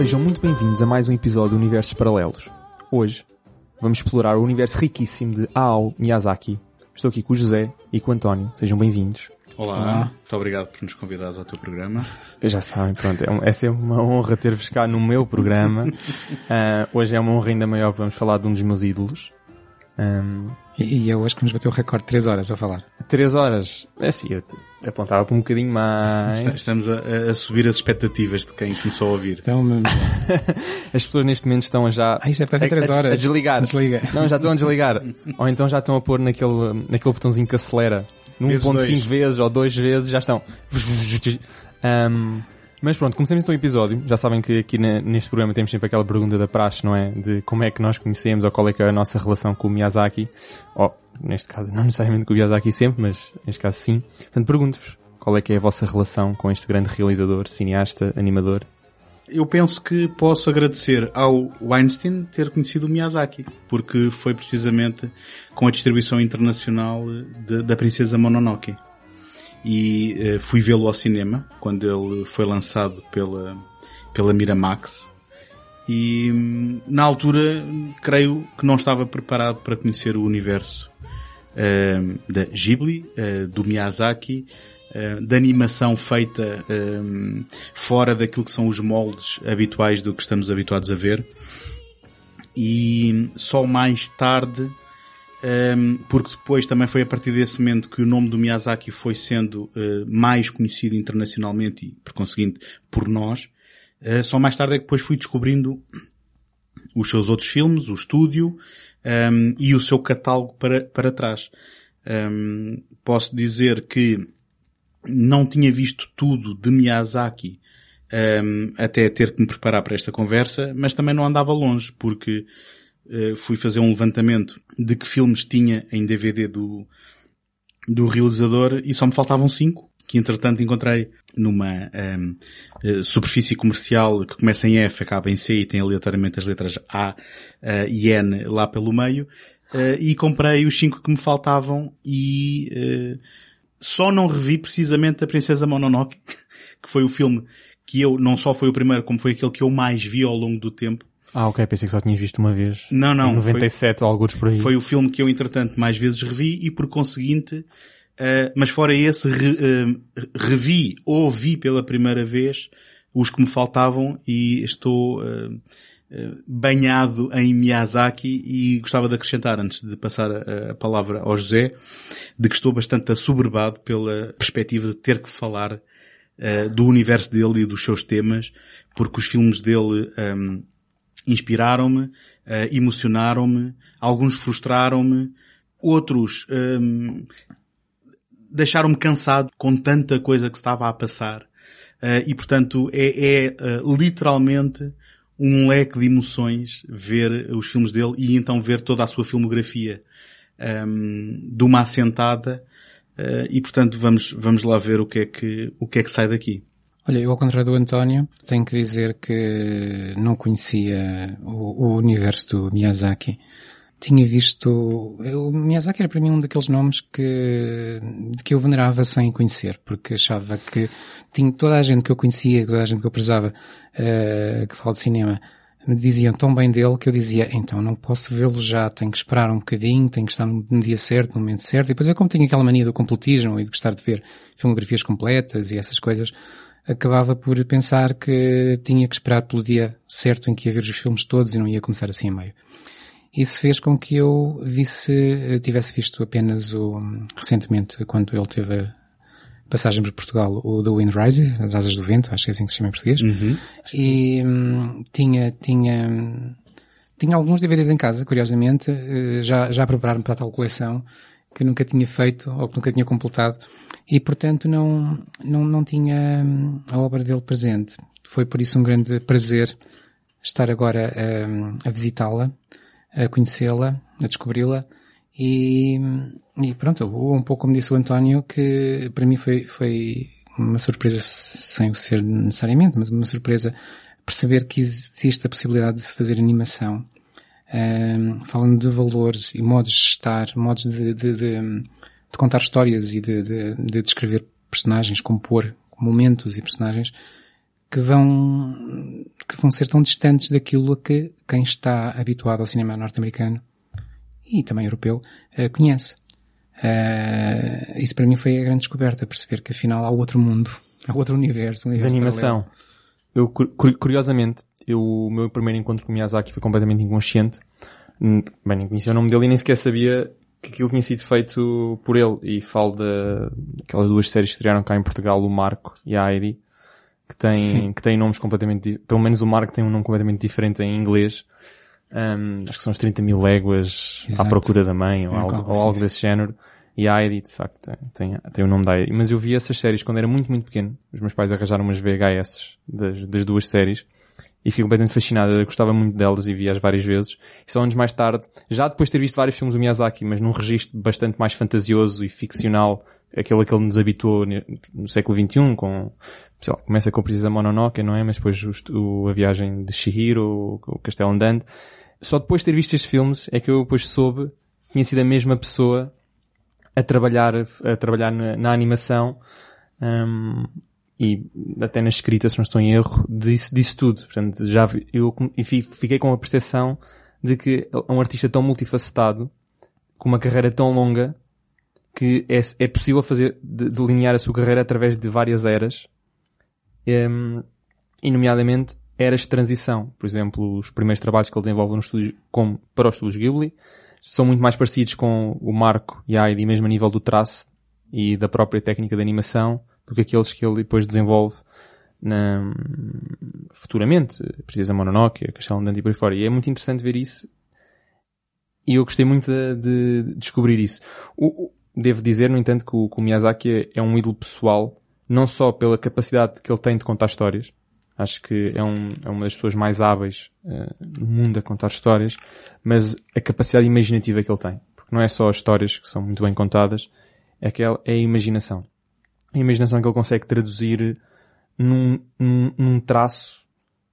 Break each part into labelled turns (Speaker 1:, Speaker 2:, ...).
Speaker 1: Sejam muito bem-vindos a mais um episódio de Universos Paralelos. Hoje vamos explorar o universo riquíssimo de Ao Miyazaki. Estou aqui com o José e com o António. Sejam bem-vindos.
Speaker 2: Olá,
Speaker 1: Olá.
Speaker 2: muito obrigado por nos convidares ao teu programa.
Speaker 1: Já sabem, pronto, é, um- é sempre uma honra ter-vos cá no meu programa. Ah, hoje é uma honra ainda maior, vamos falar de um dos meus ídolos. Ahm,
Speaker 3: E, e é hoje que nos bateu o recorde de 3 horas a falar.
Speaker 1: três horas, é assim, eu te- apontava para um bocadinho mais.
Speaker 2: Estamos a, a subir as expectativas de quem começou a ouvir.
Speaker 3: Então,
Speaker 1: As pessoas neste momento estão a já
Speaker 3: ah, isto é para
Speaker 1: a,
Speaker 3: 3
Speaker 1: a-
Speaker 3: horas.
Speaker 1: a desligar.
Speaker 3: Desliga.
Speaker 1: Não, já estão a desligar. ou então já estão a pôr naquele, naquele botãozinho que acelera. Num
Speaker 2: Vezes
Speaker 1: ponto
Speaker 2: dois.
Speaker 1: 5 vezes ou dois vezes já estão. Ahm, mas pronto, começamos então o episódio. Já sabem que aqui neste programa temos sempre aquela pergunta da praxe, não é? De como é que nós conhecemos ou qual é que é a nossa relação com o Miyazaki. Ou, neste caso, não necessariamente com o Miyazaki sempre, mas neste caso sim. Portanto, pergunto-vos qual é que é a vossa relação com este grande realizador, cineasta, animador.
Speaker 2: Eu penso que posso agradecer ao Weinstein ter conhecido o Miyazaki, porque foi precisamente com a distribuição internacional de- da Princesa Mononoke. E eh, fui vê-lo ao cinema, quando ele foi lançado pela, pela Miramax. E hum, na altura, creio que não estava preparado para conhecer o universo eh, da Ghibli, eh, do Miyazaki, eh, da animação feita eh, fora daquilo que são os moldes habituais do que estamos habituados a ver. E só mais tarde, um, porque depois também foi a partir desse momento que o nome do Miyazaki foi sendo uh, mais conhecido internacionalmente e, por conseguinte, por nós. Uh, só mais tarde é que depois fui descobrindo os seus outros filmes, o estúdio um, e o seu catálogo para, para trás. Um, posso dizer que não tinha visto tudo de Miyazaki um, até ter que me preparar para esta conversa, mas também não andava longe, porque fui fazer um levantamento de que filmes tinha em DVD do, do realizador e só me faltavam cinco, que entretanto encontrei numa um, uh, superfície comercial que começa em F, acaba em C e tem aleatoriamente as letras A uh, e N lá pelo meio, uh, e comprei os cinco que me faltavam e uh, só não revi precisamente a Princesa Mononoke, que foi o filme que eu, não só foi o primeiro, como foi aquele que eu mais vi ao longo do tempo.
Speaker 1: Ah, ok, pensei que só tinhas visto uma vez.
Speaker 2: Não, não.
Speaker 1: Em 97 ou alguns por aí.
Speaker 2: Foi o filme que eu, entretanto, mais vezes revi e, por conseguinte, uh, mas fora esse, re, uh, revi ou vi pela primeira vez os que me faltavam e estou uh, banhado em Miyazaki e gostava de acrescentar, antes de passar a, a palavra ao José, de que estou bastante assoberbado pela perspectiva de ter que falar do universo dele e dos seus temas, porque os filmes dele um, inspiraram-me, uh, emocionaram-me, alguns frustraram-me, outros um, deixaram-me cansado com tanta coisa que estava a passar. Uh, e portanto é, é uh, literalmente um leque de emoções ver os filmes dele e então ver toda a sua filmografia um, de uma assentada uh, e portanto vamos, vamos lá ver o que é que, o que é que sai daqui.
Speaker 3: Olha, eu ao contrário do António, tenho que dizer que não conhecia o, o universo do Miyazaki. Tinha visto, o Miyazaki era para mim um daqueles nomes que, que eu venerava sem conhecer, porque achava que tinha toda a gente que eu conhecia, toda a gente que eu prezava, uh, que fala de cinema, me diziam tão bem dele que eu dizia, então não posso vê-lo já, tenho que esperar um bocadinho, tenho que estar no dia certo, no momento certo. E depois eu como tenho aquela mania do completismo e de gostar de ver filmografias completas e essas coisas, acabava por pensar que tinha que esperar pelo dia certo em que ia ver os filmes todos e não ia começar assim a meio. Isso fez com que eu visse, tivesse visto apenas o, recentemente, quando ele teve a passagem por Portugal, o The Wind Rises, As Asas do Vento, acho que é assim que se chama em português.
Speaker 2: Uhum.
Speaker 3: E hum, tinha, tinha, tinha alguns DVDs em casa, curiosamente, eh, já, já a preparar-me para a tal coleção, que nunca tinha feito, ou que nunca tinha completado, e portanto não, não, não tinha hum, a obra dele presente. Foi por isso um grande prazer estar agora a, a visitá-la, a conhecê-la, a descobri-la, e, e pronto, um pouco como disse o António, que para mim foi, foi uma surpresa sem o ser necessariamente, mas uma surpresa perceber que existe a possibilidade de se fazer animação. Um, falando de valores e modos de estar, modos de, de, de, de contar histórias e de, de, descrever personagens, compor momentos e personagens que vão, que vão ser tão distantes daquilo a que quem está habituado ao cinema norte-americano e também europeu uh, conhece. Uh, isso para mim foi a grande descoberta, perceber que afinal há outro mundo, há outro universo. Um universo
Speaker 1: de animação. Eu, curiosamente, eu, o meu primeiro encontro com Miyazaki foi completamente inconsciente. Bem, nem conhecia o nome dele e nem sequer sabia que aquilo tinha sido feito por ele. E falo daquelas duas séries que estrearam cá em Portugal, o Marco e a Heidi, que têm, que têm nomes completamente, pelo menos o Marco tem um nome completamente diferente em inglês. Um, acho que são os 30 mil léguas Exato. à procura da mãe ou, é algo, ou algo desse género. E a Heidi, de facto, tem, tem o nome da Heidi. Mas eu vi essas séries quando era muito, muito pequeno. Os meus pais arranjaram umas VHS das, das duas séries. E fico completamente fascinado. Eu gostava muito delas e vi-as várias vezes. E só anos mais tarde, já depois de ter visto vários filmes do Miyazaki, mas num registro bastante mais fantasioso e ficcional, aquele que ele nos habituou no século XXI, com, sei lá, começa com a Princesa Mononoke, não é? Mas depois o, a viagem de Shihiro, o Castelo Andante só depois de ter visto estes filmes é que eu depois soube que tinha sido a mesma pessoa a trabalhar, a trabalhar na, na animação um, e até na escrita, se não estou em erro, disso, disso tudo. Portanto, já eu fiquei com a percepção de que é um artista tão multifacetado, com uma carreira tão longa, que é, é possível fazer, delinear a sua carreira através de várias eras, um, e nomeadamente eras de transição. Por exemplo, os primeiros trabalhos que ele desenvolve no estúdio, como para os estúdios Ghibli, são muito mais parecidos com o Marco e a Heidi, mesmo a nível do traço e da própria técnica de animação, do que aqueles que ele depois desenvolve na, futuramente. Princesa Mononoke, Castelo Andante e por aí fora. E é muito interessante ver isso. E eu gostei muito de, de descobrir isso. O, devo dizer, no entanto, que o, que o Miyazaki é um ídolo pessoal, não só pela capacidade que ele tem de contar histórias, Acho que é, um, é uma das pessoas mais hábeis uh, no mundo a contar histórias, mas a capacidade imaginativa que ele tem. Porque não é só as histórias que são muito bem contadas, é que é a imaginação. A imaginação que ele consegue traduzir num, num, num traço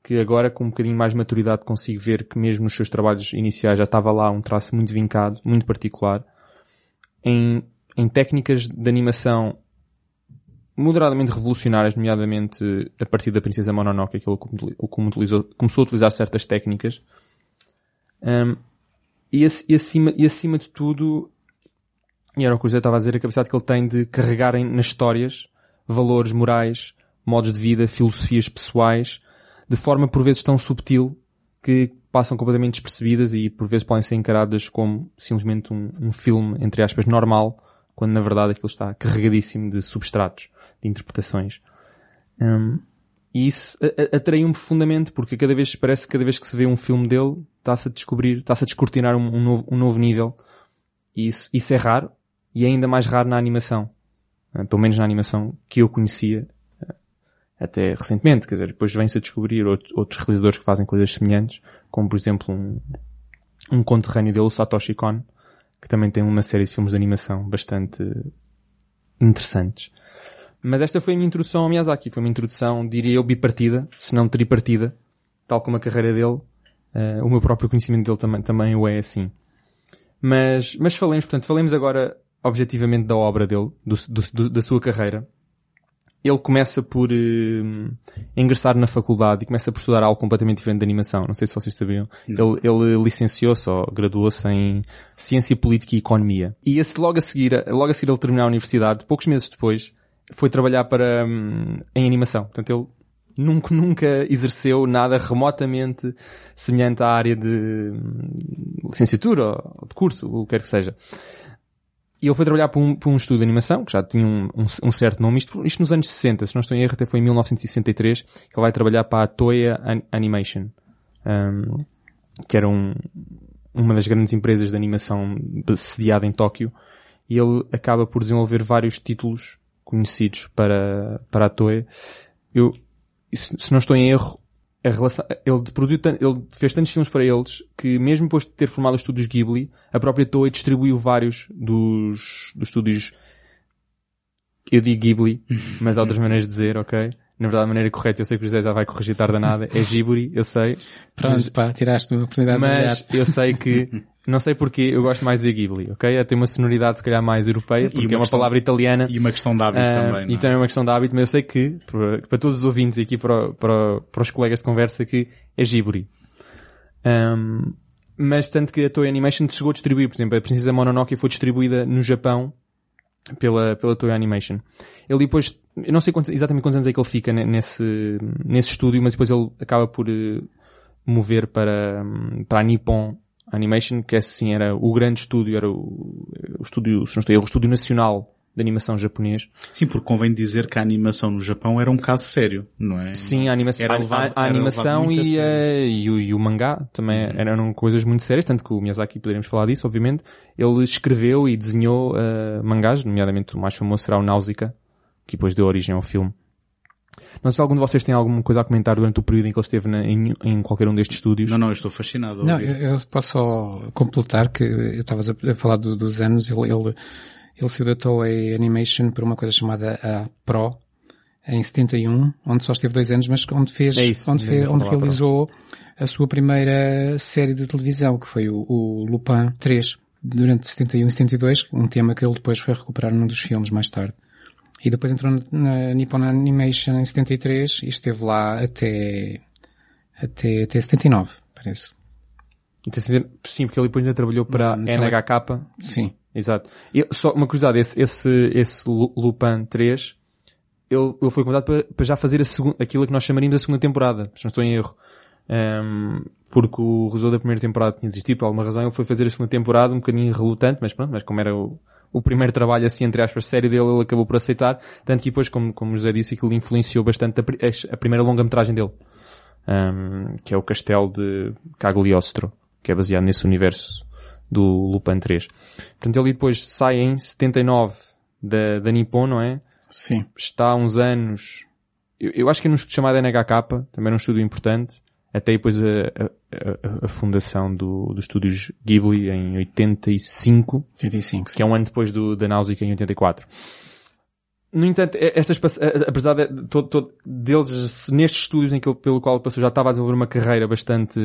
Speaker 1: que agora com um bocadinho mais de maturidade consigo ver que mesmo nos seus trabalhos iniciais já estava lá um traço muito vincado, muito particular. Em, em técnicas de animação moderadamente revolucionárias, nomeadamente a partir da Princesa Mononoke, que ele como utilizou, começou a utilizar certas técnicas. Um, e, acima, e acima de tudo, e era o que o José estava a dizer, a capacidade que ele tem de carregarem nas histórias valores morais, modos de vida, filosofias pessoais, de forma por vezes tão subtil que passam completamente despercebidas e por vezes podem ser encaradas como simplesmente um, um filme, entre aspas, normal, quando na verdade aquilo está carregadíssimo de substratos, de interpretações. Um, e isso atraiu-me profundamente, porque cada vez, parece que cada vez que se vê um filme dele, está-se a descobrir, está-se a descortinar um, um, novo, um novo nível. E isso, isso é raro, e é ainda mais raro na animação. Uh, pelo menos na animação que eu conhecia, uh, até recentemente, quer dizer, depois vem-se a descobrir outros, realizadores que fazem coisas semelhantes, como por exemplo um, um conterrâneo dele, Satoshi Kon, que também tem uma série de filmes de animação bastante interessantes. Mas esta foi a minha introdução ao Miyazaki. Foi uma introdução, diria eu, bipartida, se não tripartida, tal como a carreira dele. Uh, o meu próprio conhecimento dele também, também o é assim. Mas, mas falemos, portanto, falemos agora objetivamente da obra dele, do, do, da sua carreira. ele começa por uh, ingressar na faculdade e começa por estudar algo completamente diferente de animação. Não sei se vocês sabiam. Ele, ele licenciou-se ou graduou-se em Ciência Política e Economia. E esse, logo a seguir, logo a seguir ele terminar a universidade, poucos meses depois, foi trabalhar para, um, em animação. Portanto, ele nunca, nunca exerceu nada remotamente semelhante à área de hum, licenciatura ou de curso, o que quer que seja. E ele foi trabalhar para um, para um de animação, que já tinha um, um, um certo nome, isto, isto, nos anos 60, se não estou em erro, até foi em 1963, que ele vai trabalhar para a Toya Animation, um, que era uma das grandes empresas de animação sediada em Tóquio, e ele acaba por desenvolver vários títulos conhecidos para, para a Toei. Eu, se não estou em erro, a relação, ele, produziu, ele fez tantos filmes para eles que mesmo depois de ter formado os estúdios Ghibli, a própria Toei distribuiu vários dos, dos estúdios eu digo Ghibli, mas há outras maneiras de dizer, ok? Na verdade, a maneira correta, eu sei que o José já vai corrigir tarde nada, é Ghibli, eu sei.
Speaker 3: Pronto, mas, pá, tiraste uma oportunidade
Speaker 1: Mas eu sei que Não sei porquê, eu gosto mais de Ghibli, ok? É, tem uma sonoridade se calhar mais europeia, porque uma é uma questão, palavra italiana.
Speaker 2: E uma questão de hábito uh, também.
Speaker 1: E é? também é uma questão de hábito, mas eu sei que, para, todos os ouvintes aqui, para, para, para os colegas de conversa, que é Ghibli. Um, mas tanto que a Toei Animation chegou a distribuir, por exemplo, a Princesa Mononoke foi distribuída no Japão pela, pela Toei Animation. Ele depois, eu não sei quantos, exatamente quantos anos é que ele fica nesse, nesse estúdio, mas depois ele acaba por uh, mover para, para a Nippon Animation, que assim era o grande estúdio, era o, o estúdio, se não estou, o estúdio nacional de animação japonês.
Speaker 2: Sim, porque convém dizer que a animação no Japão era um caso sério, não é?
Speaker 1: Sim, a animação, era levado, a, a animação e, a, e, o, e, o, mangá também uhum. eram coisas muito sérias, tanto que o Miyazaki, poderíamos falar disso, obviamente, ele escreveu e desenhou uh, mangás, nomeadamente o mais famoso será o Náusica, que depois deu origem ao filme. Não sei se algum de vocês tem alguma coisa a comentar durante o período em que ele esteve na, em, em, qualquer um destes estúdios.
Speaker 2: Não, não, eu estou fascinado.
Speaker 3: Não, eu, eu, posso só completar que eu estava a falar do, dos anos, ele, ele, ele se datou a Animation por uma coisa chamada a Pro, em 71, onde só esteve dois anos, mas onde fez, é isso, onde, fez, onde realizou a sua primeira série de televisão, que foi o, o Lupin 3, durante 71 e 72, um tema que ele depois foi recuperar num dos filmes mais tarde. E depois entrou na Nippon Animation em 73 e esteve lá até, até, até 79, parece.
Speaker 1: Sim, porque ele depois ainda trabalhou para a NHK.
Speaker 3: Sim.
Speaker 1: Exato. E só uma curiosidade, esse, esse, esse Lupin 3, ele, ele foi convidado para, para já fazer a segunda, aquilo que nós chamaríamos a segunda temporada, se não estou em erro. Um, porque o resolver da primeira temporada tinha desistido por alguma razão, ele foi fazer a segunda temporada um bocadinho relutante, mas pronto, mas como era o, o primeiro trabalho, assim, entre aspas, sério dele, ele acabou por aceitar. Tanto que depois, como, como José disse, aquilo influenciou bastante a, a primeira longa-metragem dele. Um, que é o Castelo de Cagliostro, que é baseado nesse universo do Lupin 3. Portanto, ele depois sai em 79 da, da Nippon, não é?
Speaker 3: Sim.
Speaker 1: Está há uns anos, eu, eu acho que é num estudo chamado NHK, também é um estudo importante, até depois a, a, a, fundação do, dos estúdios Ghibli em 85,
Speaker 3: 85
Speaker 1: que é um ano depois do, da Náusica em 84. No entanto, estas, apesar de todo, todo, deles, nestes estúdios em que, pelo qual passou, já estava a desenvolver uma carreira bastante,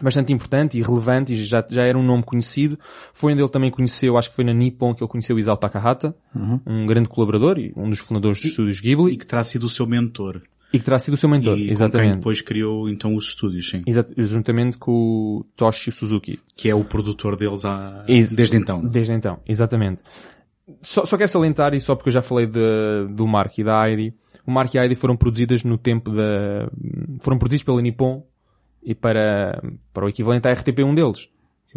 Speaker 1: bastante importante e relevante e já, já era um nome conhecido. Foi onde ele também conheceu, acho que foi na Nippon que ele conheceu Isao Takahata, uhum. um grande colaborador e um dos fundadores dos estúdios Ghibli.
Speaker 2: E que terá sido o seu mentor.
Speaker 1: E que terá sido o seu mentor, e exatamente.
Speaker 2: depois criou então os estúdios, sim.
Speaker 1: Exato, juntamente com o Toshi Suzuki.
Speaker 2: Que é o produtor deles há... desde então.
Speaker 1: Desde então, exatamente. Só, só quero salientar, e só porque eu já falei de, do Mark e da Heidi, o Mark e a Heidi foram produzidas no tempo da... foram produzidos pela Nippon e para, para o equivalente à RTP1 deles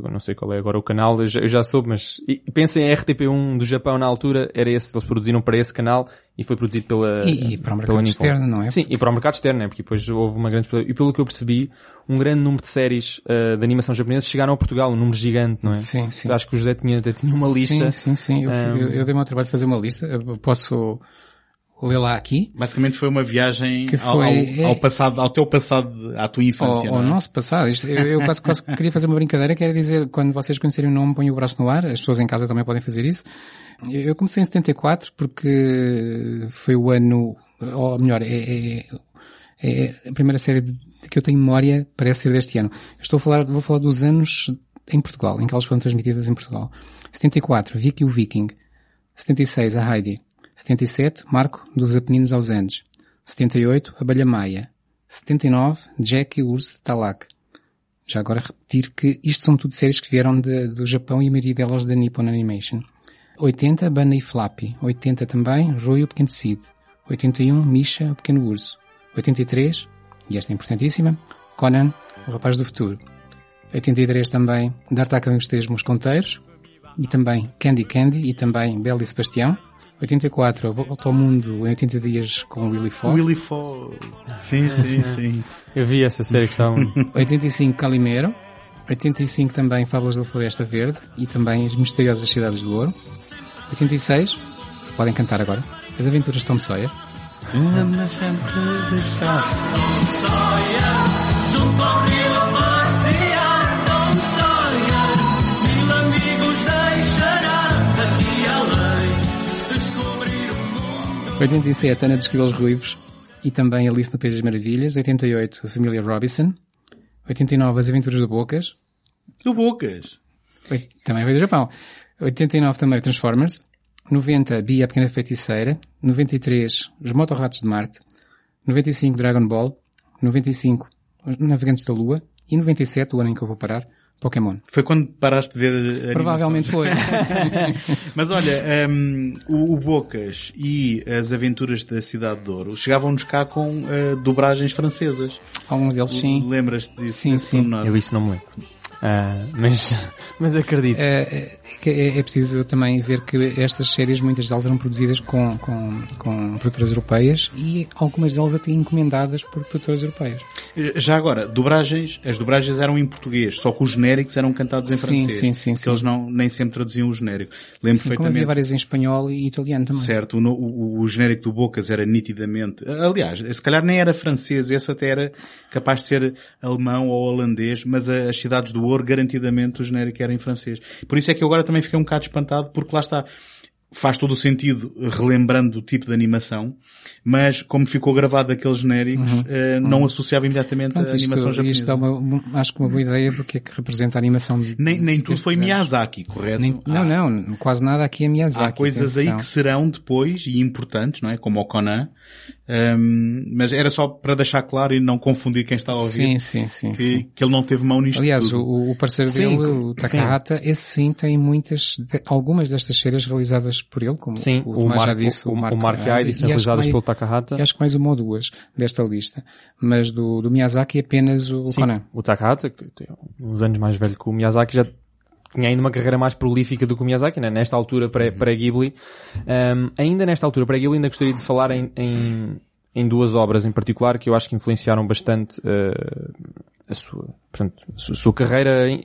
Speaker 1: eu não sei qual é agora o canal, eu já, eu já soube, mas pensem em RTP1 do Japão na altura, era esse, eles produziram para esse canal e foi produzido pela
Speaker 3: E, e para o mercado externo, não é?
Speaker 1: Sim, e para o mercado externo, é? porque depois houve uma grande... E pelo que eu percebi, um grande número de séries uh, de animação japonesa chegaram a Portugal, um número gigante, não é?
Speaker 3: Sim, sim.
Speaker 1: Acho que o José tinha, tinha uma lista.
Speaker 3: Sim, sim, sim. Eu, um... eu, eu dei-me ao trabalho de fazer uma lista. Eu posso lê lá aqui.
Speaker 2: Basicamente foi uma viagem foi, ao, ao, é- ao, passado, ao teu passado, à tua infância.
Speaker 3: Ao, ao é? nosso passado. Isto, eu, eu quase, quase queria fazer uma brincadeira, que era dizer, quando vocês conhecerem o nome, põem o braço no ar, as pessoas em casa também podem fazer isso. Eu comecei em 74 porque foi o ano, ou melhor, é, é, é a primeira série de, de que eu tenho memória, parece ser deste ano. Eu estou a falar, vou falar dos anos em Portugal, em que elas foram transmitidas em Portugal. 74, Vicky o Viking. 76, a Heidi. 77, Marco, dos Apeninos aos Andes. 78, Abelha Maia. 79, Jack Urso de Talak. Já agora repetir que isto são tudo séries que vieram de, do Japão e a maioria delas da Nippon Animation. 80, Bunny e Flappy. 80 também, Rui o Pequeno Cid. 81, Misha, o Pequeno Urso. 83, e esta é importantíssima, Conan, o Rapaz do Futuro. 83 também, D'Artagnan e os Três Mosconteiros. E também Candy Candy e também Bela e Sebastião. 84, Volta ao Mundo em 80 dias com Willy Fogg.
Speaker 2: Willy Fogg. Sim, sim, sim.
Speaker 1: Eu vi essa série que estava...
Speaker 3: 85, Calimero. 85 também Fábulas da Floresta Verde e também As Misteriosas Cidades do Ouro. 86, podem cantar agora, As Aventuras de Tom Sawyer. 87, Ana dos Cabelos Ruivos e também Alice no País das Maravilhas. 88, A Família Robinson. 89, As Aventuras do Bocas.
Speaker 2: Do Bocas.
Speaker 3: Também veio do Japão. 89 também Transformers. 90, Bia a Pequena Feiticeira. 93, Os Motorratos de Marte. 95, Dragon Ball. 95, Os Navegantes da Lua. E 97, o ano em que eu vou parar, Pokémon.
Speaker 2: Foi quando paraste de ver a
Speaker 3: Provavelmente foi.
Speaker 2: Mas olha, um, o, o, Bocas e as aventuras da Cidade de Ouro chegavam-nos cá com uh, dobragens francesas.
Speaker 3: Alguns deles sim.
Speaker 2: Lembras-te disso?
Speaker 3: Sim, sim.
Speaker 1: Eu isso não me lembro. Uh, mas, mas acredito.
Speaker 3: É, é, é, preciso também ver que estas séries, muitas delas eram produzidas com, com, com produtoras europeias e algumas delas até encomendadas por produtoras europeias.
Speaker 2: Já agora, dobragens, as dobragens eram em português, só que os genéricos eram cantados em
Speaker 3: sim,
Speaker 2: francês.
Speaker 3: Sim, sim, sim.
Speaker 2: eles não, nem sempre traduziam o genérico. Lembro
Speaker 3: sim,
Speaker 2: perfeitamente.
Speaker 3: Havia várias em espanhol e italiano também.
Speaker 2: Certo, o, o, o, genérico do Bocas era nitidamente, aliás, se calhar nem era francês, esse até era capaz de ser alemão ou holandês, mas as cidades do Ouro, garantidamente o genérico era em francês. Por isso é que eu agora também fiquei um bocado espantado, porque lá está, faz todo o sentido relembrando o tipo de animação, mas como ficou gravado aqueles genéricos,
Speaker 3: Uhum.
Speaker 2: uh, não associava imediatamente
Speaker 3: Pronto,
Speaker 2: a animação
Speaker 3: isto,
Speaker 2: japonesa.
Speaker 3: isto é uma, acho que uma boa ideia do que é que representa a animação. de-
Speaker 2: nem, nem tudo foi
Speaker 3: anos.
Speaker 2: Miyazaki, correto?
Speaker 3: Nem-
Speaker 2: Há-
Speaker 3: não, não, quase nada aqui é Miyazaki.
Speaker 2: Há coisas aí
Speaker 3: atenção.
Speaker 2: que serão depois e importantes, não é? Como o Conan. Hum, mas era só para deixar claro e não confundir quem está a ouvir
Speaker 3: Sim, sim, sim.
Speaker 2: que,
Speaker 3: sim.
Speaker 2: que ele não teve mão nisto
Speaker 3: Aliás,
Speaker 2: tudo.
Speaker 3: o, o parceiro
Speaker 1: Sim,
Speaker 3: dele,
Speaker 1: sim.
Speaker 3: o Takahata, esse sim tem muitas, de- algumas destas séries realizadas por ele, como
Speaker 1: Sim,
Speaker 3: o,
Speaker 1: o,
Speaker 3: Tomás já disse,
Speaker 1: o, o
Speaker 3: Mark acho
Speaker 1: realizadas
Speaker 3: que
Speaker 1: pelo
Speaker 3: mais-
Speaker 1: Takahata.
Speaker 3: acho que mais uma ou duas desta lista. Mas do, do Miyazaki apenas o
Speaker 1: Sim,
Speaker 3: Conan.
Speaker 1: o Takahata, que tem uns anos mais velho que o Miyazaki, já tinha ainda uma carreira mais prolífica do que o Miyazaki, né? nesta altura pré- pré-Ghibli. Um, ainda nesta altura pré-Ghibli ainda gostaria de falar em, em, em duas obras em particular que eu acho que influenciaram bastante uh, a sua, portanto, a sua, carreira eh,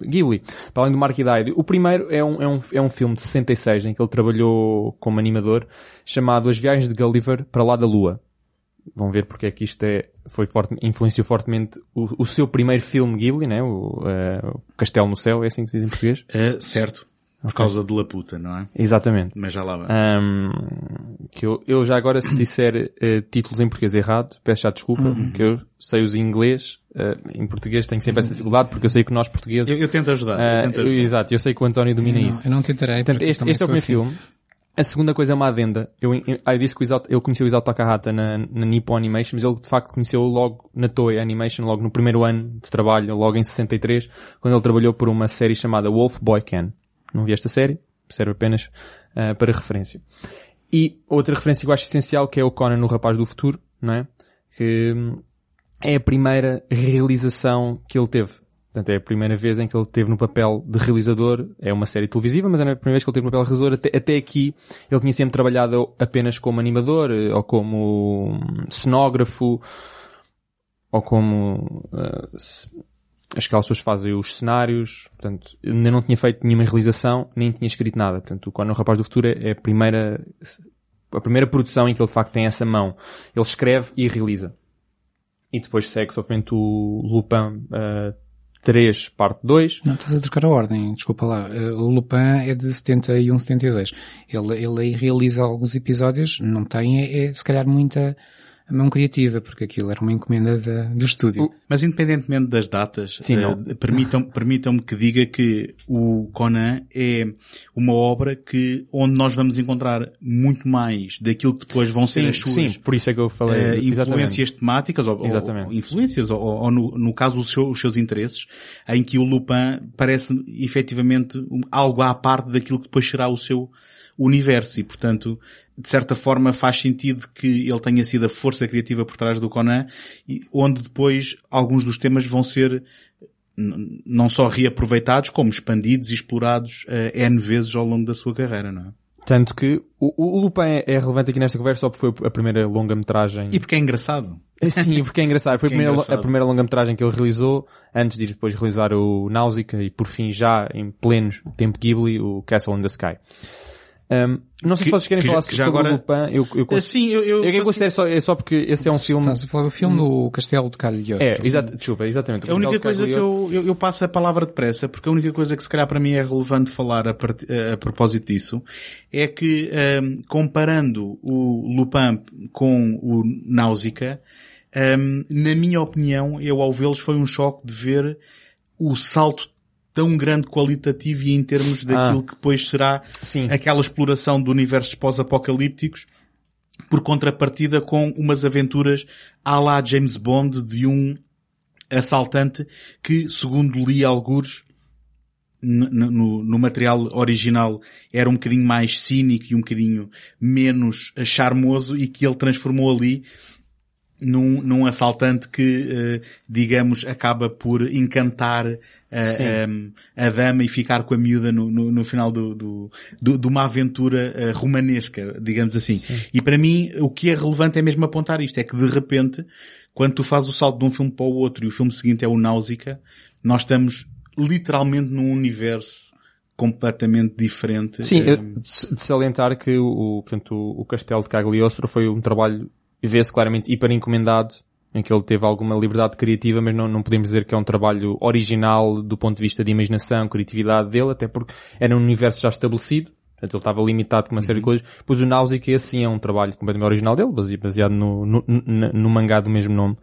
Speaker 1: Ghibli. Para além do Mark Hyde. O primeiro é um, é, um, é um filme de 66 em que ele trabalhou como animador chamado As Viagens de Gulliver para lá da Lua. Vão ver porque é que isto é, foi forte, influenciou fortemente o, o seu primeiro filme Ghibli, né? O, eh, o Castelo no Céu, é assim que se diz em português?
Speaker 2: Uh, certo. Por causa de Laputa, não é?
Speaker 1: Exatamente.
Speaker 2: Mas já lá vai.
Speaker 1: Ahm, que eu, eu já agora se disser eh, títulos em português errado, peço já desculpa, que eu sei os em inglês, eh, em português tenho sempre essa dificuldade porque eu sei que nós portugueses...
Speaker 2: Eu, eu tento ajudar. eu tento ajudar.
Speaker 1: exato, eu sei que o António domina
Speaker 3: Não,
Speaker 1: isso.
Speaker 3: eu não tentarei.
Speaker 1: Portanto, este, este é o primeiro
Speaker 3: assim.
Speaker 1: filme. A segunda coisa é uma adenda. Eu, eu, eu disse que ele conheceu o Isao Takahata na, na Nippon Animation, mas ele de facto conheceu logo na Toei Animation, logo no primeiro ano de trabalho, logo em 63, quando ele trabalhou por uma série chamada Wolf Boy Can. Não vi esta série, serve apenas ah, para referência. E outra referência que eu acho essencial que é o Conan no Rapaz do Futuro, não é? Que hum, é a primeira realização que ele teve. Portanto, é a primeira vez em que ele teve no papel de realizador. É uma série televisiva, mas é a primeira vez que ele teve no papel de realizador. Até, até aqui, ele tinha sempre trabalhado apenas como animador, eh, ou como hum, cenógrafo, ou como... que as pessoas fazem os cenários, portanto, ainda não tinha feito nenhuma realização, nem tinha escrito nada. Portanto, o o Rapaz do Futuro é a primeira, a primeira produção em que ele de facto tem essa mão. Ele escreve e realiza. E depois segue somente o Lupin uh, 3, parte 2.
Speaker 3: Não, estás a trocar a ordem, desculpa lá. Eh, O Lupin é de 71, 72. Ele, ele realiza alguns episódios, não tem, é, é se calhar muita a mão criativa, porque aquilo era uma encomenda da, do estúdio.
Speaker 2: Mas independentemente das datas,
Speaker 1: Sim, não.
Speaker 2: permitam, permitam-me que diga que o Conan é uma obra que, onde nós vamos encontrar muito mais daquilo que depois vão ser
Speaker 1: sim,
Speaker 2: as suas
Speaker 1: sim, por isso é que eu falei. exatamente.
Speaker 2: influências temáticas, ou, ou-
Speaker 1: Exatamente.
Speaker 2: ou influências, ou, ou no, no caso os seus, os seus interesses, em que o Lupin parece efetivamente algo à parte daquilo que depois será o seu universo e, portanto, de certa forma faz sentido que ele tenha sido a força criativa por trás do Conan, onde depois alguns dos temas vão ser não só reaproveitados, como expandidos e explorados eh, N vezes ao longo da sua carreira, não é?
Speaker 1: Tanto que o, o Lupin é, é relevante aqui nesta conversa só porque foi a primeira longa-metragem.
Speaker 2: E porque é engraçado.
Speaker 1: Sim, porque é engraçado. Foi a
Speaker 2: é
Speaker 1: primeira,
Speaker 2: engraçado.
Speaker 1: a primeira longa-metragem que ele realizou, antes de ir depois realizar o Náusica e por fim já em pleno tempo Ghibli, o Castle in the Sky. Um, não sei
Speaker 2: Que-
Speaker 1: se vocês querem
Speaker 2: que
Speaker 1: falar
Speaker 2: já-
Speaker 1: sobre
Speaker 2: agora-
Speaker 1: o Lupin. Eu, eu, cons-
Speaker 2: Sim, eu, eu,
Speaker 1: eu considero só, é só porque esse é um filme...
Speaker 3: Estás a falar do filme do Castelo de Cagliostro.
Speaker 1: É, exato, desculpa, exatamente.
Speaker 2: A única coisa que eu, eu, eu passo a palavra depressa, porque a única coisa que se calhar para mim é relevante falar a, part- a propósito disso, é que ahm, comparando o Lupin com o Náusica, ahm, na minha opinião, eu ao vê-los foi um choque de ver o salto tão grande qualitativo e em termos daquilo
Speaker 1: Ah.
Speaker 2: que depois será
Speaker 1: Sim.
Speaker 2: aquela exploração de universos pós-apocalípticos por contrapartida com umas aventuras à la James Bond de um assaltante que, segundo li algures, n- n- no, no material original era um bocadinho mais cínico e um bocadinho menos eh, charmoso e que ele transformou ali num, num assaltante que, eh, digamos, acaba por encantar
Speaker 1: Sim.
Speaker 2: em, a dama e ficar com a miúda no, no, no final do, do, do- de uma aventura eh, romanesca, digamos assim. E para mim, o que é relevante é mesmo apontar isto, é que de repente, quando tu fazes o salto de um filme para o outro e o filme seguinte é o Náusica, nós estamos literalmente num universo completamente diferente.
Speaker 1: Sim,
Speaker 2: Eh,
Speaker 1: de salientar que o, portanto, o, o Castelo de Cagliostro foi um trabalho, vê-se claramente, hiper encomendado, em que ele teve alguma liberdade criativa, mas não, não podemos dizer que é um trabalho original do ponto de vista de imaginação, criatividade dele, até porque era um universo já estabelecido, portanto ele estava limitado com uma série de coisas. Pois o esse sim é um trabalho completamente original dele, base- baseado no, no, no, no mangá do mesmo nome.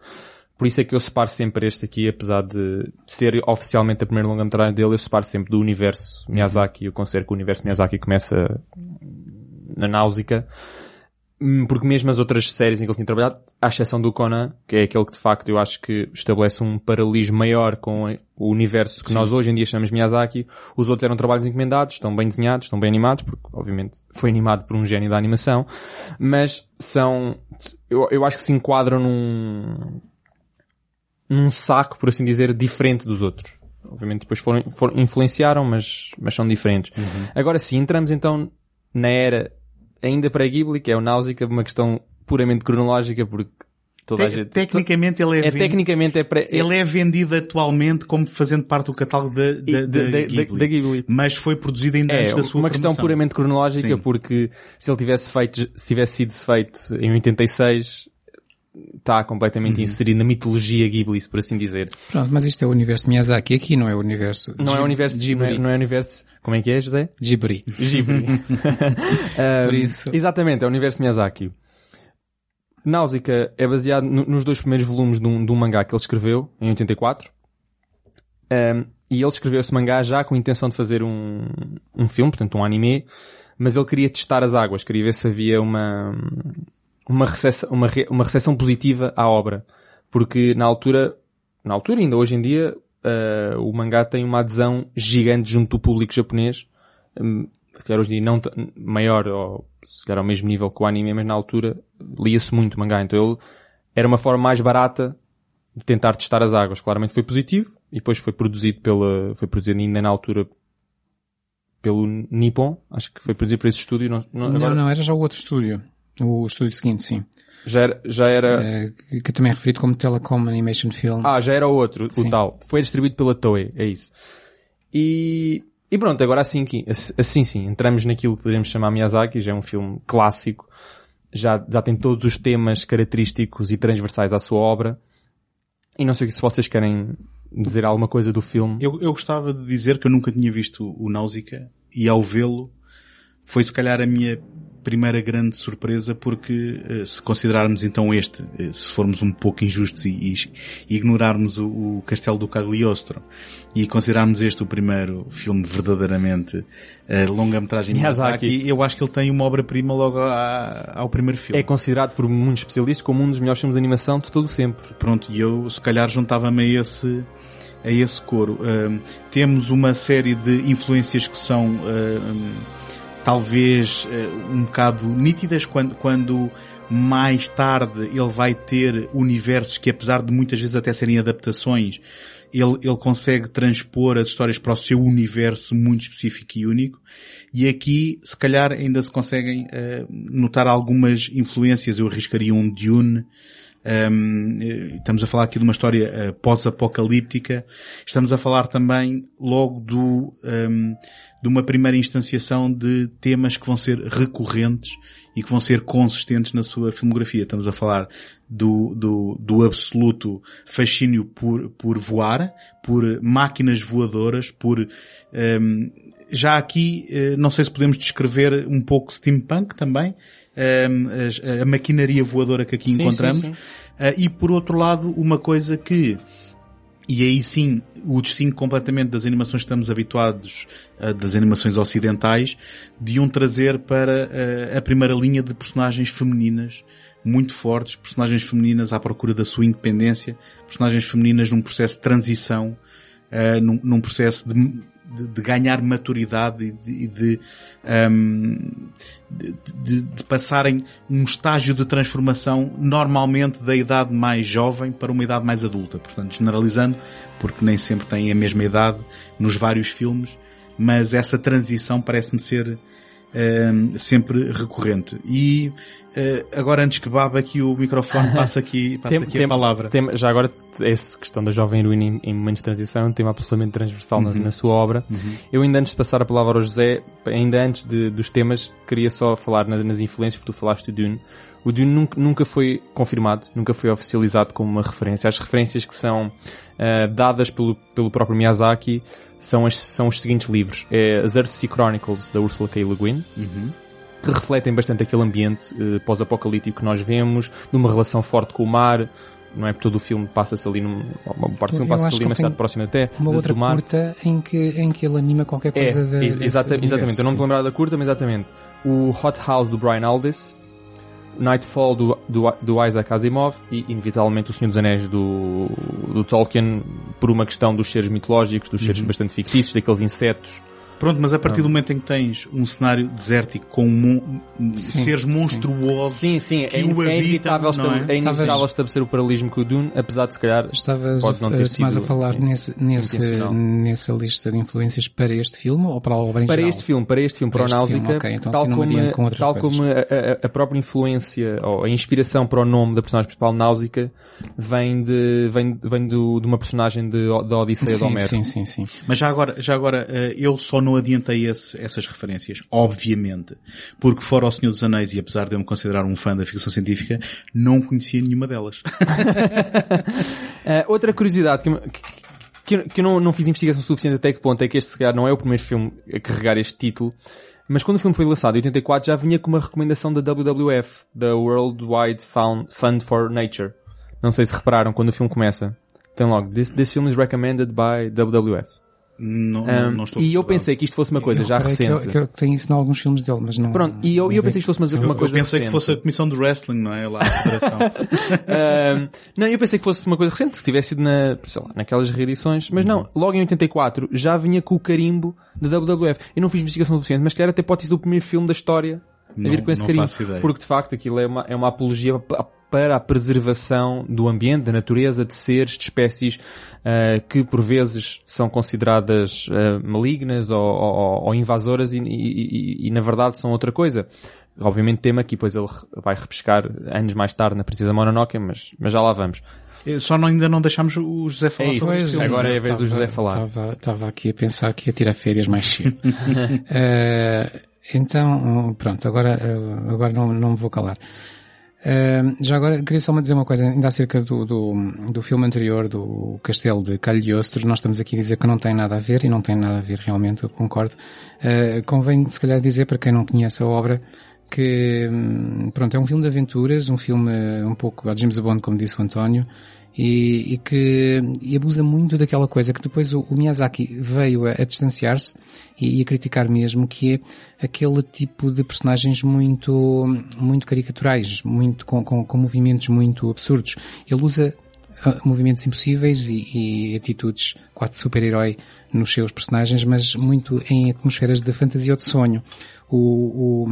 Speaker 1: Por isso é que eu separo sempre este aqui, apesar de ser oficialmente a primeira longa-metragem dele, eu separo sempre do universo Miyazaki. Eu considero que o universo Miyazaki começa na Náusica. Hum, Porque mesmo as outras séries em que ele tinha trabalhado, à exceção do Conan, que é aquele que de facto eu acho que estabelece um paralelismo maior com o universo que nós hoje em dia chamamos Miyazaki, os outros eram trabalhos encomendados, estão bem desenhados, estão bem animados, porque obviamente foi animado por um gênio da animação, mas são, eu, eu acho que se enquadram num, num saco, por assim dizer, diferente dos outros. Obviamente depois foram, foram influenciaram, mas, mas são diferentes. Agora sim, entramos então na era ainda pré-Ghibli, que é o Náusica, uma questão puramente cronológica, porque toda a
Speaker 2: te-
Speaker 1: gente...
Speaker 2: tecnicamente ele é,
Speaker 1: é, tecnicamente é pré...
Speaker 2: ele é vendido atualmente como fazendo parte do catálogo da, da, da,
Speaker 1: da- da-
Speaker 2: Ghibli.
Speaker 1: da Ghibli.
Speaker 2: Mas foi produzido ainda
Speaker 1: É,
Speaker 2: antes da sua
Speaker 1: uma questão
Speaker 2: formação.
Speaker 1: puramente cronológica,
Speaker 2: Sim.
Speaker 1: porque se ele tivesse feito, se tivesse sido feito em 86, está completamente
Speaker 2: Uhum.
Speaker 1: inserido na mitologia Ghibli, por assim dizer.
Speaker 3: Pronto, mas isto é o universo Miyazaki, aqui não é o universo
Speaker 1: Não é
Speaker 3: Ghib-
Speaker 1: o universo, não é,
Speaker 3: Ghibli.
Speaker 1: não é o universo, como é que é, José?
Speaker 3: Ghibli.
Speaker 1: Ghibli.
Speaker 3: Por isso.
Speaker 1: Exatamente, é o universo Miyazaki. Náusica é baseado no- nos dois primeiros volumes de um, de um mangá que ele escreveu, em 84. Um, e ele escreveu esse mangá já com a intenção de fazer um, um filme, portanto um anime, mas ele queria testar as águas, queria ver se havia uma, uma recepção, uma, uma recepção positiva à obra. Porque na altura, na altura ainda hoje em dia, uh, o mangá tem uma adesão gigante junto do público japonês. Hum, se calhar hoje em dia não maior, ou se calhar ao mesmo nível que o anime, mas na altura lia-se muito mangá. Então ele era uma forma mais barata de tentar testar as águas. Claramente foi positivo e depois foi produzido pela, foi produzido ainda na altura pelo Nippon. Acho que foi produzido por esse estúdio. Não, não-
Speaker 3: Não,
Speaker 1: agora
Speaker 3: não, era já o outro estúdio. O estúdio seguinte, sim.
Speaker 1: Já era, já era,
Speaker 3: Eh, que- também é referido como Telecom Animation Film.
Speaker 1: Ah, já era outro,
Speaker 3: Sim.
Speaker 1: o tal. Foi distribuído pela Toei, é isso. E, e pronto, agora assim, que- assim sim, entramos naquilo que poderíamos chamar Miyazaki, já é um filme clássico, já, já tem todos os temas característicos e transversais à sua obra. E não sei se vocês querem dizer alguma coisa do filme.
Speaker 2: Eu, eu gostava de dizer que eu nunca tinha visto o Náusica e ao vê-lo foi se calhar a minha primeira grande surpresa porque uh, se considerarmos então este, uh, se formos um pouco injustos e, e ignorarmos o, o, Castelo do Cagliostro e considerarmos este o primeiro filme verdadeiramente uh, longa-metragem Miyazaki, Miyazaki, eu acho que ele tem uma obra-prima logo a, ao primeiro filme.
Speaker 1: É considerado por muitos especialistas como um dos melhores filmes de animação de todo sempre.
Speaker 2: Pronto, e eu se calhar juntava-me a esse a esse coro. temos uma série de influências que são talvez uh, um bocado nítidas quando, quando mais tarde ele vai ter universos que apesar de muitas vezes até serem adaptações, ele, ele consegue transpor as histórias para o seu universo muito específico e único. E aqui, se calhar, ainda se conseguem uh, notar algumas influências. Eu arriscaria um Dune, um, estamos a falar aqui de uma história uh, pós-apocalíptica. Estamos a falar também logo do, um, de uma primeira instanciação de temas que vão ser recorrentes e que vão ser consistentes na sua filmografia. Estamos a falar do, do, do absoluto fascínio por, por voar, por máquinas voadoras, por um, já aqui, uh, não sei se podemos descrever um pouco steampunk também, a, a maquinaria voadora que aqui sim, encontramos. Sim, sim. Uh, e por outro lado, uma coisa que e aí sim o distingue completamente das animações que estamos habituados, uh, das animações ocidentais, de um trazer para uh, a primeira linha de personagens femininas muito fortes, personagens femininas à procura da sua independência, personagens femininas num processo de transição, num, num, processo de de, de ganhar maturidade e de, de, um, de, passarem um estágio de transformação normalmente da idade mais jovem para uma idade mais adulta. Portanto, generalizando, porque nem sempre têm a mesma idade nos vários filmes, mas essa transição parece-me ser um, sempre recorrente. E uh, agora antes que baba aqui o microfone, passa aqui, passa tem, aqui tem, a palavra.
Speaker 1: Tem, já agora, essa questão da jovem heroína em, em momentos de transição é um tema absolutamente transversal uhum. na, na, sua obra. Uhum. Eu ainda antes de passar a palavra ao José, ainda antes de, dos temas, queria só falar nas, nas influências, porque tu falaste do Dune. O Dune nunca, nunca foi confirmado, nunca foi oficializado como uma referência. As referências que são uh, dadas pelo, pelo próprio Miyazaki são, as, são os seguintes livros. É as Earthsea Chronicles, da Ursula K. Le Guin, uhum. que refletem bastante aquele ambiente uh, pós-apocalíptico que nós vemos, de uma relação forte com o mar, não é? Todo o filme passa-se ali num, uma parte do filme passa-se ali numa cidade próxima até
Speaker 3: uma outra
Speaker 1: do mar.
Speaker 3: curta em que, em que ele anima qualquer é, coisa
Speaker 1: é,
Speaker 3: de,
Speaker 1: exata, Exatamente, eu não me lembrar da curta, mas exatamente. O Hot House do Brian Aldiss, Nightfall do, do, do, Isaac Asimov e, inevitavelmente, O Senhor dos Anéis do, do Tolkien por uma questão dos seres mitológicos, dos seres uhum. bastante fictícios, daqueles insetos
Speaker 2: Pronto, mas a partir do momento em que tens um cenário desértico com mon sim, seres monstruosos
Speaker 1: sim, sim.
Speaker 2: que
Speaker 1: é,
Speaker 2: o
Speaker 1: é
Speaker 2: inevitável,
Speaker 1: não é? é inevitável estabelecer o paralelismo com o Dune, apesar de se calhar
Speaker 3: Estavas,
Speaker 1: pode não ter sido
Speaker 3: a falar nesse, nesse, nessa lista de influências para este filme ou para a obra em
Speaker 1: Para
Speaker 3: geral?
Speaker 1: este filme, para este filme, para, para o Náusica, okay, então, tal, como, com tal como a, a, a, própria influência ou a inspiração para o nome da personagem principal, Náusica, vem de, vem, vem do, de uma personagem de, da Odisseia
Speaker 3: sim,
Speaker 1: de Homero.
Speaker 3: Sim, sim, sim.
Speaker 2: Mas já agora, já agora, uh, eu só não adiantei esse essas referências, obviamente. Porque fora o Senhor dos Anéis, e apesar de eu me considerar um fã da ficção científica, não conhecia nenhuma delas.
Speaker 1: uh, outra curiosidade que, que, que eu não, não fiz investigação suficiente até que ponto é que este, se calhar, não é o primeiro filme a carregar este título, mas quando o filme foi lançado em 84 já vinha com uma recomendação da WWF, da World Wide Fund for Nature. Não sei se repararam quando o filme começa. Tem logo, this, this film is recommended by WWF.
Speaker 2: Não, um, não estou
Speaker 1: e eu pensei que isto fosse uma coisa
Speaker 3: eu
Speaker 1: já recente.
Speaker 3: Que, que eu tenho isso em alguns filmes dele, mas não.
Speaker 1: Pronto, e eu, eu pensei que isto fosse uma, uma coisa
Speaker 2: Eu pensei
Speaker 1: recente.
Speaker 2: que fosse a comissão de wrestling, não é? Lá a federação.
Speaker 1: um, não, eu pensei que fosse uma coisa recente, que tivesse sido na, sei lá, naquelas reedições, mas não, logo em 84 já vinha com o carimbo da WWF. Eu não fiz investigação suficiente, mas que era até pode ser do primeiro filme da história a vir com esse carimbo. Porque de facto aquilo é uma, é uma apologia para a preservação do ambiente, da natureza, de seres, de espécies uh, que por vezes são consideradas uh, malignas ou, ou, ou invasoras e, e, e, e, na verdade são outra coisa. Obviamente tema que depois ele vai repescar anos mais tarde na Princesa Mononoke, mas, mas já lá vamos.
Speaker 2: Só não, ainda não deixámos o José falar
Speaker 1: é isso.
Speaker 2: sobre isso.
Speaker 1: Agora é a vez tava, do José falar.
Speaker 3: Estava aqui a pensar que ia tirar férias mais cedo. uh, então, pronto, agora, agora não, não me vou calar. Uh, já agora, queria só dizer uma coisa, ainda acerca do, do, do filme anterior, do Castelo de Cagliostro, nós estamos aqui a dizer que não tem nada a ver, e não tem nada a ver realmente, eu concordo. Uh, convém, se calhar, dizer para quem não conhece a obra, que, hum, pronto, é um filme de aventuras, um filme um pouco a James Bond, como disse o António, e, e que e abusa muito daquela coisa que depois o, o Miyazaki veio a, a distanciar-se e, e, a criticar mesmo, que é aquele tipo de personagens muito, muito caricaturais, muito, com, com, com movimentos muito absurdos. Ele usa uh, movimentos impossíveis e, e atitudes quase de super-herói nos seus personagens, mas muito em atmosferas de fantasia ou de sonho. O, o,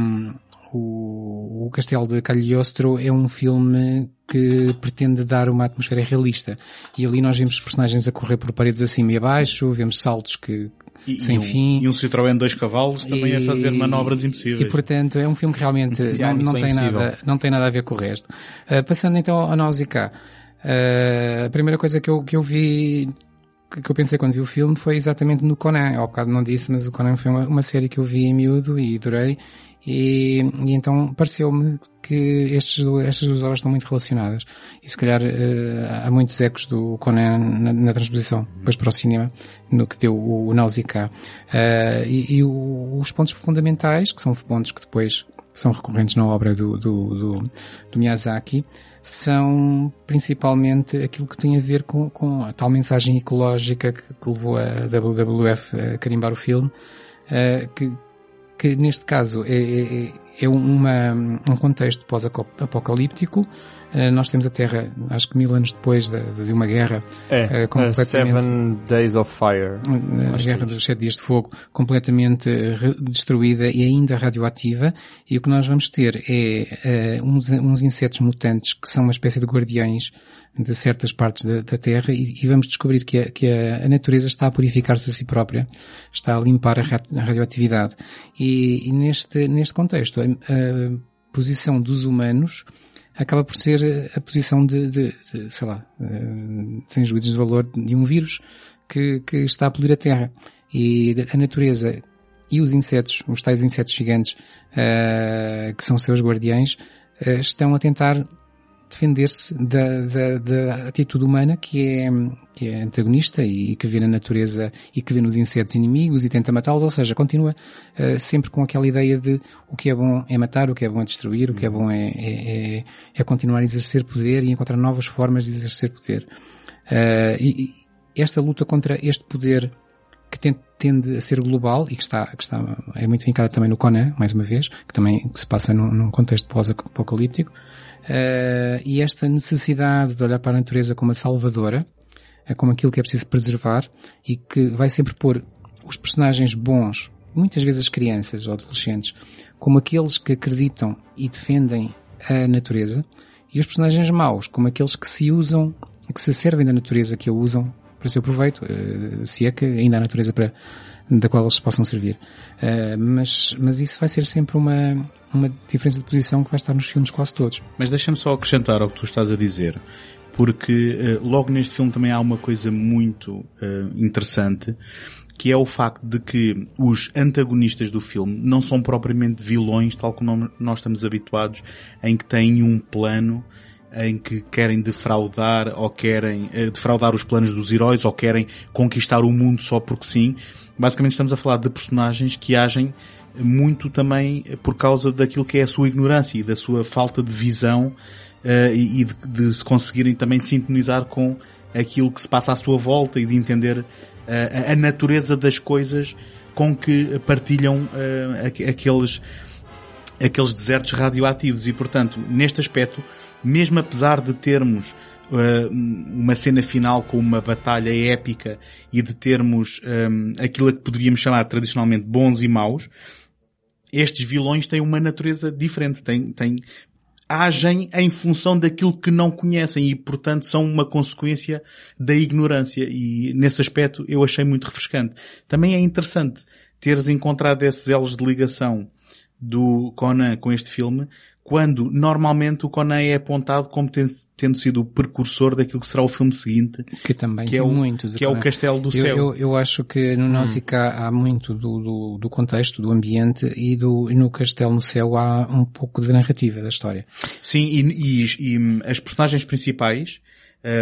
Speaker 3: o, o Castelo de Cagliostro é um filme que pretende dar uma atmosfera realista. E ali nós vemos personagens a correr por paredes acima e abaixo, vemos saltos que,
Speaker 2: E,
Speaker 3: sem
Speaker 2: e um,
Speaker 3: fim.
Speaker 2: E um Citroën dois cavalos também
Speaker 3: E-
Speaker 2: a fazer manobras impossíveis.
Speaker 3: E portanto é um filme que realmente não, não
Speaker 1: Missão
Speaker 3: tem
Speaker 1: Impossível.
Speaker 3: nada, não tem nada a ver com o resto. Uh, passando então ao Nausicaa. Uh, a primeira coisa que eu, que eu vi, que que eu pensei quando vi o filme foi exatamente no Conan. Ao bocado não disse, mas o Conan foi uma, uma série que eu vi em miúdo e adorei. E, e então pareceu-me que estes, estas duas obras estão muito relacionadas. E se calhar eh, há muitos ecos do Conan na, na transposição, depois para o cinema, no que deu o, o Nausicaa. Eh, e e o- os pontos fundamentais, que são pontos que depois são recorrentes na obra do, do, do, do Miyazaki, são principalmente aquilo que tem a ver com, com a tal mensagem ecológica que, que levou a WWF a carimbar o filme, eh, que, que neste caso é, é, é uma, um contexto pós-apocalíptico. Eh, Nós temos a Terra, acho que mil anos depois de, de uma guerra,
Speaker 1: É,
Speaker 3: Eh, completamente-
Speaker 1: Seven Days of Fire.
Speaker 3: a guerra dos sete dias de fogo completamente eh, destruída e ainda radioativa. E o que nós vamos ter é eh, uns, uns insetos mutantes que são uma espécie de guardiães de certas partes da, da Terra e, e vamos descobrir que, a, que a, natureza está a purificar-se a si própria, está a limpar a, a radioatividade. E, e neste, neste contexto a, a posição dos humanos acaba por ser eh, a posição de, de, de, sei lá, eh, sem juízes de valor, de um vírus que, que está a poluir a Terra. E a natureza e os insetos, os tais insetos gigantes, eh, que são seus guardiães, eh, estão a tentar defender-se da, da, da atitude humana que é, que é antagonista e que vê na natureza e que vê nos insetos inimigos e tenta matá-los, ou seja, continua eh, sempre com aquela ideia de o que é bom é matar, o que é bom é destruir, o que é bom é, é, é, é continuar a exercer poder e encontrar novas formas de exercer poder. Eh, e, e esta luta contra este poder que tende a ser global e que está, que está é muito vincada também no Conan, mais uma vez, que também se passa num, num contexto pós-apocalíptico, eh, e esta necessidade de olhar para a natureza como a salvadora, eh, como aquilo que é preciso preservar e que vai sempre pôr os personagens bons, muitas vezes as crianças ou adolescentes, como aqueles que acreditam e defendem a natureza, e os personagens maus como aqueles que se usam, que se servem da natureza, que a usam para seu proveito, eh, se é que ainda há natureza para, da qual eles possam servir. Eh, mas, mas isso vai ser sempre uma, uma diferença de posição que vai estar nos filmes quase todos.
Speaker 2: Mas deixa-me só acrescentar ao que tu estás a dizer, porque eh, logo neste filme também há uma coisa muito eh, interessante, que é o facto de que os antagonistas do filme não são propriamente vilões, tal como nós estamos habituados, em que têm um plano em que querem defraudar ou querem eh, defraudar os planos dos heróis ou querem conquistar o mundo só porque sim. Basicamente estamos a falar de personagens que agem muito também por causa daquilo que é a sua ignorância e da sua falta de visão eh, e de, de se conseguirem também sintonizar com aquilo que se passa à sua volta e de entender eh, a- a natureza das coisas com que partilham aqu- aqueles aqueles desertos radioativos e portanto neste aspecto mesmo apesar de termos uh, uma cena final com uma batalha épica e de termos um, aquilo a que poderíamos chamar tradicionalmente bons e maus, estes vilões têm uma natureza diferente, têm, têm, agem em função daquilo que não conhecem e, portanto, são uma consequência da ignorância e, nesse aspecto, eu achei muito refrescante. Também é interessante teres encontrado esses elos de ligação do Conan com este filme, quando normalmente o Conan é apontado como ten- tendo sido o precursor daquilo que será o filme seguinte,
Speaker 3: Que também
Speaker 2: que é o,
Speaker 3: muito.
Speaker 2: que é o
Speaker 3: Conan.
Speaker 2: Castelo do
Speaker 3: Eu,
Speaker 2: Céu.
Speaker 3: eu, eu acho que no Nausicaa há muito do, do, do contexto, do ambiente e, do, e no Castelo no Céu há um pouco de narrativa da história.
Speaker 2: Sim, e, e- e, hum, as personagens principais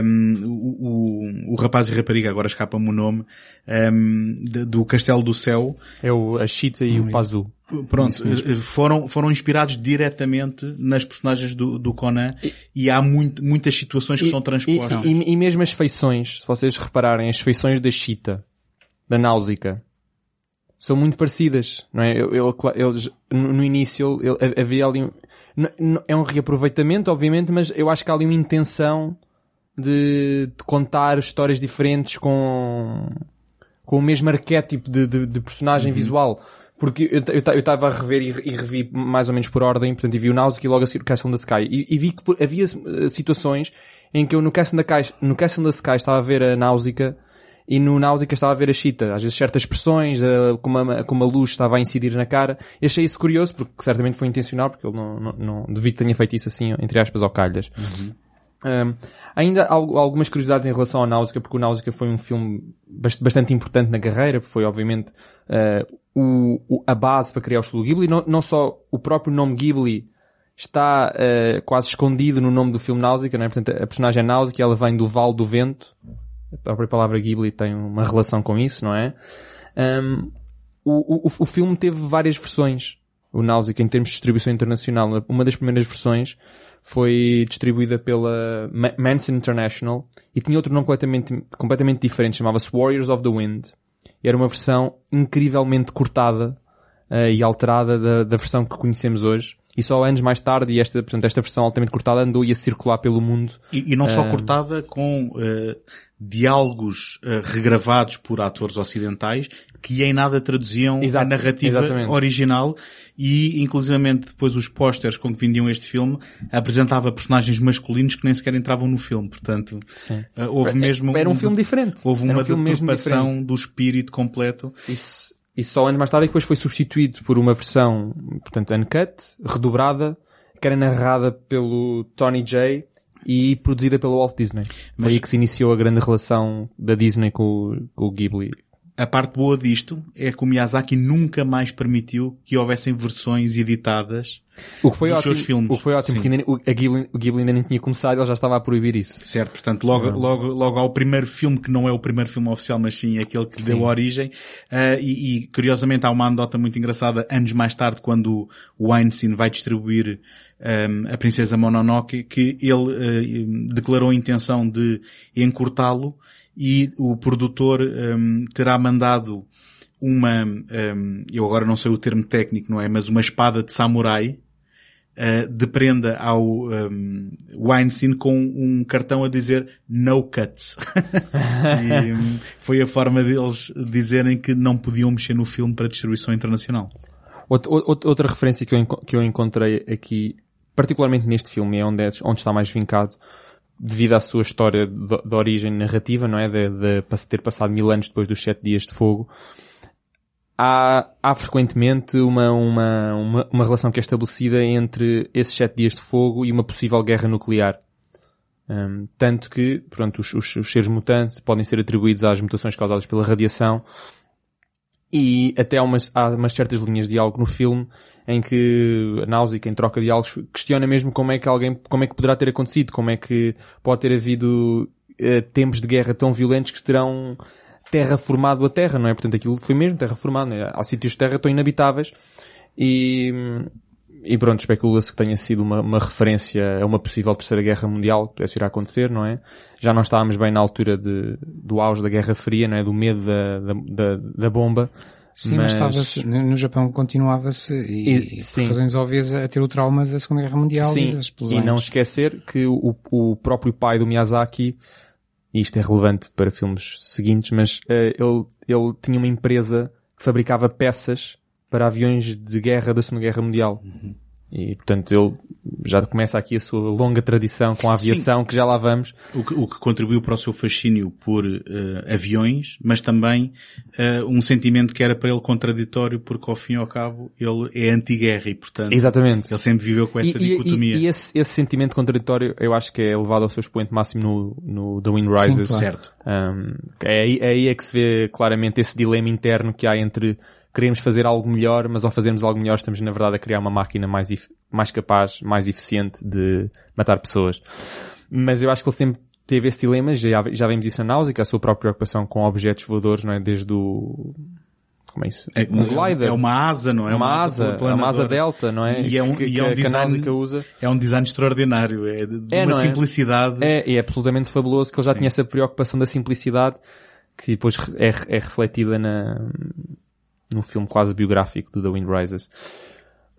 Speaker 2: um, o, o, o, rapaz e rapariga, agora escapa-me o nome, um, de, do Castelo do Céu.
Speaker 1: É o a Chita e o Pazu.
Speaker 2: Pronto, eh, foram, foram inspirados diretamente nas personagens do, do Conan e, e há muito, muitas situações que
Speaker 1: e,
Speaker 2: são transpostas.
Speaker 1: E, e, mesmo as feições, se vocês repararem, as feições da Chita, da Náusica, são muito parecidas, não é? Eles, no início, ele, havia ali, é um reaproveitamento, obviamente, mas eu acho que há ali uma intenção de, de contar histórias diferentes com, com o mesmo arquétipo de, de, de personagem uhum. visual. Porque eu estava a rever e, e, revi mais ou menos por ordem, portanto, e vi o Náusea e logo a seguir o Castle in the Sky. E, e vi que havia eh, situações em que eu no Castle in the, Sky, no Castle in the Sky estava a ver a Náusea e no Náusea estava a ver a Chita. Às vezes certas expressões, uh, como, a, como a luz estava a incidir na cara. E achei isso curioso, porque certamente foi intencional, porque ele não, não, não devido que tenha feito isso assim, entre aspas, ao calhas. Uhum. Um, ainda algumas curiosidades em relação ao Náusea, porque o Náusea foi um filme bastante importante na carreira, foi obviamente uh, o, o, a base para criar o estilo Ghibli. Não, não só o próprio nome Ghibli está uh, quase escondido no nome do filme Náusea, é? Portanto, a personagem é Náusea, ela vem do Vale do Vento. A própria palavra Ghibli tem uma relação com isso, não é? Um, o, o, o filme teve várias versões, o Náusea, em termos de distribuição internacional. Uma das primeiras versões foi distribuída pela Manson International e tinha outro nome completamente, completamente diferente, chamava-se Warriors of the Wind. E era uma versão incrivelmente cortada uh, e alterada da, da versão que conhecemos hoje. E só anos mais tarde, e esta, portanto, esta versão altamente cortada andou a circular pelo mundo.
Speaker 2: E, e não só uh, cortada, com uh, diálogos uh, regravados por atores ocidentais que em nada traduziam Exato, a narrativa exatamente. original e inclusivamente depois os pósteres com que vendiam este filme apresentava personagens masculinos que nem sequer entravam no filme, portanto uh, houve mesmo...
Speaker 1: Era um, um filme diferente.
Speaker 2: Houve uma um deturpação do espírito completo.
Speaker 1: Isso, e só anos mais tarde depois foi substituído por uma versão, portanto, uncut, redobrada, que era narrada pelo Tony J e produzida pelo Walt Disney. Mas... Aí que se iniciou a grande relação da Disney com, com o Ghibli
Speaker 2: a parte boa disto é que o Miyazaki nunca mais permitiu que houvessem versões editadas
Speaker 1: o que foi
Speaker 2: dos
Speaker 1: ótimo,
Speaker 2: seus filmes.
Speaker 1: O que foi ótimo, Sim. porque ainda, o, a Ghibli, o Ghibli ainda nem tinha começado, ele já estava a proibir isso.
Speaker 2: Certo, portanto, logo, uhum. logo, logo ao primeiro filme, que não é o primeiro filme oficial, mas sim aquele que sim. deu origem, uh, e, e, curiosamente há uma anedota muito engraçada, anos mais tarde, quando o Weinstein vai distribuir um, a Princesa Mononoke, que ele uh, declarou a intenção de encurtá-lo, e o produtor um, terá mandado uma, um, eu agora não sei o termo técnico, não é? Mas uma espada de samurai uh, de prenda ao um, Weinstein com um cartão a dizer no cuts. e um, foi a forma deles dizerem que não podiam mexer no filme para distribuição internacional.
Speaker 1: Outra, outra referência que eu, que eu encontrei aqui, particularmente neste filme, é onde, é, onde está mais vincado, devido à sua história de, de origem narrativa, não é? De, de, ter passado mil anos depois dos sete dias de fogo, há, há frequentemente uma, uma, uma, uma relação que é estabelecida entre esses sete dias de fogo e uma possível guerra nuclear. Um, tanto que, pronto, os, os, os seres mutantes podem ser atribuídos às mutações causadas pela radiação e até há umas, há umas certas linhas de diálogo no filme em que a Náusea, em troca de diálogos, questiona mesmo como é que alguém, como é que poderá ter acontecido, como é que pode ter havido uh, tempos de guerra tão violentos que terão terraformado a Terra, não é? Portanto, aquilo foi mesmo terraformado, não é? Há sítios de Terra tão inabitáveis e, e pronto, especula-se que tenha sido uma, uma, referência a uma possível terceira guerra mundial que pudesse vir a acontecer, não é? Já não estávamos bem na altura de, do auge da Guerra Fria, não é? Do medo da, da, da, da bomba.
Speaker 3: Sim, mas, mas no Japão continuava-se e, e sim. por razões óbvias a ter o trauma da Segunda Guerra Mundial sim, e das explosões.
Speaker 1: E não esquecer que o, o próprio pai do Miyazaki, e isto é relevante para filmes seguintes, mas uh, ele, ele tinha uma empresa que fabricava peças para aviões de guerra da Segunda Guerra Mundial. Uhum. E, portanto, ele já começa aqui a sua longa tradição com a aviação, Sim. que já lá vamos.
Speaker 2: O que, o que contribuiu para o seu fascínio por uh, aviões, mas também uh, um sentimento que era para ele contraditório, porque ao fim e ao cabo ele é anti-guerra e, portanto,
Speaker 1: Exatamente.
Speaker 2: ele sempre viveu com essa
Speaker 1: e,
Speaker 2: dicotomia.
Speaker 1: E, e esse, esse, sentimento contraditório eu acho que é elevado ao seu expoente máximo no, no The Wind Rises.
Speaker 2: Sim, certo.
Speaker 1: Um, é, aí, é aí é que se vê claramente esse dilema interno que há entre queremos fazer algo melhor, mas ao fazermos algo melhor estamos na verdade a criar uma máquina mais, mais capaz, mais eficiente de matar pessoas. Mas eu acho que ele sempre teve esse dilema, já, já vemos isso na Náusea, a sua própria preocupação com objetos voadores, não é? Desde o... Como é isso?
Speaker 2: É,
Speaker 1: um glider.
Speaker 2: é uma asa, não é?
Speaker 1: uma asa, é uma asa delta, não é?
Speaker 2: E é um,
Speaker 1: que,
Speaker 2: e
Speaker 1: que
Speaker 2: é um
Speaker 1: a- que
Speaker 2: design,
Speaker 1: Náusica usa.
Speaker 2: é um design extraordinário. É de, de
Speaker 1: É,
Speaker 2: uma
Speaker 1: é?
Speaker 2: simplicidade.
Speaker 1: É, e é absolutamente fabuloso que ele já tinha essa preocupação da simplicidade que depois é, é refletida na, no filme quase biográfico do The Wind Rises.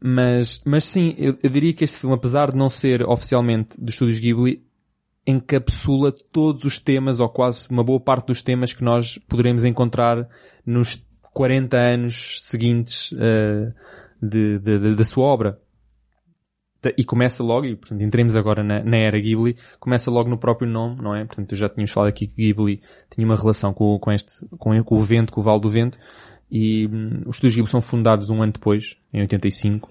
Speaker 1: Mas, mas sim, eu, eu diria que este filme, apesar de não ser oficialmente dos estúdios Ghibli, encapsula todos os temas, ou quase uma boa parte dos temas que nós poderemos encontrar nos 40 anos seguintes eh, de, de- de- da sua obra. E começa logo, e portanto entremos agora na, na era Ghibli, começa logo no próprio nome, não é? Portanto, já tínhamos falado aqui que Ghibli tinha uma relação com, com este, com, com o vento, com o Vale do Vento, e hum, os estúdios Ghibli são fundados um ano depois, em 85,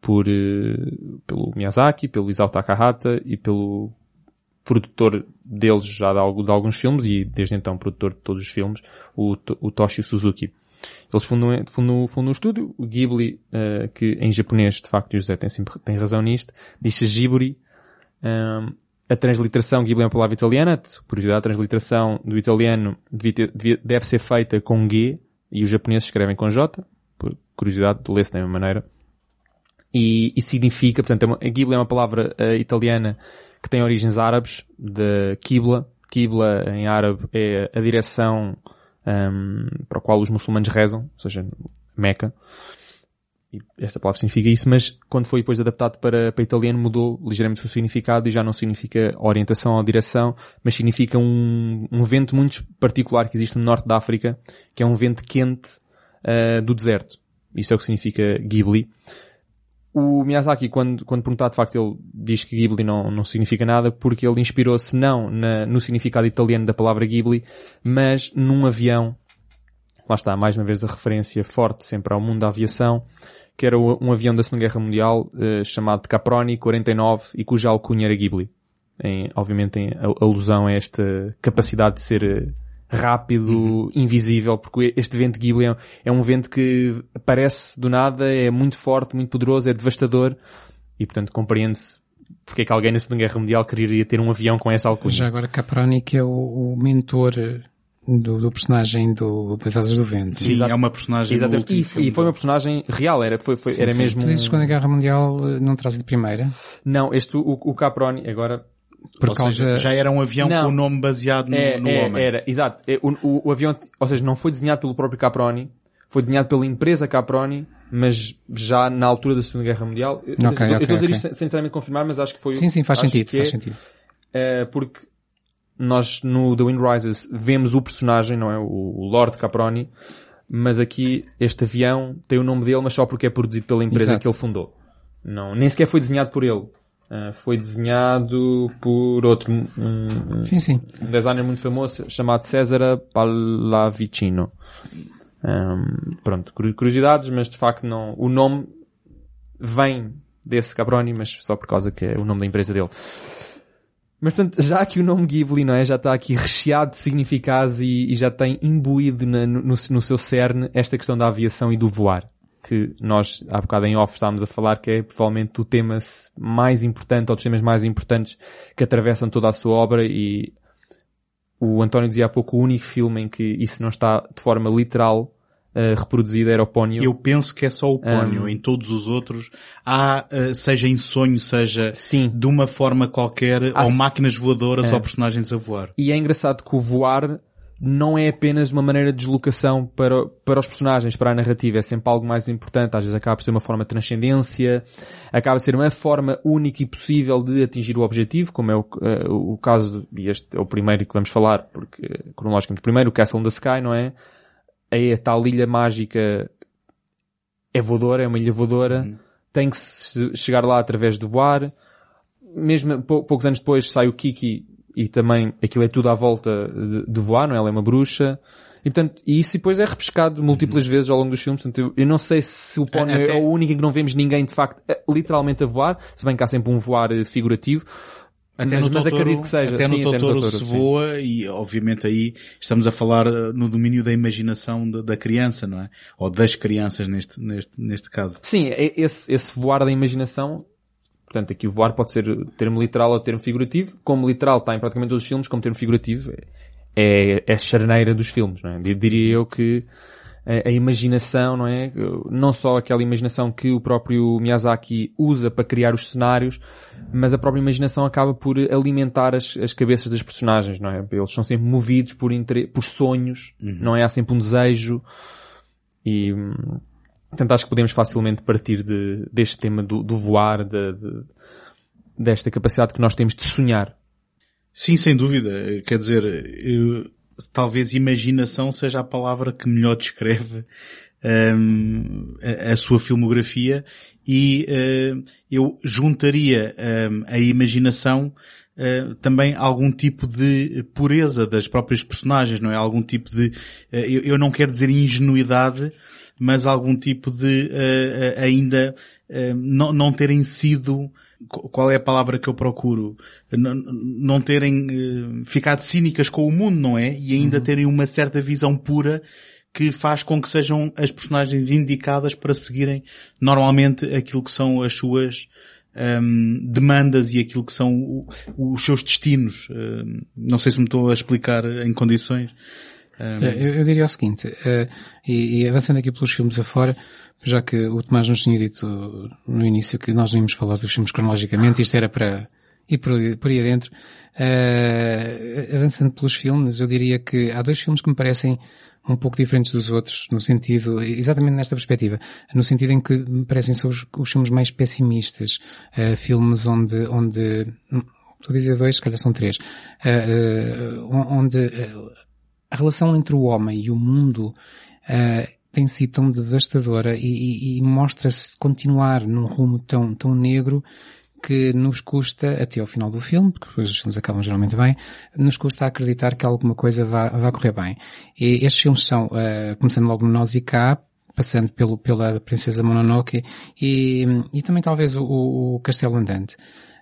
Speaker 1: por, eh, pelo Miyazaki, pelo Isao Takahata e pelo produtor deles já de, de alguns filmes e desde então produtor de todos os filmes, o, o Toshio Suzuki. Eles fundam, fundam, fundam o estúdio, o Ghibli, eh, que em japonês, de facto, o José tem, sempre, tem razão nisto, diz-se Ghibli. Ahm, a transliteração, Ghibli é uma palavra italiana, de curiosidade, a transliteração do italiano deve ser feita com G, e os japoneses escrevem com J, por curiosidade, lê-se da mesma maneira. E, e significa, portanto, é uma, a Ghibli é uma palavra eh, italiana que tem origens árabes, de Qibla. Qibla em árabe é a direção ahm, para a qual os muçulmanos rezam, ou seja, Meca. Esta palavra significa isso, mas quando foi depois adaptado para, para italiano mudou ligeiramente o significado e já não significa orientação ou direção, mas significa um, um vento muito particular que existe no norte da África, que é um vento quente ah, do deserto. Isso é o que significa Ghibli. O Miyazaki, quando, quando perguntado, de facto, ele diz que Ghibli não, não significa nada porque ele inspirou-se não na- no significado italiano da palavra Ghibli, mas num avião. Lá está, mais uma vez a referência forte sempre ao mundo da aviação, que era um avião da Segunda Guerra Mundial eh, chamado Caproni 49 e cuja alcunha era Ghibli. Em, obviamente em al- alusão a esta capacidade de ser eh, rápido, invisível, porque este vento Ghibli é, é um vento que aparece do nada, é muito forte, muito poderoso, é devastador e portanto compreende-se porque é que alguém na Segunda Guerra Mundial quereria ter um avião com essa alcunha.
Speaker 3: Já agora Caproni, que é o, o mentor eh, do, do personagem do, das Asas do Vento.
Speaker 2: Sim,
Speaker 1: Exato.
Speaker 2: é uma personagem
Speaker 1: Exatamente. E, e foi uma personagem real, era, foi, foi,
Speaker 3: Sim,
Speaker 1: era
Speaker 3: sim.
Speaker 1: mesmo...
Speaker 3: Tu dizes
Speaker 1: um-
Speaker 3: Segunda Guerra Mundial eh, não traz de primeira,
Speaker 1: Não, este, o, o Caproni, agora...
Speaker 3: por
Speaker 2: Ou
Speaker 3: causa...
Speaker 2: seja, já era um avião
Speaker 1: Não.
Speaker 2: com o nome baseado no,
Speaker 1: É,
Speaker 2: no
Speaker 1: é,
Speaker 2: homem.
Speaker 1: Era, exato. É, o, o, o avião, ou seja, não foi desenhado pelo próprio Caproni, foi desenhado pela empresa Caproni, mas já na altura da Segunda Guerra Mundial. Eu- eu-
Speaker 3: Ok,
Speaker 1: eu, estou a dizer isto sem, sem necessariamente confirmar, mas acho que foi...
Speaker 3: Sim, sim, faz sentido,
Speaker 1: que
Speaker 3: faz
Speaker 1: é,
Speaker 3: sentido.
Speaker 1: eh, porque nós no The Wind Rises vemos o personagem, não é? O, Lord Caproni, mas aqui este avião tem o nome dele, mas só porque é produzido pela empresa
Speaker 3: Exato.
Speaker 1: que ele fundou. Não, nem sequer foi desenhado por ele. Eh, foi desenhado por outro, um,
Speaker 3: Sim, sim.
Speaker 1: um designer muito famoso chamado Cesare Pallavicino. Um, pronto, curi- curiosidades, mas de facto não, o nome vem desse Caproni, mas só por causa que é o nome da empresa dele. Mas portanto, já que o nome Ghibli, não é? Já está aqui recheado de significados e, e já tem imbuído na- no, no- seu cerne esta questão da aviação e do voar. Que nós, há bocado em off, estávamos a falar que é provavelmente o tema mais importante, ou dos temas mais importantes que atravessam toda a sua obra e o António dizia há pouco o único filme em que isso não está de forma literal eh, reproduzida era o Pónio.
Speaker 2: Eu penso que é só o Pónio.
Speaker 1: Um,
Speaker 2: Em todos os outros há, eh, seja em sonho, seja
Speaker 1: Sim.
Speaker 2: de uma forma qualquer,
Speaker 1: Há
Speaker 2: ou máquinas voadoras
Speaker 1: É.
Speaker 2: ou personagens a voar.
Speaker 1: E é engraçado que o voar não é apenas uma maneira de deslocação para, para os personagens, para a narrativa, é sempre algo mais importante, às vezes acaba por ser uma forma de transcendência, acaba por ser uma forma única e possível de atingir o objetivo, como é o, eh, o caso, e este é o primeiro que vamos falar, porque cronologicamente primeiro, o Castle in the Sky, não é? A tal ilha mágica é voadora, é uma ilha voadora, tem que chegar lá através de voar, mesmo pou- poucos anos depois sai o Kiki e também aquilo é tudo à volta de, de voar, não é? Ela é uma bruxa. E portanto, e isso depois é repescado múltiplas vezes ao longo dos filmes. Portanto, eu, eu não sei se o Pónio
Speaker 2: Até-
Speaker 1: é o único em que não vemos ninguém de facto eh, literalmente a voar, se bem que há sempre um voar eh, figurativo.
Speaker 2: Até
Speaker 1: mas,
Speaker 2: no
Speaker 1: mas
Speaker 2: Totoro,
Speaker 1: que seja.
Speaker 2: Até
Speaker 1: Sim,
Speaker 2: no Totoro se
Speaker 1: sim.
Speaker 2: voa e obviamente aí estamos a falar eh, no domínio da imaginação da, da criança, não é? Ou das crianças neste, neste, neste caso.
Speaker 1: Sim, é- esse, esse voar da imaginação, Portanto, aqui o voar pode ser termo literal ou termo figurativo. Como literal está em praticamente todos os filmes, como termo figurativo é, é a charneira dos filmes, não é? Diria eu que a, a, imaginação, não é? Não só aquela imaginação que o próprio Miyazaki usa para criar os cenários, mas a própria imaginação acaba por alimentar as, as cabeças das personagens, não é? Eles são sempre movidos por, por sonhos, uhum. não é? Há sempre um desejo e, portanto, acho que podemos facilmente partir de, deste tema do, do voar, de, de, desta capacidade que nós temos de sonhar.
Speaker 2: Sim, sem dúvida. Quer dizer, eu, talvez imaginação seja a palavra que melhor descreve um, a, a, sua filmografia e uh, eu juntaria um, a imaginação uh, também algum tipo de pureza das próprias personagens, não é? Algum tipo de, uh, eu, eu, não quero dizer ingenuidade, mas algum tipo de ainda não, não terem sido qual é a palavra que eu procuro? Não, não terem uh, ficado cínicas com o mundo, não é? E ainda uhum. terem uma certa visão pura que faz com que sejam as personagens indicadas para seguirem normalmente aquilo que são as suas um, ehm, demandas e aquilo que são o, os seus destinos. Uh, não sei se me estou a explicar em condições.
Speaker 3: Um... Ehm, eu, eu, diria o seguinte, uh, e, e avançando aqui pelos filmes afora, já que o Tomás nos tinha dito no início que nós não íamos falar dos filmes cronologicamente, isto era para ir por, por aí adentro. Uh, avançando pelos filmes, eu diria que há dois filmes que me parecem um pouco diferentes dos outros, no sentido, exatamente nesta perspectiva, no sentido em que me parecem ser os, os filmes mais pessimistas, uh, filmes onde, onde, estou a dizer dois, se calhar são três, uh, onde a relação entre o homem e o mundo tem sido tão devastadora e, e, e mostra-se continuar num rumo tão, tão negro que nos custa, até ao final do filme, porque os filmes acabam geralmente bem, nos custa acreditar que alguma coisa vai, vai correr bem. E estes filmes são, uh, começando logo no Nausicaa, passando pelo, pela Princesa Mononoke e, e também talvez o, o Castelo Andante.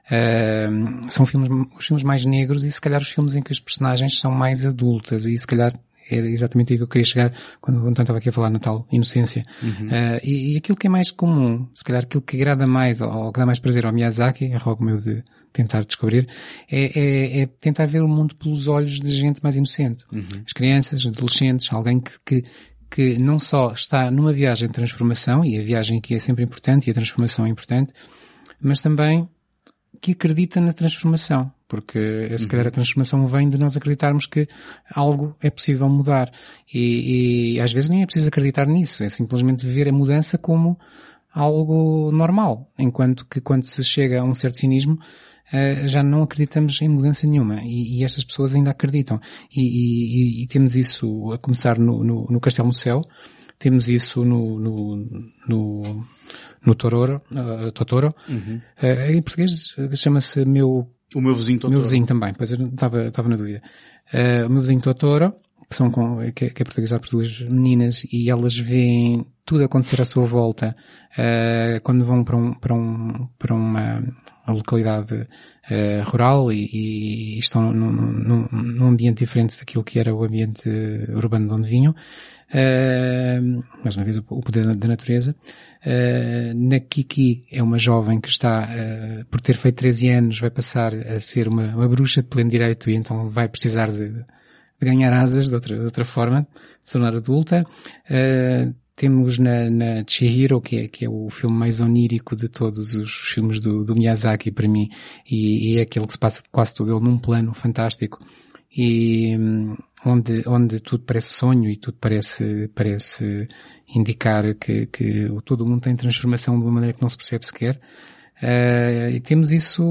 Speaker 3: Uh, são filmes, os filmes mais negros e se calhar os filmes em que as personagens são mais adultas e se calhar era exatamente aí que eu queria chegar quando o António estava aqui a falar na tal inocência. Uhum. Uh, e, e, aquilo que é mais comum, se calhar aquilo que agrada mais, ou que dá mais prazer ao Miyazaki, é algo meu de tentar descobrir, é, é, é, tentar ver o mundo pelos olhos de gente mais inocente. Uhum. As crianças, adolescentes, alguém que, que, que não só está numa viagem de transformação, e a viagem aqui é sempre importante, e a transformação é importante, mas também que acredita na transformação, porque se calhar a transformação vem de nós acreditarmos que algo é possível mudar. E, e, às vezes nem é preciso acreditar nisso, é simplesmente ver a mudança como algo normal, enquanto que quando se chega a um certo cinismo, Uh, já não acreditamos em mudança nenhuma e, e estas pessoas ainda acreditam e, e, e, temos isso a começar no, no, no Castelo no Céu temos isso no, no, no, no Tororo, uh, Totoro. Uhum. Uh, em português chama-se meu...
Speaker 2: O meu vizinho Totoro.
Speaker 3: Meu vizinho também, pois eu estava, estava na dúvida. Uh, o meu vizinho Totoro, que são com, que, que é portuguesado por duas meninas e elas veem tudo acontecer à sua volta uh, quando vão para um para um para uma, uma localidade uh, rural e, e estão num, num, num, ambiente diferente daquilo que era o ambiente urbano de onde vinham Mais uma vez, o poder da natureza. Uh, na Kiki é uma jovem que está, uh, por ter feito 13 anos, vai passar a ser uma, uma bruxa de pleno direito e então vai precisar de, de ganhar asas de outra, de outra forma, de se tornar adulta. Uh, temos na, na Chihiro, que é, que é o filme mais onírico de todos os filmes do, do Miyazaki para mim, e, e é aquele que se passa quase todo ele num plano fantástico e hum, onde, onde tudo parece sonho e tudo parece, parece indicar que, que todo o mundo tem transformação de uma maneira que não se percebe sequer. Uh, e temos isso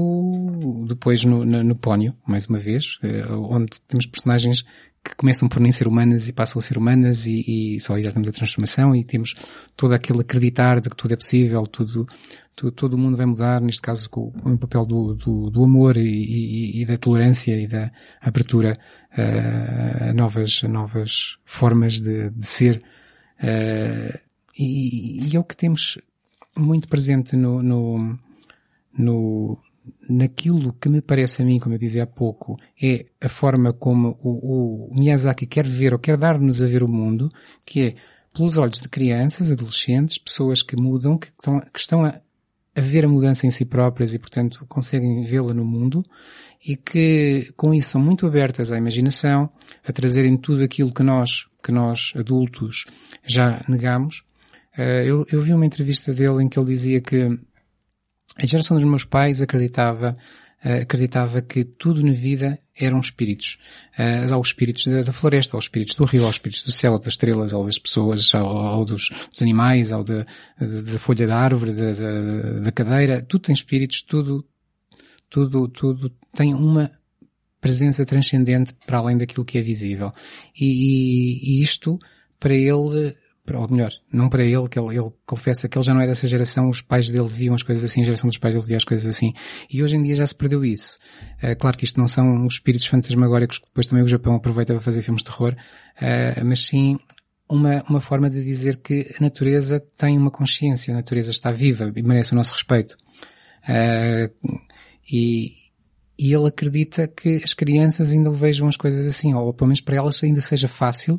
Speaker 3: depois no, no, no Pónio, mais uma vez, uh, onde temos personagens que começam por nem ser humanas e passam a ser humanas e, e só aí já temos a transformação e temos todo aquele acreditar de que tudo é possível, tudo, tudo todo o mundo vai mudar, neste caso com, com o papel do, do, do amor e, e, e, da tolerância e da abertura uh, a novas, novas formas de, de ser. Uh, e, e é o que temos muito presente no, no, no naquilo que me parece a mim, como eu dizia há pouco, é a forma como o, o Miyazaki quer ver ou quer dar-nos a ver o mundo, que é pelos olhos de crianças, adolescentes, pessoas que mudam, que estão, que estão a, a ver a mudança em si próprias e, portanto, conseguem vê-la no mundo e que com isso são muito abertas à imaginação, a trazerem tudo aquilo que nós, que nós adultos já negamos. Uh, eu, eu vi uma entrevista dele em que ele dizia que a geração dos meus pais acreditava uh, acreditava que tudo na vida eram espíritos. Uh, aos espíritos da, floresta, aos espíritos do rio, aos espíritos do céu, das estrelas, ou das pessoas, ao, ao dos, dos, animais, ao da, da folha da árvore, da, da, da cadeira. Tudo tem espíritos, tudo, tudo, tudo tem uma presença transcendente para além daquilo que é visível. E, e, e isto, para ele, ou melhor, não para ele, que ele, ele, confessa que ele já não é dessa geração, os pais dele viam as coisas assim, a geração dos pais dele via as coisas assim. E hoje em dia já se perdeu isso. É claro que isto não são os espíritos fantasmagóricos que depois também o Japão aproveita para fazer filmes de terror, uh, mas sim uma, uma forma de dizer que a natureza tem uma consciência, a natureza está viva e merece o nosso respeito. Uh, e, e ele acredita que as crianças ainda vejam as coisas assim, ou pelo menos para elas ainda seja fácil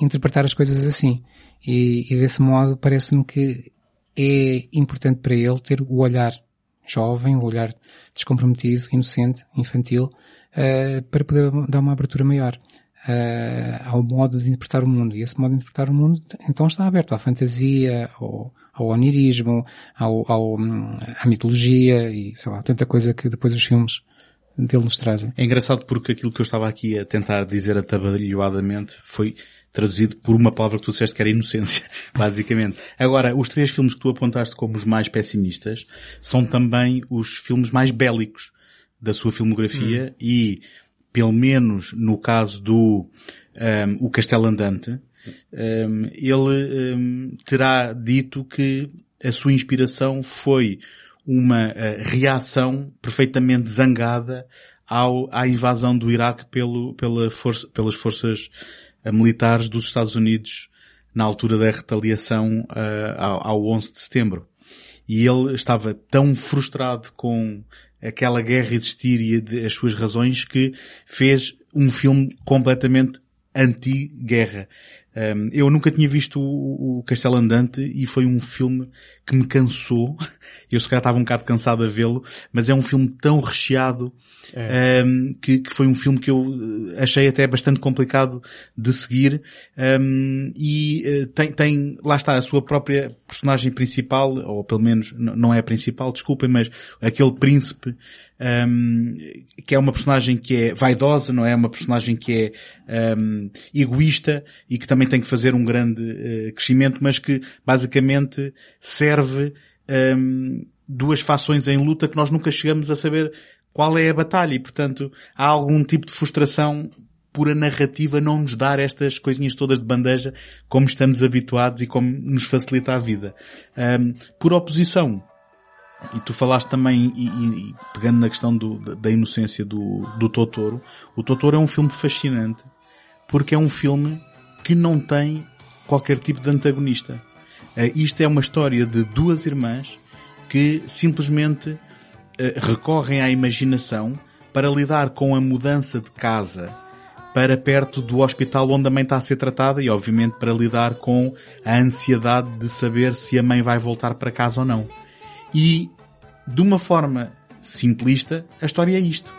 Speaker 3: interpretar as coisas assim. E, e desse modo parece-me que é importante para ele ter o olhar jovem, o olhar descomprometido, inocente, infantil, uh, para poder dar uma abertura maior uh, ao modo de interpretar o mundo. E esse modo de interpretar o mundo então está aberto à fantasia, ao, ao onirismo, ao, ao, à mitologia e sei lá, tanta coisa que depois os filmes dele nos trazem.
Speaker 2: É engraçado porque aquilo que eu estava aqui a tentar dizer atabalhoadamente foi traduzido por uma palavra que tu disseste que era inocência, basicamente. Agora, os três filmes que tu apontaste como os mais pessimistas são também os filmes mais bélicos da sua filmografia hum. e, pelo menos no caso do um, O Castelo Andante, um, ele um, terá dito que a sua inspiração foi uma uh, reação perfeitamente zangada ao, à invasão do Iraque pelo, pela força, pelas forças uh, militares dos Estados Unidos na altura da retaliação uh, ao, ao 11 de setembro. E ele estava tão frustrado com aquela guerra existir e as suas razões que fez um filme completamente anti-guerra. Um, eu nunca tinha visto o, Castelo Andante e foi um filme que me cansou. Eu se calhar estava um bocado cansado a vê-lo, mas é um filme tão recheado é. um, que, que, foi um filme que eu eh, achei até bastante complicado de seguir. Um, e uh, tem, tem, lá está, a sua própria personagem principal, ou pelo menos não é a principal, desculpem, mas aquele príncipe um, que é uma personagem que é vaidosa, não é? Uma personagem que é um, egoísta e que também tem que fazer um grande uh, crescimento, mas que basicamente serve um, duas fações em luta que nós nunca chegamos a saber qual é a batalha e, portanto, há algum tipo de frustração por a narrativa não nos dar estas coisinhas todas de bandeja como estamos habituados e como nos facilita a vida. Um, por oposição, e tu falaste também, e, e, pegando na questão do, da inocência do, do Totoro, o Totoro é um filme fascinante, porque é um filme que não tem qualquer tipo de antagonista. Uh, isto é uma história de duas irmãs que simplesmente uh, recorrem à imaginação para lidar com a mudança de casa para perto do hospital onde a mãe está a ser tratada e obviamente para lidar com a ansiedade de saber se a mãe vai voltar para casa ou não. E, de uma forma simplista, a história é isto.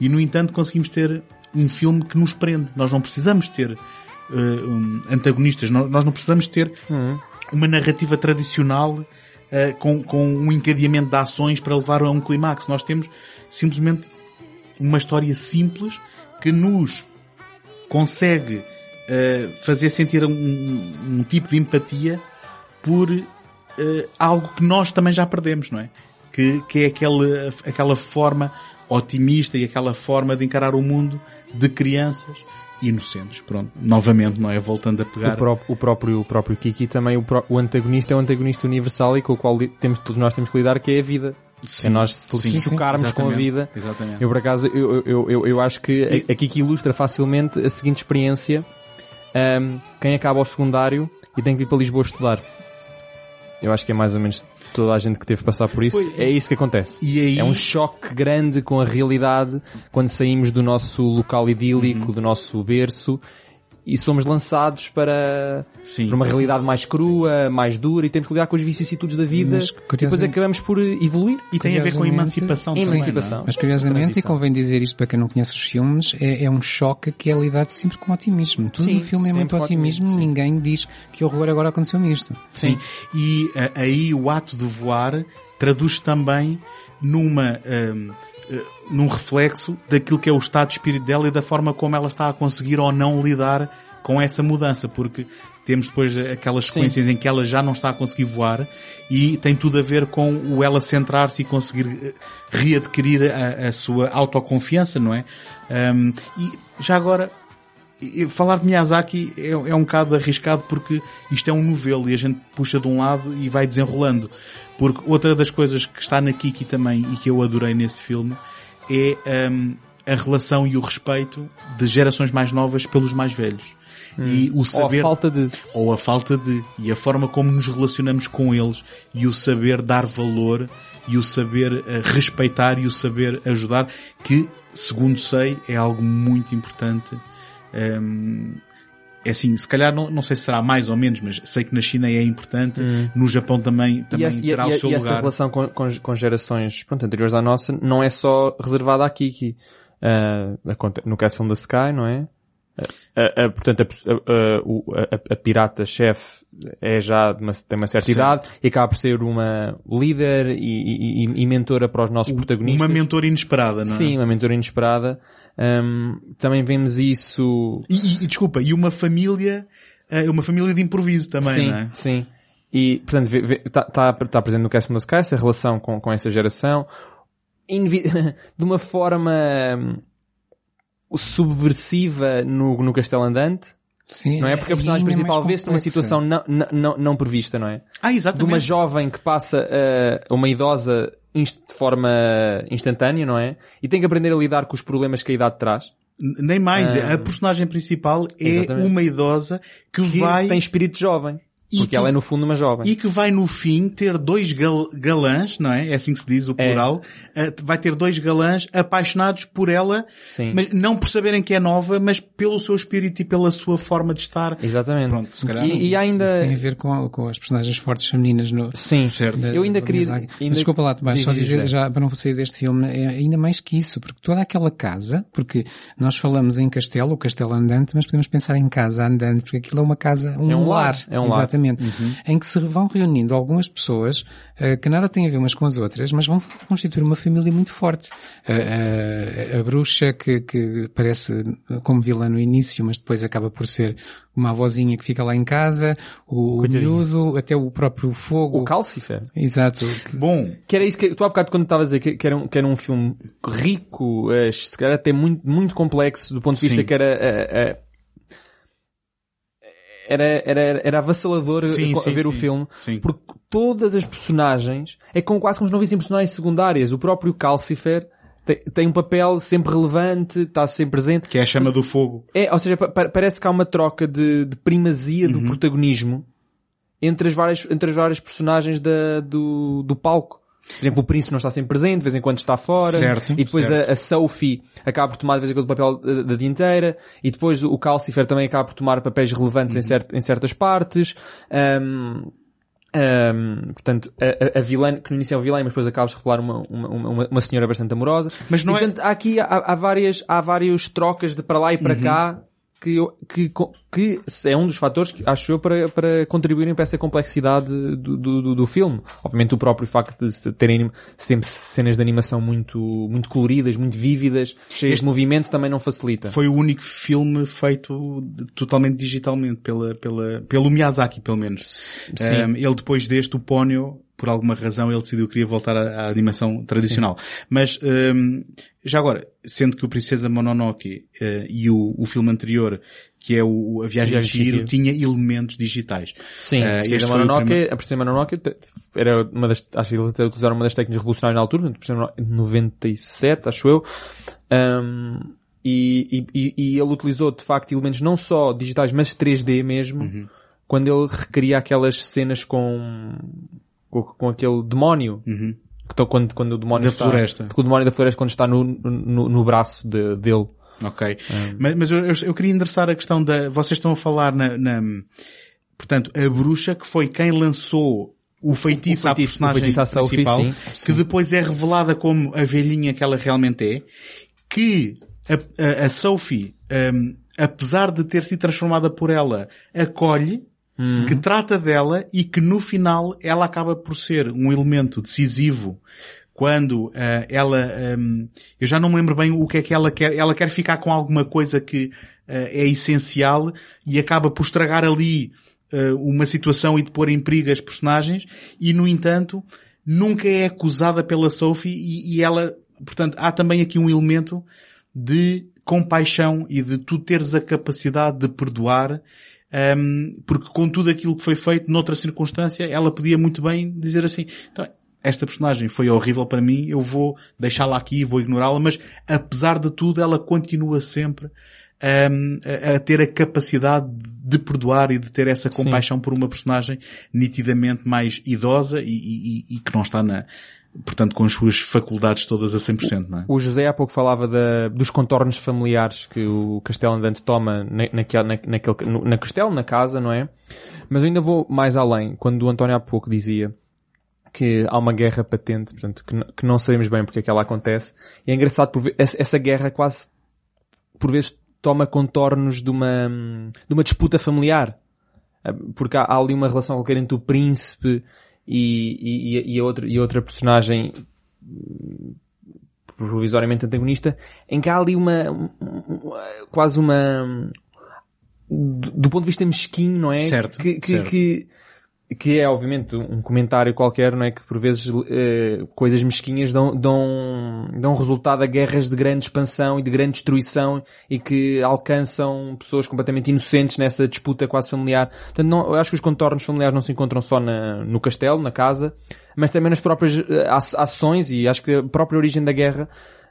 Speaker 2: E, no entanto, conseguimos ter um filme que nos prende. Nós não precisamos ter uh, um, antagonistas, nós, nós, não precisamos ter uhum. Uma narrativa tradicional uh, com, com um encadeamento de ações para levar a um clímax. Nós temos simplesmente uma história simples que nos consegue uh, fazer sentir um, um, tipo de empatia por uh, algo que nós também já perdemos, não é? Que, que é aquela, aquela forma otimista e aquela forma de encarar o mundo de crianças inocentes. Pronto, novamente, não é? Voltando a pegar.
Speaker 1: O, pró o próprio, o próprio Kiki também, o, o antagonista é um antagonista universal e com o qual temos, todos nós temos que lidar, que é a vida. Sim, é nós se chocarmos com a vida.
Speaker 2: Exatamente.
Speaker 1: Eu, por acaso, eu, eu, eu, eu acho que a, Kiki ilustra facilmente a seguinte experiência. Um, quem acaba o secundário e tem que vir para Lisboa estudar. Eu acho que é mais ou menos toda a gente que teve que passar por isso. Pois, é isso que acontece.
Speaker 2: Aí...
Speaker 1: É um choque grande com a realidade quando saímos do nosso local idílico, uhum. do nosso berço e somos lançados para,
Speaker 2: Sim.
Speaker 1: para uma realidade mais crua, mais dura e temos que lidar com as vicissitudes da vida
Speaker 3: Mas,
Speaker 1: e depois acabamos por evoluir.
Speaker 2: E tem a ver com a emancipação também,
Speaker 1: Emancipação.
Speaker 2: é?
Speaker 3: Mas curiosamente, e convém dizer isto para quem não conhece os filmes, é, é um choque que é lidado sempre com otimismo. Tudo
Speaker 1: Sim,
Speaker 3: no filme é muito otimismo, ninguém diz que horror agora aconteceu-me isto.
Speaker 2: Sim. E ah, aí o ato de voar traduz também numa, ah, num reflexo daquilo que é o estado de espírito dela e da forma como ela está a conseguir ou não lidar com essa mudança, porque temos depois aquelas sequências em que ela já não está a conseguir voar e tem tudo a ver com o ela centrar-se e conseguir eh, readquirir a, a sua autoconfiança, não é? Ahm, e já agora, falar de Miyazaki é, é um bocado arriscado porque isto é um novelo e a gente puxa de um lado e vai desenrolando. Porque outra das coisas que está na Kiki também e que eu adorei nesse filme é hum, a relação e o respeito de gerações mais novas pelos mais velhos. E o
Speaker 1: Ou a
Speaker 2: saber
Speaker 1: falta de...
Speaker 2: ou a falta de, e a forma como nos relacionamos com eles, e o saber dar valor, e o saber eh, respeitar, e o saber ajudar, que, segundo sei, é algo muito importante. Ehm, é assim, se calhar não, não sei se será mais ou menos, mas sei que na China é importante, no Japão também, também
Speaker 1: e, essa, e-
Speaker 2: terá
Speaker 1: e-
Speaker 2: o seu
Speaker 1: e essa
Speaker 2: lugar.
Speaker 1: relação com, com, com gerações pronto, anteriores à nossa não é só reservada à Kiki. Aconte- no caso Film the Sky, não é? A- a- portanto, a, a- pirata-chefe é já de uma, tem uma certa
Speaker 2: Sim.
Speaker 1: idade e acaba por ser uma líder e, e- e- e mentora para os nossos protagonistas.
Speaker 2: Uma mentora inesperada, não é?
Speaker 1: Sim, uma mentora inesperada. Ahm, também vemos isso
Speaker 2: E, e- e, desculpa, e uma família, eh, uma família de improviso também,
Speaker 1: sim,
Speaker 2: não é?
Speaker 1: Sim. E, portanto, está tá, tá presente no Castle Sky essa relação com, com essa geração Invi- de uma forma hum, subversiva no, no Castelo Andante,
Speaker 3: Sim,
Speaker 1: não é? Porque a personagem principal
Speaker 3: mais
Speaker 1: vê-se numa situação não, não, não, não prevista, não é?
Speaker 2: Ah,
Speaker 1: De
Speaker 2: exatamente.
Speaker 1: uma jovem que passa uh, a uma idosa de forma instantânea, não é? E tem que aprender a lidar com os problemas que a idade traz.
Speaker 2: Nem mais,
Speaker 1: Ah.
Speaker 2: a personagem principal é
Speaker 1: Exatamente.
Speaker 2: uma idosa que,
Speaker 1: Que
Speaker 2: vai
Speaker 1: tem espírito jovem.
Speaker 2: E
Speaker 1: Porque
Speaker 2: que-
Speaker 1: ela é no fundo uma jovem.
Speaker 2: e que vai no fim ter dois gal- galãs, não é? É assim que se diz o
Speaker 1: É.
Speaker 2: plural. Ah, vai ter dois galãs apaixonados por ela,
Speaker 1: Sim.
Speaker 2: mas não por saberem que é nova, mas pelo seu espírito e pela sua forma de estar.
Speaker 1: Exatamente.
Speaker 2: Pronto, se calhar-
Speaker 1: e, e
Speaker 3: Isso-
Speaker 1: ainda...
Speaker 3: Isso tem a ver com, com as personagens fortes femininas no,
Speaker 1: Sim,
Speaker 2: Certo.
Speaker 3: da-
Speaker 1: Eu ainda queria... Ainda...
Speaker 3: Mas desculpa lá, Tomás,
Speaker 1: Diz,
Speaker 3: só
Speaker 1: diz,
Speaker 3: dizer, já para não sair deste filme, é ainda mais que isso, porque toda aquela casa, porque nós falamos em castelo, o castelo andante, mas podemos pensar em casa andante, porque aquilo é uma casa, um,
Speaker 1: É um lar,
Speaker 3: lar,
Speaker 1: é um lar.
Speaker 3: Exatamente, em que se vão reunindo algumas pessoas eh, que nada têm a ver umas com as outras, mas vão constituir uma família muito forte. Eh, eh, a bruxa que, que parece como vilã no início, mas depois acaba por ser uma avózinha que fica lá em casa, o
Speaker 1: Coitadinha.
Speaker 3: miúdo, até o próprio fogo.
Speaker 1: O Calcifer.
Speaker 3: Exato.
Speaker 2: Bom,
Speaker 1: Que era isso que tu há bocado quando estavas a dizer que, que, era um, que era um filme rico, eh, se calhar até muito, muito complexo do ponto de vista
Speaker 2: Sim.
Speaker 1: que era, era, era, era avassalador
Speaker 2: Sim,
Speaker 1: a,
Speaker 2: sim,
Speaker 1: ver o
Speaker 2: sim.
Speaker 1: filme,
Speaker 2: Sim.
Speaker 1: porque todas as personagens, é como quase como se não vissem personagens secundárias. O próprio Calcifer tem, tem um papel sempre relevante, está sempre presente.
Speaker 2: que é a chama do fogo.
Speaker 1: É, ou seja, pa- pa- parece que há uma troca de, de primazia
Speaker 2: Uhum.
Speaker 1: do protagonismo entre as várias, entre as várias personagens da, do, do palco. Por exemplo, o príncipe não está sempre presente, de vez em quando está fora.
Speaker 2: Certo,
Speaker 1: e depois
Speaker 2: certo.
Speaker 1: A, a Sophie acaba por tomar de vez em quando o papel da, da dianteira. E depois o Calcifer também acaba por tomar papéis relevantes em,
Speaker 2: Uhum.
Speaker 1: cert, em certas partes. Ahm, ahm, portanto, a, a, vilã, que no início é um vilã, mas depois acaba por revelar uma, uma, uma, uma senhora bastante amorosa.
Speaker 2: Mas não
Speaker 1: e,
Speaker 2: é-
Speaker 1: portanto, há aqui, há, há várias, há várias trocas de para lá e
Speaker 2: Uhum.
Speaker 1: para cá que, que, que é um dos fatores que acho eu para, para contribuírem para essa complexidade do, do, do- filme. Obviamente o próprio facto de terem sempre cenas de animação muito, muito coloridas, muito vívidas, cheias de movimento também não facilita.
Speaker 2: Foi o único filme feito totalmente digitalmente pela, pela, pelo Miyazaki, pelo menos.
Speaker 1: Sim.
Speaker 2: Um, ele depois deste, o Ponyo, por alguma razão, ele decidiu que queria voltar à, à animação tradicional. Mas, um, já agora, sendo que o Princesa Mononoke eh, e o, o filme anterior, que é o, a Viagem Chihiro,
Speaker 1: Chihiro.
Speaker 2: tinha elementos digitais.
Speaker 1: Sim,
Speaker 2: Eh,
Speaker 1: a Princesa Mononoke,
Speaker 2: primeiro-
Speaker 1: a Princesa Mononoke era uma das, acho que eles até utilizaram uma das técnicas revolucionárias na altura, Mononoke, 97, acho eu, Um, e, e, e- ele utilizou de facto elementos não só digitais, mas 3D mesmo,
Speaker 2: Uhum.
Speaker 1: quando ele recria aquelas cenas com, com, com aquele demónio,
Speaker 2: Uhum.
Speaker 1: que estão quando, quando o demónio
Speaker 2: Da
Speaker 1: está,
Speaker 2: floresta.
Speaker 1: o demónio da floresta quando está no, no, no braço de- dele.
Speaker 2: Ok. Mas, mas eu, eu, queria endereçar a questão da, vocês estão a falar na, na- portanto, a bruxa que foi quem lançou o feitiço,
Speaker 1: O
Speaker 2: à
Speaker 1: feitiço-
Speaker 2: personagem
Speaker 1: o feitiço à Sophie,
Speaker 2: principal,
Speaker 1: sim.
Speaker 2: que depois é revelada como a velhinha que ela realmente é, que a, a, a Sophie, hum, apesar de ter sido transformada por ela, acolhe,
Speaker 1: Uhum.
Speaker 2: que trata dela e que no final ela acaba por ser um elemento decisivo quando ah, ela, hum, eu já não me lembro bem o que é que ela quer, ela quer ficar com alguma coisa que ah, é essencial e acaba por estragar ali ah, uma situação e de pôr em perigo as personagens e no entanto nunca é acusada pela Sophie e, e ela, portanto, há também aqui um elemento de compaixão e de tu teres a capacidade de perdoar um, porque com tudo aquilo que foi feito noutra circunstância, ela podia muito bem dizer assim, então, esta personagem foi horrível para mim, eu vou deixá-la aqui, vou ignorá-la, mas apesar de tudo, ela continua sempre um, a, a ter a capacidade de perdoar e de ter essa compaixão por uma personagem nitidamente mais idosa e, e- e- e que não está na, portanto, com as suas faculdades todas a 100%, não é?
Speaker 1: O José há pouco falava da- dos contornos familiares que o Castelo Andante toma na, naquele, na, naquele, no- na Castelo, na casa, não é? Mas eu ainda vou mais além, quando o António há pouco dizia que há uma guerra patente, portanto, que, que não sabemos bem porque é que ela acontece. E é engraçado por essa, essa guerra quase, por vezes, toma contornos de uma, de uma disputa familiar. Ah, Porque há, há ali uma relação qualquer entre o príncipe e, e, e, a, outra, e outra personagem provisoriamente antagonista, em que há ali uma, um- um- quase uma, do do ponto de vista mesquinho, não é?
Speaker 2: Certo,
Speaker 1: Que, que,
Speaker 2: certo.
Speaker 1: que, que é obviamente um comentário qualquer, não é? Que por vezes eh, coisas mesquinhas dão, dão, dão resultado a guerras de grande expansão e de grande destruição e que alcançam pessoas completamente inocentes nessa disputa quase familiar. Portanto, não, eu acho que os contornos familiares não se encontram só na, no castelo, na casa, mas também nas próprias eh, aç- ações e acho que a própria origem da guerra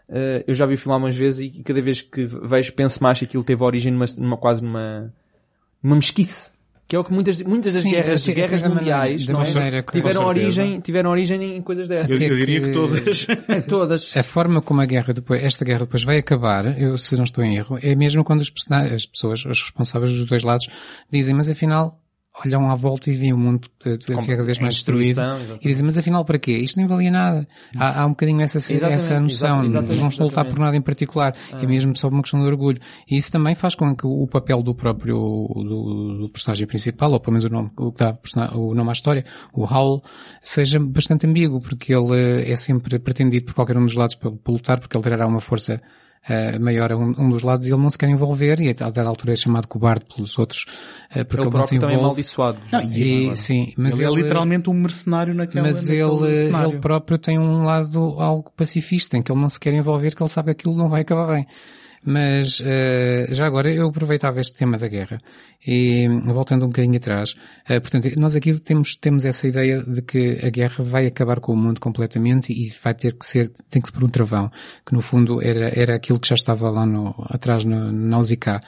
Speaker 1: eh, eu já vi o filme algumas vezes e cada vez que vejo penso mais que aquilo teve origem numa, numa- quase numa, numa mesquice. Que é o que muitas, muitas das
Speaker 3: Sim,
Speaker 1: guerras, guerras mundiais
Speaker 3: maneira-
Speaker 1: é?
Speaker 3: maneira que-
Speaker 1: tiveram, origem, tiveram origem em coisas dessas.
Speaker 2: Eu,
Speaker 3: Até
Speaker 2: eu diria
Speaker 3: que-
Speaker 2: todas.
Speaker 1: É, todas.
Speaker 3: A forma como a guerra depois, esta guerra depois vai acabar, eu se não estou em erro, é mesmo quando os as pessoas, os responsáveis dos dois lados, dizem, mas afinal, olham à volta e veem o mundo cada vez mais destruído.
Speaker 1: exatamente.
Speaker 3: E dizem, mas afinal para quê? Isto nem valia nada. Há, há um bocadinho essa,
Speaker 1: Exatamente,
Speaker 3: essa noção.
Speaker 1: exatamente,
Speaker 3: Eles não estão a lutar por nada em particular. É mesmo só uma questão de orgulho. E isso também faz com que o papel do próprio, do, do personagem principal, ou pelo menos o nome, o que dá o nome à história, o Howl, seja bastante ambíguo, porque ele é sempre pretendido por qualquer um dos lados para, para lutar, porque ele terá uma força eh, maior a um, um dos lados e ele não se quer envolver e a dada altura é chamado cobarde pelos outros, eh, porque
Speaker 1: Ele
Speaker 3: ele, não se
Speaker 1: próprio também é
Speaker 3: envolve.
Speaker 1: amaldiçoado.
Speaker 2: Não, e-
Speaker 3: E, sim, mas
Speaker 2: ele,
Speaker 3: ele,
Speaker 2: é literalmente um mercenário naquela
Speaker 3: mas
Speaker 2: naquele
Speaker 3: ele,
Speaker 2: cenário.
Speaker 3: ele próprio tem um lado algo pacifista, em que ele não se quer envolver, que ele sabe que aquilo não vai acabar bem. Mas, eh, já agora, eu aproveitava este tema da guerra. E, voltando um bocadinho atrás, eh, portanto, nós aqui temos, temos essa ideia de que a guerra vai acabar com o mundo completamente e vai ter que ser, tem que ser por um travão, que no fundo era, era aquilo que já estava lá no, atrás no, no Nausicaa.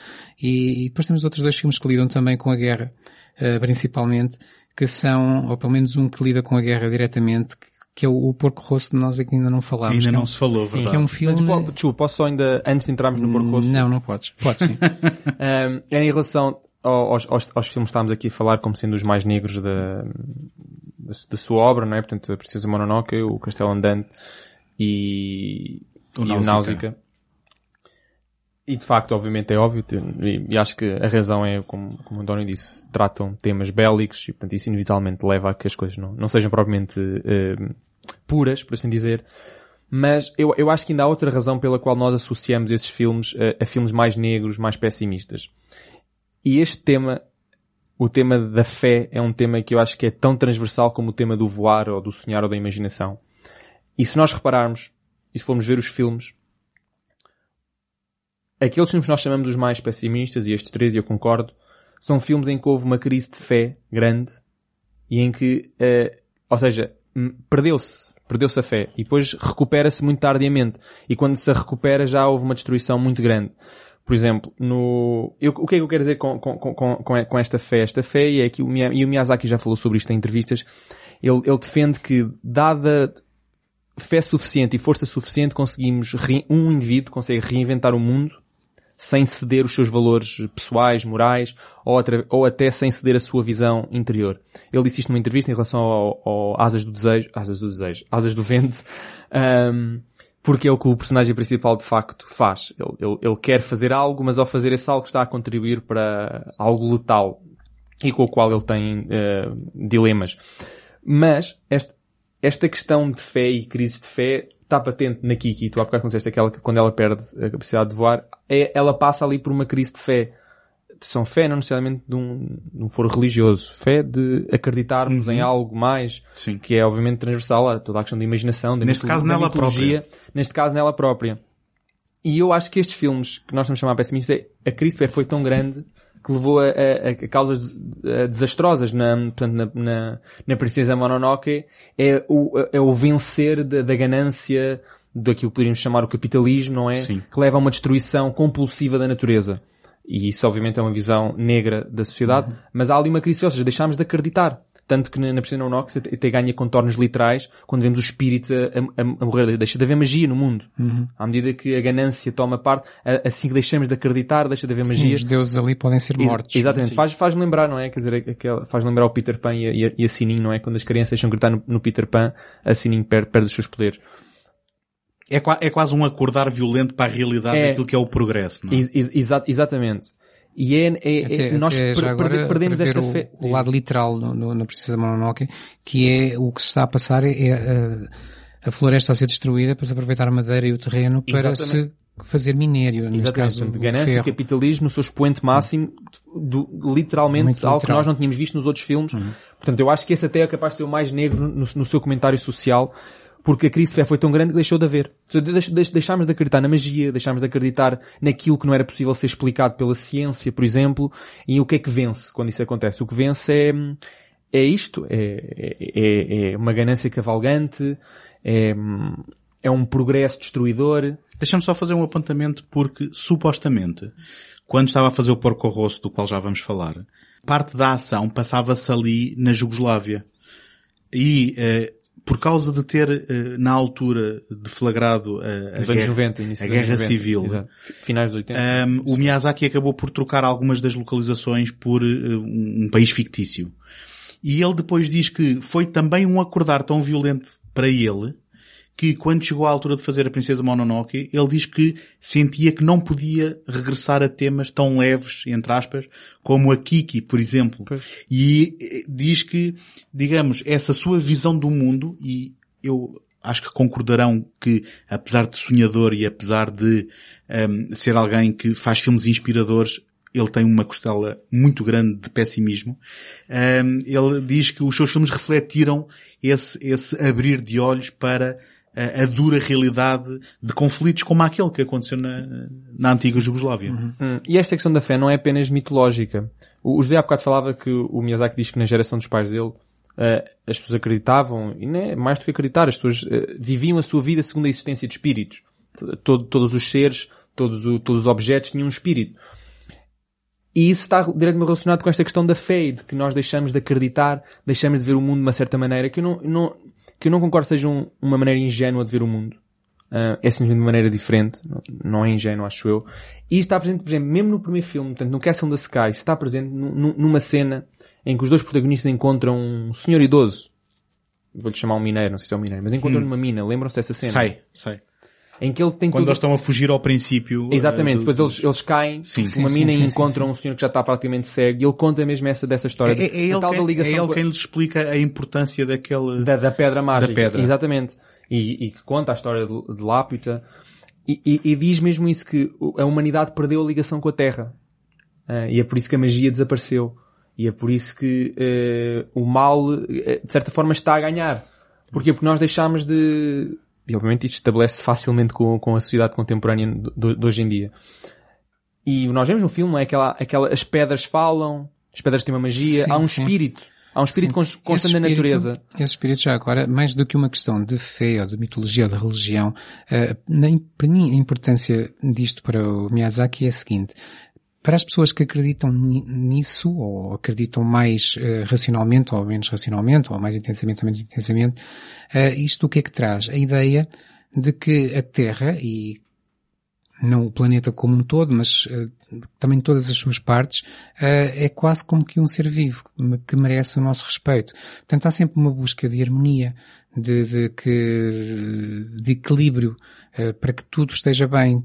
Speaker 3: E, e depois temos outros dois filmes que lidam também com a guerra, eh, principalmente, que são, ou pelo menos um que lida com a guerra diretamente, que, que é o, o Porco Rosso de nós aqui ainda não falámos.
Speaker 2: Ainda
Speaker 3: que é
Speaker 2: não
Speaker 3: um-
Speaker 2: se falou,
Speaker 1: Sim.
Speaker 2: verdade.
Speaker 3: que é um
Speaker 1: Mas,
Speaker 3: filme...
Speaker 1: po- desculpa, posso só ainda, antes de entrarmos no Porco Rosso,
Speaker 3: Não, não podes. Podes sim.
Speaker 1: Um, em relação ao- aos, aos, aos filmes que estávamos aqui a falar como sendo os mais negros da, da, da sua obra, não é? Portanto, a Princesa Mononoke, o Castelo Andante e
Speaker 2: O
Speaker 1: e
Speaker 2: Náusica.
Speaker 1: Náusica. E de facto, obviamente é óbvio, e, e acho que a razão é, como, como o António disse, tratam temas bélicos e portanto isso inevitavelmente leva a que as coisas não, não sejam propriamente eh, puras, por assim dizer. Mas eu, eu acho que ainda há outra razão pela qual nós associamos esses filmes a, a filmes mais negros, mais pessimistas. E este tema, o tema da fé, é um tema que eu acho que é tão transversal como o tema do voar ou do sonhar ou da imaginação. E se nós repararmos, e se formos ver os filmes, aqueles filmes que nós chamamos os mais pessimistas, e estes três, eu concordo, são filmes em que houve uma crise de fé grande e em que, eh, ou seja, perdeu-se, perdeu-se a fé e depois recupera-se muito tardiamente e quando se recupera já houve uma destruição muito grande. Por exemplo, no, eu, o que é que eu quero dizer com, com, com, com, com esta fé? Esta fé e é que o, e o Miyazaki já falou sobre isto em entrevistas, ele, ele defende que dada fé suficiente e força suficiente conseguimos, um indivíduo consegue reinventar o mundo sem ceder os seus valores pessoais, morais, ou, ou, até sem ceder a sua visão interior. Ele disse isto numa entrevista em relação ao, ao Asas do Desejo, Asas do Desejo, Asas do Vento, um, porque é o que o personagem principal de facto faz. Ele, ele, ele, quer fazer algo, mas ao fazer esse algo está a contribuir para algo letal e com o qual ele tem uh, dilemas. Mas esta, questão de fé e crises de fé está patente na Kiki. Tu há bocado conheceste aquela que quando ela perde a capacidade de voar, é, ela passa ali por uma crise de fé. São fé não necessariamente de um, de um foro religioso. Fé de acreditarmos uhum. em algo mais,
Speaker 2: Sim.
Speaker 1: que é obviamente transversal a toda a questão da imaginação, da
Speaker 2: Neste caso nela
Speaker 1: própria. Neste caso nela própria. E eu acho que estes filmes que nós estamos a chamar pessimistas, a crise de fé foi tão grande que levou a, a, a causas desastrosas na, portanto, na, na, na Princesa Mononoke é o, é o vencer da, da ganância daquilo que poderíamos chamar o capitalismo, não é?
Speaker 2: Sim.
Speaker 1: Que leva a uma destruição compulsiva da natureza. E isso obviamente é uma visão negra da sociedade, uhum. mas há ali uma crise, ou seja, deixámos de acreditar. Tanto que na, Priscila Nox até ganha contornos literais quando vemos o espírito a, a, a morrer. Deixa de haver magia no mundo.
Speaker 3: Uhum.
Speaker 1: À medida que a ganância toma parte, assim que deixamos de acreditar, deixa de haver magia. Sim,
Speaker 3: os deuses ali podem ser mortos.
Speaker 1: Ex exatamente. Faz, faz lembrar, não é? Quer dizer, faz lembrar o Peter Pan e a, e a Sininho, não é? Quando as crianças deixam de gritar no, no Peter Pan, a Sininho perde, perde os seus poderes.
Speaker 2: É, é quase um acordar violento para a realidade é, daquilo que é o progresso, não é?
Speaker 1: Ex exa exatamente. E é, é,
Speaker 3: até,
Speaker 1: é nós per,
Speaker 3: agora,
Speaker 1: perdemos esta
Speaker 3: o,
Speaker 1: fé.
Speaker 3: O lado literal no, no, na Princesa Mononoke, que é o que se está a passar é, a, a floresta a ser destruída para se aproveitar a madeira e o terreno para
Speaker 1: Exatamente.
Speaker 3: se fazer minério. Neste
Speaker 1: Exatamente.
Speaker 3: caso,
Speaker 1: ganância e capitalismo no seu expoente máximo, do, literalmente
Speaker 3: Muito
Speaker 1: algo
Speaker 3: literal.
Speaker 1: que nós não tínhamos visto nos outros filmes.
Speaker 2: Uhum.
Speaker 1: Portanto, eu acho que esse até é capaz de ser o mais negro no, no seu comentário social, porque a crise de fé foi tão grande que deixou de haver. Deix, deix, deixámos de acreditar na magia, deixámos de acreditar naquilo que não era possível ser explicado pela ciência, por exemplo, e o que é que vence quando isso acontece? O que vence é, é isto, é, é, é uma ganância cavalgante, é, é um progresso destruidor.
Speaker 2: Deixa-me só fazer um apontamento porque, supostamente, quando estava a fazer o Porco Rosso, do qual já vamos falar, parte da ação passava-se ali na Jugoslávia. E, eh, por causa de ter, eh, na altura, deflagrado a, a guerra,
Speaker 1: 90, início
Speaker 2: a guerra
Speaker 1: 90.
Speaker 2: civil,
Speaker 1: Exato. Finais dos 80.
Speaker 2: Um, o Miyazaki acabou por trocar algumas das localizações por uh, um país fictício. E ele depois diz que foi também um acordar tão violento para ele que quando chegou à altura de fazer a Princesa Mononoke, ele diz que sentia que não podia regressar a temas tão leves, entre aspas, como a Kiki, por exemplo.
Speaker 1: Pois.
Speaker 2: E eh, diz que, digamos, essa sua visão do mundo, e eu acho que concordarão que, apesar de sonhador e apesar de um, ser alguém que faz filmes inspiradores, ele tem uma costela muito grande de pessimismo. Um, ele diz que os seus filmes refletiram esse, esse abrir de olhos para a, a dura realidade de conflitos como aquele que aconteceu na, na antiga Jugoslávia.
Speaker 1: Hum, E esta questão da fé não é apenas mitológica. O o José há bocado falava que o Miyazaki diz que na geração dos pais dele eh, as pessoas acreditavam, e não é mais do que acreditar, as pessoas eh, viviam a sua vida segundo a existência de espíritos. Todo- todos os seres, todos, o- todos os objetos tinham um espírito. E isso está diretamente relacionado com esta questão da fé, de que nós deixamos de acreditar, deixamos de ver o mundo de uma certa maneira, que eu não, não- que eu não concordo seja um- uma maneira ingênua de ver o mundo. Ah, é simplesmente de uma maneira diferente, não- é ingênuo, acho eu. E está presente, por exemplo, mesmo no primeiro filme, portanto, no Castle da Sky, está presente nu- nu- numa cena em que os dois protagonistas encontram um senhor idoso. Vou-lhe chamar um mineiro, não sei se é um mineiro, mas encontram numa mina, lembram-se dessa cena?
Speaker 2: Sei, sei.
Speaker 1: Em que ele tem
Speaker 2: Quando
Speaker 1: tudo-
Speaker 2: eles estão a fugir ao princípio.
Speaker 1: Exatamente,
Speaker 2: eh,
Speaker 1: depois
Speaker 2: do-
Speaker 1: eles, eles caem
Speaker 2: Sim.
Speaker 1: numa
Speaker 3: Sim,
Speaker 1: mina
Speaker 3: sim,
Speaker 1: e
Speaker 3: sim,
Speaker 1: encontram
Speaker 3: sim,
Speaker 1: um senhor que já está praticamente cego e ele conta mesmo essa dessa
Speaker 2: É,
Speaker 1: história.
Speaker 2: é, é
Speaker 1: a
Speaker 2: ele,
Speaker 1: tal da
Speaker 2: quem, é
Speaker 1: ligação
Speaker 2: ele
Speaker 1: com-
Speaker 2: quem lhes explica a importância daquele...
Speaker 1: da, da pedra mágica.
Speaker 2: pedra.
Speaker 1: Exatamente. E, e que conta a história de, de Lápita. E, e- e diz mesmo isso que o- a humanidade perdeu a ligação com a Terra. Ah, e é por isso que a magia desapareceu. E é por isso que eh, o mal, de certa forma, está a ganhar. Porquê? Porque nós deixámos de... E obviamente isto estabelece facilmente com, com a sociedade contemporânea de, de- hoje em dia. E nós vemos no filme, não é? Aquela, aquela, as pedras falam, as pedras têm uma magia,
Speaker 3: Sim,
Speaker 1: há um
Speaker 3: sim.
Speaker 1: espírito. Há um espírito
Speaker 3: Sim.
Speaker 1: cons- constante
Speaker 3: espírito-
Speaker 1: natureza.
Speaker 3: Esse espírito já agora, mais do que uma questão de fé ou de mitologia ou de religião, mim a importância disto para o Miyazaki é a seguinte. Para as pessoas que acreditam ni- nisso, ou acreditam mais eh, racionalmente ou menos racionalmente, ou mais intensamente ou menos intensamente, eh, isto o que é que traz? A ideia de que a Terra, e não o planeta como um todo, mas uh, também todas as suas partes, uh, é quase como que um ser vivo que merece o nosso respeito. Portanto, há sempre uma busca de harmonia, de, de, que, de equilíbrio, uh, para que tudo esteja bem,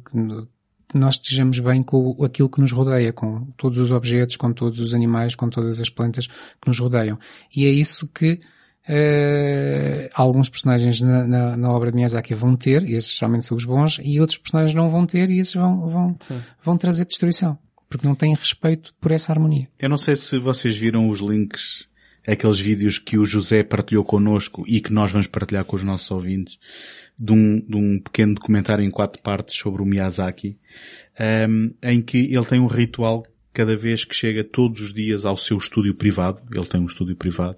Speaker 3: nós estejamos bem com aquilo que nos rodeia, com todos os objetos, com todos os animais, com todas as plantas que nos rodeiam. E é isso que Uh, alguns personagens na, na, na, obra de Miyazaki vão ter, e esses realmente são os bons, e outros personagens não vão ter, e esses vão, vão, vão trazer destruição. Porque não têm respeito por essa harmonia.
Speaker 2: Eu não sei se vocês viram os links, aqueles vídeos que o José partilhou connosco e que nós vamos partilhar com os nossos ouvintes, de um, de um pequeno documentário em quatro partes sobre o Miyazaki, um, ehm, em que ele tem um ritual cada vez que chega todos os dias ao seu estúdio privado, ele tem um estúdio privado,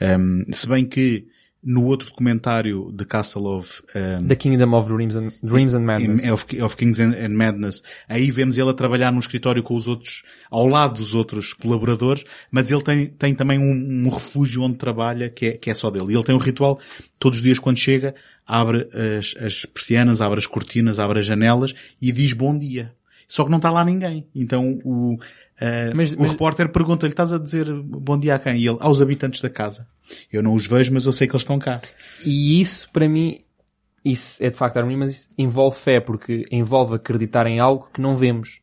Speaker 2: um, se bem que no outro documentário The Castle of
Speaker 1: um, The Kingdom of Dreams and, Dreams and Madness.
Speaker 2: of, of Kings and, and, Madness. Aí vemos ele a trabalhar num escritório com os outros ao lado dos outros colaboradores mas ele tem, tem também um, um refúgio onde trabalha que é, que é só dele. E ele tem um ritual todos os dias quando chega abre as, as persianas abre as cortinas abre as janelas e diz bom dia. Só que não está lá ninguém. Então o Uh, mas, o mas... repórter pergunta-lhe, estás a dizer bom dia a quem? E ele, aos habitantes da casa. Eu não os vejo, mas eu sei que eles estão cá.
Speaker 1: E isso, para mim, isso é de facto harmonia, mas isso envolve fé, porque envolve acreditar em algo que não vemos.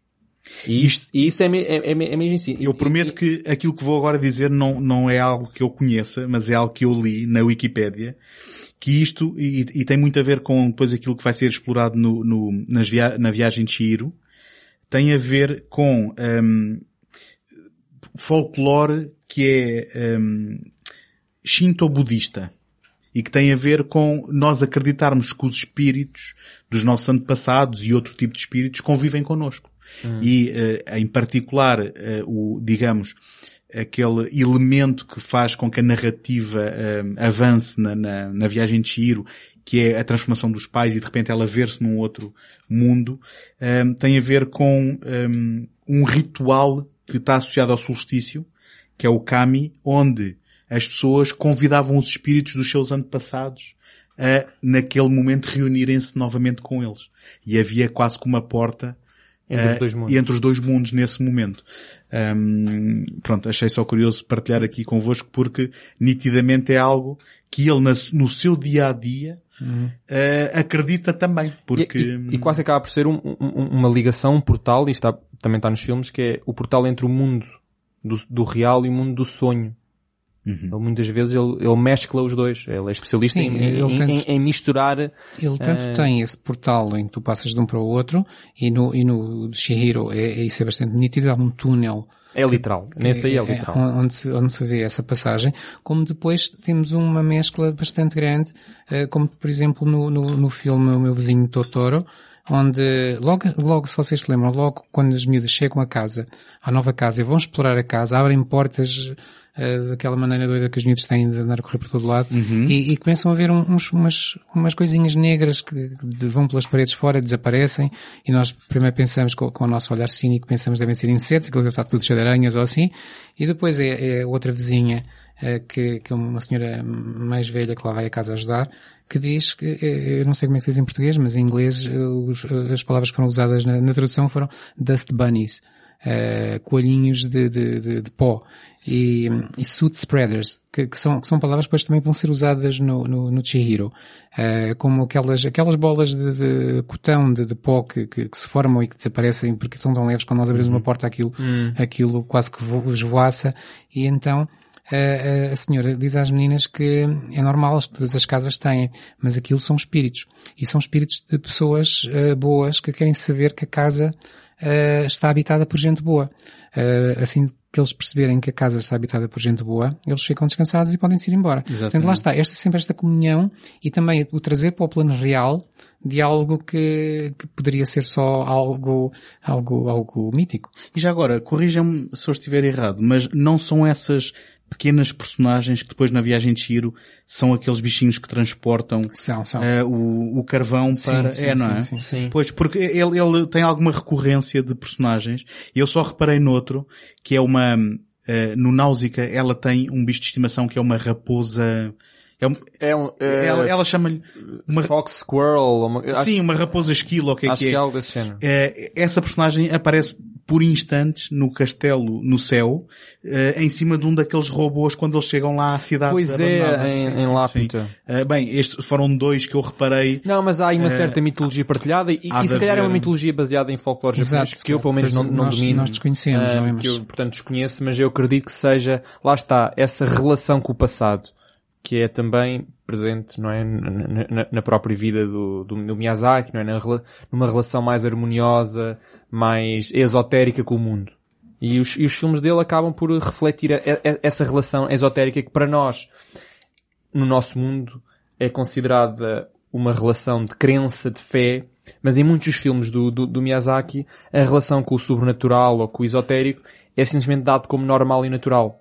Speaker 1: E isso, e isso é, é, é, é mesmo assim.
Speaker 2: Eu prometo que aquilo que vou agora dizer não, não é algo que eu conheça, mas é algo que eu li na Wikipédia, que isto, e, e tem muito a ver com depois aquilo que vai ser explorado no, no nas via, na viagem de Chihiro, tem a ver com um, folclore que é um, shinto-budista e que tem a ver com nós acreditarmos que os espíritos dos nossos antepassados e outro tipo de espíritos convivem connosco. Hum. E, uh, em particular, uh, o, digamos, aquele elemento que faz com que a narrativa uh, avance na, na, na, viagem de Shiro, que é a transformação dos pais e de repente ela ver-se num outro mundo, tem a ver com um, um ritual que está associado ao solstício, que é o Kami, onde as pessoas convidavam os espíritos dos seus antepassados a, naquele momento, reunirem-se novamente com eles. E havia quase como uma porta
Speaker 1: entre, uh, os, dois mundos.
Speaker 2: entre os dois mundos nesse momento. Um, pronto, achei só curioso partilhar aqui convosco porque nitidamente é algo que ele no seu dia a dia uhum. uh, acredita também. Porque...
Speaker 1: E, e, e, quase acaba por ser um, um, uma ligação, um portal, e está, também está nos filmes, que é o portal entre o mundo do, do real e o mundo do sonho. Uhum. Ele, muitas vezes ele, ele mescla os dois. Ele é especialista Sim, em, em, tanto, em, em, misturar.
Speaker 3: Ele tanto uh... tem esse portal em que tu passas de um para o outro e no, e no Shihiro é, é isso é bastante nítido. Há um túnel
Speaker 1: é literal. Nesse aí é, é literal.
Speaker 3: É, onde, se, onde se vê essa passagem. Como depois temos uma mescla bastante grande, uh, como por exemplo no, no, no filme O Meu Vizinho Totoro, onde logo, logo, se vocês se lembram, logo quando as miúdas chegam a casa, à nova casa, e vão explorar a casa, abrem portas uh, daquela maneira doida que os miúdos têm de andar a correr por todo lado, uhum. e, e, começam a ver uns, umas, umas coisinhas negras que vão pelas paredes fora, desaparecem, e nós primeiro pensamos com, com o nosso olhar cínico, pensamos devem ser insetos, que está tudo cheio de aranhas ou assim, e depois é, é outra vizinha uh, que, que é uma senhora mais velha que lá vai a casa ajudar, que diz que, eh, eu não sei como é que se diz em português, mas em inglês eh, os, eh, as palavras que foram usadas na, na tradução foram dust bunnies, uh, coelhinhos de, de, de, de pó e, e soot spreaders, que, que, são, que são palavras que depois também vão ser usadas no, no, no Chihiro, uh, como aquelas, aquelas bolas de, de cotão, de, de pó que, que, que, se formam e que desaparecem porque são tão leves quando nós abrimos uhum. uma porta aquilo, uhum. aquilo quase que esvoaça e então a, a senhora diz às meninas que é normal, todas as casas têm, mas aquilo são espíritos. E são espíritos de pessoas uh, boas que querem saber que a casa uh, está habitada por gente boa. Uh, assim que eles perceberem que a casa está habitada por gente boa, eles ficam descansados e podem ir embora. Exatamente. Portanto, lá está, esta sempre esta comunhão e também o trazer para o plano real de algo que, que poderia ser só algo, algo, algo mítico.
Speaker 2: E já agora, corrijam-me se eu estiver errado, mas não são essas pequenas personagens que depois na viagem de Shiro são aqueles bichinhos que transportam
Speaker 3: são, são.
Speaker 2: Uh, o, o, carvão para... Sim, é, não é? Sim, sim, Pois, porque ele, ele tem alguma recorrência de personagens e eu só reparei noutro, que é uma... Uh, no Náusica ela tem um bicho de estimação que é uma raposa É um-
Speaker 1: É um, é,
Speaker 2: ela, ela chama-lhe uma,
Speaker 1: Fox Squirrel, uma, acho,
Speaker 2: sim, uma raposa esquilo, ou o que é
Speaker 1: acho
Speaker 2: que
Speaker 1: que
Speaker 2: é.
Speaker 1: é algo desse género.
Speaker 2: Essa personagem aparece por instantes no castelo, no céu, eh, em cima de um daqueles robôs quando eles chegam lá à cidade.
Speaker 1: Pois é, em,
Speaker 2: Sim,
Speaker 1: em Lápita.
Speaker 2: sim. Eh, bem, estes foram dois que eu reparei.
Speaker 1: Não, mas há aí uma
Speaker 2: Eh,
Speaker 1: certa mitologia partilhada e, e se calhar é uma mitologia baseada em folclore japonês que eu pelo menos não, não
Speaker 3: nós-
Speaker 1: domino.
Speaker 3: nós desconhecemos,
Speaker 1: ah,
Speaker 3: não é? Mas-
Speaker 1: Que eu, portanto, desconheço, mas eu acredito que seja, lá está, essa relação com o passado, que é também presente, não é? Na, na- na própria vida do, do, do Miyazaki, não é? Na, numa relação mais harmoniosa, mais esotérica com o mundo. E os, e os filmes dele acabam por refletir a- a- essa relação esotérica que para nós, no nosso mundo, é considerada uma relação de crença, de fé, mas em muitos filmes do, do, do Miyazaki, a relação com o sobrenatural ou com o esotérico é simplesmente dado como normal e natural.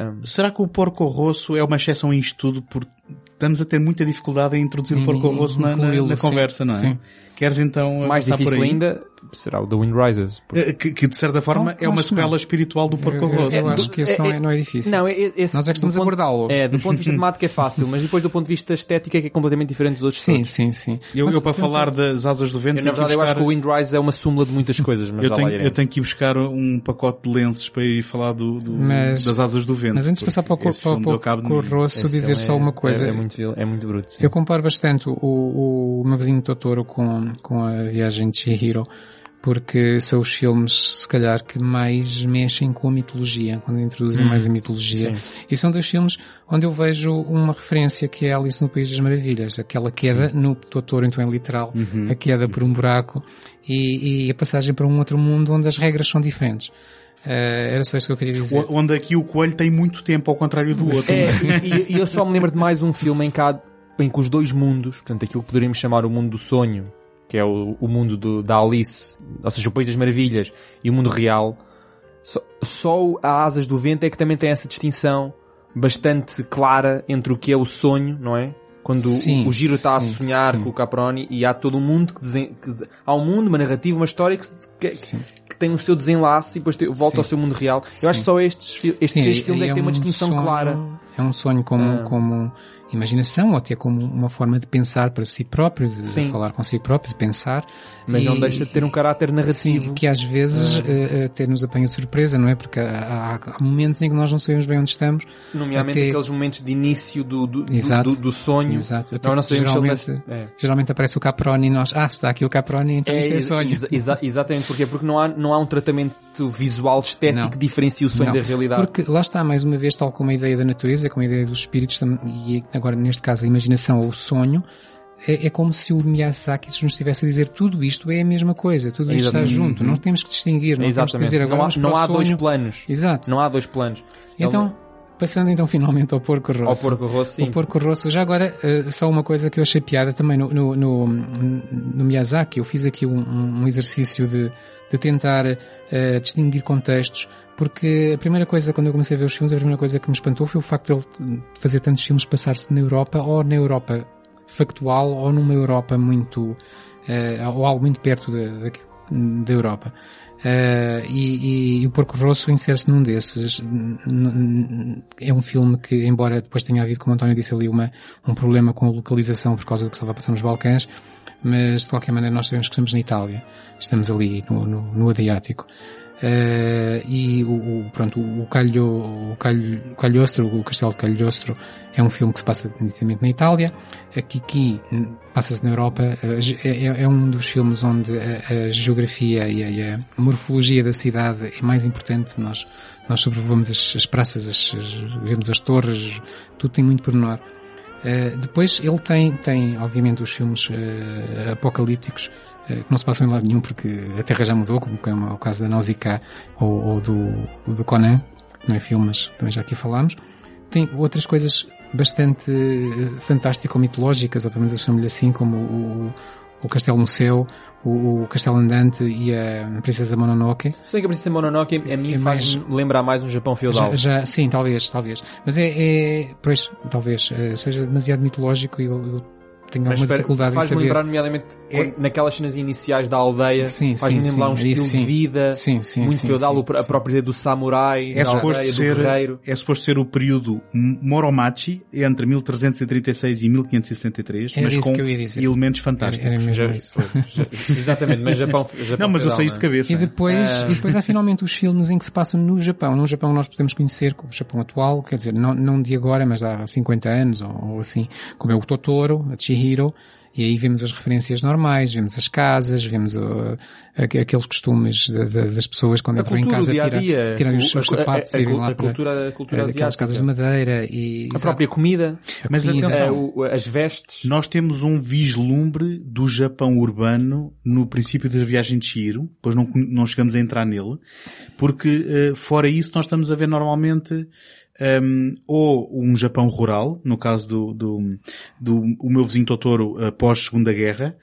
Speaker 1: Um,
Speaker 2: Será que o porco rosso é uma exceção a isto tudo? Porque estamos a ter muita dificuldade em introduzir o
Speaker 3: Em-
Speaker 2: porco rosso na, na- na
Speaker 3: sim,
Speaker 2: conversa, não é?
Speaker 3: sim.
Speaker 2: Queres então
Speaker 1: mais difícil
Speaker 2: aí?
Speaker 1: ainda será o The Wind Rises. porque-
Speaker 2: Eh, Que, que, de certa forma
Speaker 3: Não,
Speaker 2: é uma sequela espiritual do porco
Speaker 3: Eu, eu,
Speaker 2: rosso.
Speaker 3: eu
Speaker 2: é?
Speaker 3: acho que esse
Speaker 1: É-
Speaker 3: não,
Speaker 1: é-
Speaker 3: é, não é difícil.
Speaker 1: Não, é- é- esse
Speaker 3: Nós é que estamos
Speaker 1: do
Speaker 3: a
Speaker 1: ponto-
Speaker 3: abordá-lo.
Speaker 1: É, do ponto de vista temático é fácil, mas depois do ponto de vista estético é que é completamente diferente dos outros
Speaker 3: Sim,
Speaker 1: todos.
Speaker 3: sim, sim.
Speaker 2: Eu, eu para falar das asas do vento,
Speaker 1: Eu, na verdade,
Speaker 2: que
Speaker 1: eu acho
Speaker 2: buscar-
Speaker 1: que o Wind Rise é uma súmula de muitas coisas, mas
Speaker 2: eu tenho,
Speaker 1: lá
Speaker 2: eu tenho que ir buscar um pacote de lenços para ir falar do, do-
Speaker 3: Mas-
Speaker 2: das asas do vento.
Speaker 3: Mas antes de passar para o,
Speaker 2: porque
Speaker 3: cor-
Speaker 2: esse
Speaker 3: para,
Speaker 2: filme
Speaker 3: para,
Speaker 2: deu cabo de
Speaker 3: para o
Speaker 2: mim.
Speaker 3: rosto,
Speaker 1: Esse
Speaker 3: dizer só
Speaker 1: é-
Speaker 3: uma coisa.
Speaker 1: É, é muito, é muito bruto, sim.
Speaker 3: Eu comparo bastante o, o, o meu vizinho Totoro com, com a viagem de Chihiro, porque são os filmes, se calhar, que mais mexem com a mitologia, quando introduzem
Speaker 1: Hum,
Speaker 3: mais a mitologia.
Speaker 1: sim.
Speaker 3: E são dois filmes onde eu vejo uma referência que é Alice no País das Maravilhas, aquela queda no Totoro, então é literal,
Speaker 2: Uhum.
Speaker 3: a queda por um buraco e, e a passagem para um outro mundo onde as regras são diferentes. Eh, era só isso que eu queria dizer.
Speaker 2: O- Onde aqui o coelho tem muito tempo ao contrário do outro.
Speaker 1: É, e, e eu só me lembro de mais um filme em que, há, em que os dois mundos, portanto aquilo que poderíamos chamar o mundo do sonho, que é o, o mundo do- da Alice, ou seja, o País das Maravilhas, e o mundo real, só, só o- a Asas do Vento é que também tem essa distinção bastante clara entre o que é o sonho, não é? Quando o-
Speaker 3: Sim,
Speaker 1: o, Giro está a sonhar
Speaker 3: sim.
Speaker 1: com o Caproni e há todo um mundo que, desen- que há um mundo, uma narrativa, uma história que, que- que tem o seu desenlace e depois te- volta
Speaker 3: Sim.
Speaker 1: ao seu mundo real. Eu acho que só estes, fi- estes
Speaker 3: Sim,
Speaker 1: três filmes é que
Speaker 3: é
Speaker 1: têm uma
Speaker 3: um
Speaker 1: distinção
Speaker 3: sonho-
Speaker 1: clara.
Speaker 3: É um sonho como,
Speaker 1: Ah.
Speaker 3: como imaginação, ou até como uma forma de pensar para si próprio, de
Speaker 1: Sim.
Speaker 3: falar com si próprio, de pensar.
Speaker 1: Mas não
Speaker 3: E-
Speaker 1: deixa de ter um caráter narrativo.
Speaker 3: Sim, que às vezes eh, até nos apanha surpresa, não é? Porque há, há- momentos em que nós não sabemos bem onde estamos.
Speaker 1: Nomeadamente
Speaker 3: até-
Speaker 1: aqueles momentos de início do, do, do- do, sonho.
Speaker 3: Exato. Até
Speaker 1: Não, não
Speaker 3: porque
Speaker 1: sabemos ele
Speaker 3: geralmente,
Speaker 1: deve- é.
Speaker 3: geralmente aparece o Caproni e nós, ah, se está aqui o Caproni, então isto é sonho.
Speaker 1: exa- exa- exatamente, porquê? Porque não há, não há um tratamento visual estético
Speaker 3: Não.
Speaker 1: que diferencie o sonho
Speaker 3: Não,
Speaker 1: da realidade.
Speaker 3: Porque lá está, mais uma vez, tal como a ideia da natureza, como a ideia dos espíritos, e agora neste caso a imaginação ou o sonho, é, é como se o Miyazaki nos estivesse a dizer tudo isto é a mesma coisa, tudo isto está
Speaker 1: Exatamente.
Speaker 3: junto, não temos que distinguir, não temos que
Speaker 1: Exatamente.
Speaker 3: dizer agora
Speaker 1: não há, não há dois planos.
Speaker 3: Exato.
Speaker 1: Não há dois planos.
Speaker 3: Então, passando então finalmente ao porco
Speaker 1: Ao
Speaker 3: rosso.
Speaker 1: porco rosso, sim.
Speaker 3: O porco rosso, já agora, eh, só uma coisa que eu achei piada também no, no, no, no Miyazaki, eu fiz aqui um, um exercício de, de tentar eh, distinguir contextos, porque a primeira coisa, quando eu comecei a ver os filmes, a primeira coisa que me espantou foi o facto de ele fazer tantos filmes passar-se na Europa, ou na Europa factual, ou numa Europa muito, eh, ou algo muito perto da, Europa. Eh, e, e o Porco Rosso insere-se num desses. É um filme que, embora depois tenha havido, como António disse ali, uma, um problema com a localização por causa do que estava a passar nos Balcãs, mas de qualquer maneira nós sabemos que estamos na Itália. Estamos ali no, no, no Adriático. Eh, e o, o- pronto, o Calho, o Calho, o Cagliostro, o Castelo de Cagliostro é um filme que se passa definitivamente na Itália. A Kiki passa-se na Europa. Eh, É, é- é um dos filmes onde a, a geografia e a, a morfologia da cidade é mais importante. Nós, nós sobrevoamos as, as praças, as, as- vemos as torres, tudo tem muito pormenor. Uh, depois ele tem, tem obviamente os filmes uh, apocalípticos uh, que não se passam em lado nenhum porque a Terra já mudou, como é o caso da Nausicaa ou, ou do, do Conan, não é filme, mas também já aqui falámos. Tem outras coisas bastante uh, fantástico-mitológicas, ou pelo menos eu chamo-lhe assim, como o, o Castelo no Céu, o, o Castelo Andante e a Princesa Mononoke.
Speaker 1: Se bem que a Princesa Mononoke a mim
Speaker 3: É
Speaker 1: faz lembrar mais um Japão feudal.
Speaker 3: Já, já- sim, talvez, talvez. Mas é, é pois, talvez, eh, seja demasiado mitológico e eu, eu tenho
Speaker 1: Mas
Speaker 3: alguma
Speaker 1: espera,
Speaker 3: dificuldade em
Speaker 1: faz-me
Speaker 3: saber.
Speaker 1: lembrar, nomeadamente, quando- naquelas cenas iniciais da aldeia,
Speaker 3: Sim,
Speaker 1: faz-me lembrar
Speaker 3: sim,
Speaker 1: um estilo
Speaker 3: sim.
Speaker 1: de vida,
Speaker 3: Sim, sim,
Speaker 1: muito
Speaker 3: sim,
Speaker 1: feudal, a própria ideia do samurai,
Speaker 2: É
Speaker 1: da aldeia, do
Speaker 2: ser,
Speaker 1: guerreiro.
Speaker 2: é suposto ser o período Moromachi entre 1336 e 1573,
Speaker 3: Era
Speaker 2: mas
Speaker 3: isso
Speaker 2: com
Speaker 3: que eu ia dizer.
Speaker 2: elementos
Speaker 3: Era,
Speaker 2: fantásticos.
Speaker 3: era mesmo
Speaker 1: Já-
Speaker 3: isso.
Speaker 1: Exatamente, mas Japão, Japão
Speaker 2: Não, mas eu isso de
Speaker 1: é?
Speaker 2: cabeça.
Speaker 3: E depois,
Speaker 1: Ah.
Speaker 3: e depois há finalmente os filmes em que se passam no Japão. No Japão nós podemos conhecer como o Japão atual, quer dizer, não, não de agora, mas há 50 anos ou, ou assim, como é o Totoro, a Chihiro, e aí vemos as referências normais, vemos as casas, vemos uh, aqu- aqueles costumes de- de- das pessoas quando
Speaker 1: A
Speaker 3: entram em
Speaker 1: cultura, o
Speaker 3: casa
Speaker 1: dia
Speaker 3: tirar, tirarem os
Speaker 1: o-
Speaker 3: seus
Speaker 1: a- a-
Speaker 3: sapatos
Speaker 1: a-
Speaker 3: e irem lá
Speaker 1: a
Speaker 3: para
Speaker 1: cultura, a cultura
Speaker 3: aquelas casas de madeira e
Speaker 1: A própria comida,
Speaker 3: a
Speaker 2: Mas
Speaker 3: comida.
Speaker 2: atenção,
Speaker 1: o- as vestes.
Speaker 2: Nós temos um vislumbre do Japão urbano no princípio da viagem de Chihiro, depois não, não chegamos a entrar nele, porque eh, fora isso nós estamos a ver normalmente ehm, ou um Japão rural, no caso do, do, do o meu vizinho Totoro eh, pós Segunda Guerra,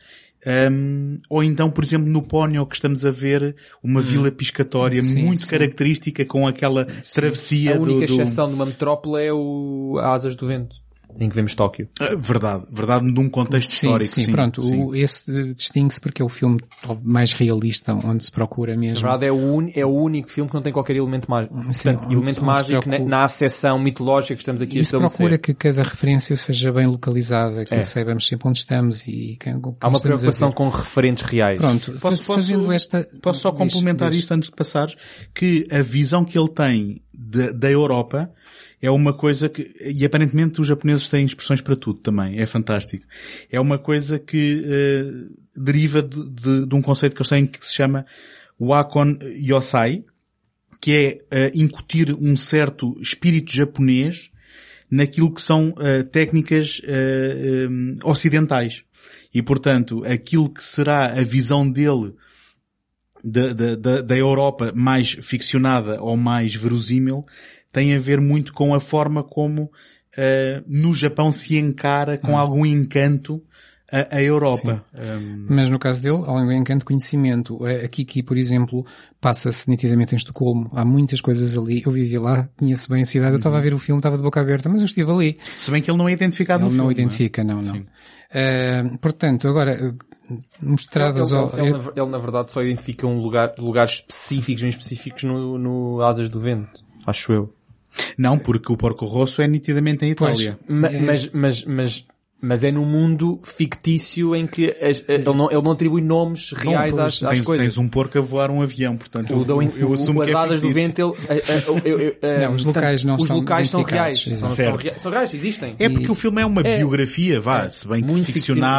Speaker 2: ehm, ou então, por exemplo, no Pónio que estamos a ver uma vila piscatória
Speaker 3: Sim,
Speaker 2: muito
Speaker 3: sim.
Speaker 2: característica com aquela travessia
Speaker 1: A única
Speaker 2: do, do...
Speaker 1: exceção de uma metrópole é o Asas do Vento, em que vemos Tóquio.
Speaker 2: Ah, Verdade, verdade de um contexto
Speaker 3: Sim,
Speaker 2: histórico.
Speaker 3: sim,
Speaker 2: sim,
Speaker 3: pronto.
Speaker 2: sim.
Speaker 3: O, esse distingue-se porque é o filme mais realista, onde se procura
Speaker 1: Na
Speaker 3: mesmo.
Speaker 1: verdade é o, uni- é o único filme que não tem qualquer elemento mágico.
Speaker 3: Sim,
Speaker 1: Portanto, elemento mágico na,
Speaker 3: preocupa-
Speaker 1: na acessão mitológica que estamos aqui a
Speaker 3: E se procura
Speaker 1: estabelecer.
Speaker 3: que cada referência seja bem localizada, que
Speaker 1: É.
Speaker 3: saibamos sempre onde estamos e quem, quem
Speaker 1: Há uma
Speaker 3: a
Speaker 1: preocupação com referentes reais.
Speaker 3: Pronto,
Speaker 2: Posso,
Speaker 3: fazendo
Speaker 2: posso-
Speaker 3: esta...
Speaker 2: posso só complementar isto antes de passares? Que a visão que ele tem de- da Europa é uma coisa que, e aparentemente os japoneses têm expressões para tudo também, é fantástico. É uma coisa que eh, deriva de, de- de um conceito que eles têm que se chama Wakon Yosai, que é eh, incutir um certo espírito japonês naquilo que são eh, técnicas eh, ocidentais. E portanto, aquilo que será a visão dele da, da, da Europa mais ficcionada ou mais verosímil tem a ver muito com a forma como eh, no Japão se encara com algum encanto a, a Europa. Um,
Speaker 3: Mas no caso dele, além do encanto conhecimento, a Kiki, por exemplo, passa-se nitidamente em Estocolmo. Há muitas coisas ali. Eu vivi lá, conheço bem a cidade. Eu estava a ver o filme, estava de boca aberta, mas eu estive ali.
Speaker 2: se bem que ele não é identificado
Speaker 3: Ele
Speaker 2: no
Speaker 3: não
Speaker 2: filme.
Speaker 3: identifica, não, não.
Speaker 2: Sim.
Speaker 3: Eh, portanto, agora, eh, mostradas
Speaker 1: ele,
Speaker 3: ao...
Speaker 1: ele- ele, na- ele, na verdade só identifica um lugar, lugares específicos, bem específicos no, no Asas do Vento. Acho eu.
Speaker 2: Não, porque o Porco Rosso é nitidamente em
Speaker 3: Pois.
Speaker 2: Itália.
Speaker 1: Ma-
Speaker 3: É.
Speaker 1: Mas, mas, mas, mas é num mundo fictício em que as- ele, não, ele não atribui nomes reais
Speaker 2: Não,
Speaker 1: às, às
Speaker 2: tens,
Speaker 1: coisas.
Speaker 2: tens um porco a voar um avião, portanto,
Speaker 1: O,
Speaker 2: eu,
Speaker 1: do,
Speaker 2: eu, assumo
Speaker 1: o,
Speaker 2: que
Speaker 1: as
Speaker 2: é
Speaker 1: Adas do
Speaker 2: fictício.
Speaker 1: Vento, ele, eh, eh, eu- eu- eh,
Speaker 3: Não, os locais não
Speaker 1: os locais são reais. São, são,
Speaker 2: certo.
Speaker 1: rea- são reais, existem.
Speaker 2: É porque
Speaker 3: E-
Speaker 2: o filme é uma
Speaker 1: É.
Speaker 2: biografia, vá, se bem que
Speaker 1: muito
Speaker 2: ficcionada,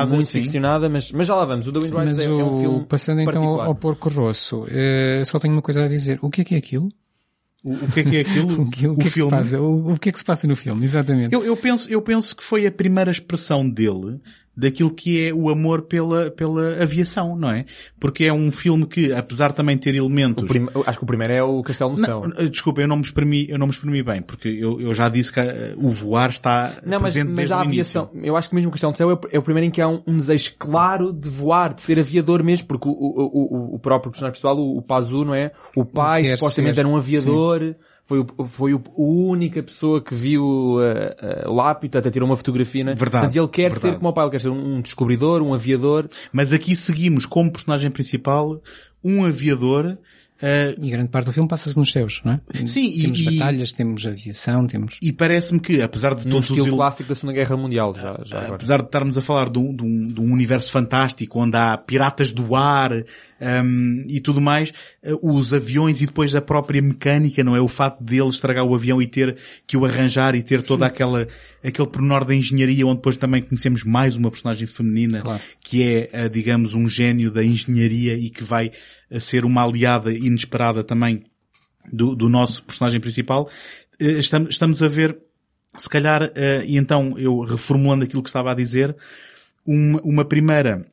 Speaker 1: ficcionada, muito
Speaker 2: sim.
Speaker 1: ficcionada, mas, mas já lá vamos. O The Wind Rises é, é um filme
Speaker 3: passando então ao, ao Porco Rosso, eh, só tenho uma coisa a dizer. O que é que é aquilo?
Speaker 2: O, o que é que é aquilo?
Speaker 3: O que, o que é que se
Speaker 2: filme.
Speaker 3: passa? O, o que é que se passa no filme? Exatamente.
Speaker 2: Eu, eu penso, eu penso que foi a primeira expressão dele daquilo que é o amor pela, pela aviação, não é? Porque é um filme que, apesar de também ter elementos...
Speaker 1: Prim- acho que o primeiro é o Castelo no
Speaker 2: Não,
Speaker 1: Céu.
Speaker 2: desculpa, eu não me exprimi, eu não me exprimi bem, porque eu, eu já disse que eh, o voar está
Speaker 1: Não, mas,
Speaker 2: presente
Speaker 1: mas
Speaker 2: desde
Speaker 1: a
Speaker 2: o
Speaker 1: aviação,
Speaker 2: início.
Speaker 1: eu acho que mesmo o Castelo no Céu é o, é o primeiro em que há um, um desejo claro de voar, de ser aviador mesmo, porque o, o, o, o próprio personagem principal, o, o Pazu, não é? O pai, supostamente
Speaker 3: ser,
Speaker 1: era um aviador, foi, o, foi o, a única pessoa que viu uh, uh, Lápio, até tirou uma fotografia, né?
Speaker 2: Verdade,
Speaker 1: Portanto, ele quer
Speaker 2: verdade.
Speaker 1: ser como o pai, ele quer ser um descobridor, um aviador.
Speaker 2: Mas aqui seguimos como personagem principal um aviador eh,
Speaker 3: E grande parte do filme passa-se nos céus, não é?
Speaker 2: Sim, e-
Speaker 3: temos
Speaker 2: e-
Speaker 3: batalhas, temos aviação, temos...
Speaker 2: e parece-me que, apesar de
Speaker 1: Num
Speaker 2: todos os
Speaker 1: estilo
Speaker 2: ele-
Speaker 1: clássico da Segunda Guerra Mundial, já, já agora.
Speaker 2: apesar de estarmos a falar de um, de um- de um universo fantástico onde há piratas do ar hum, e tudo mais, eh, os aviões e depois a própria mecânica, não é? O facto dele estragar o avião e ter que o arranjar e ter toda aquela, aquele pormenor da engenharia onde depois também conhecemos mais uma personagem feminina
Speaker 3: Claro.
Speaker 2: que é, eh, digamos, um gênio da engenharia e que vai eh, ser uma aliada inesperada também do, do nosso personagem principal. Eh, Estamos, estamos a ver se calhar, eh, e então eu reformulando aquilo que estava a dizer, uma, uma primeira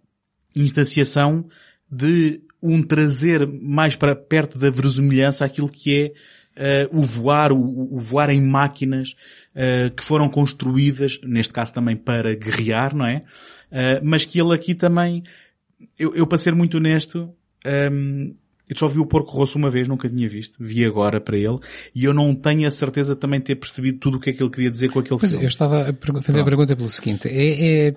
Speaker 2: instanciação de um trazer mais para perto da verosimilhança aquilo que é eh, o voar, o, o voar em máquinas eh, que foram construídas, neste caso também para guerrear, não é? Eh, mas que ele aqui também, eu, eu para ser muito honesto, ehm, eu só vi o Porco Rosso uma vez, nunca tinha visto. Vi agora para ele. E eu não tenho a certeza de também ter percebido tudo o que é que ele queria dizer com aquele
Speaker 3: Pois
Speaker 2: filme.
Speaker 3: eu estava a fazer a pergunta pelo seguinte. É, é-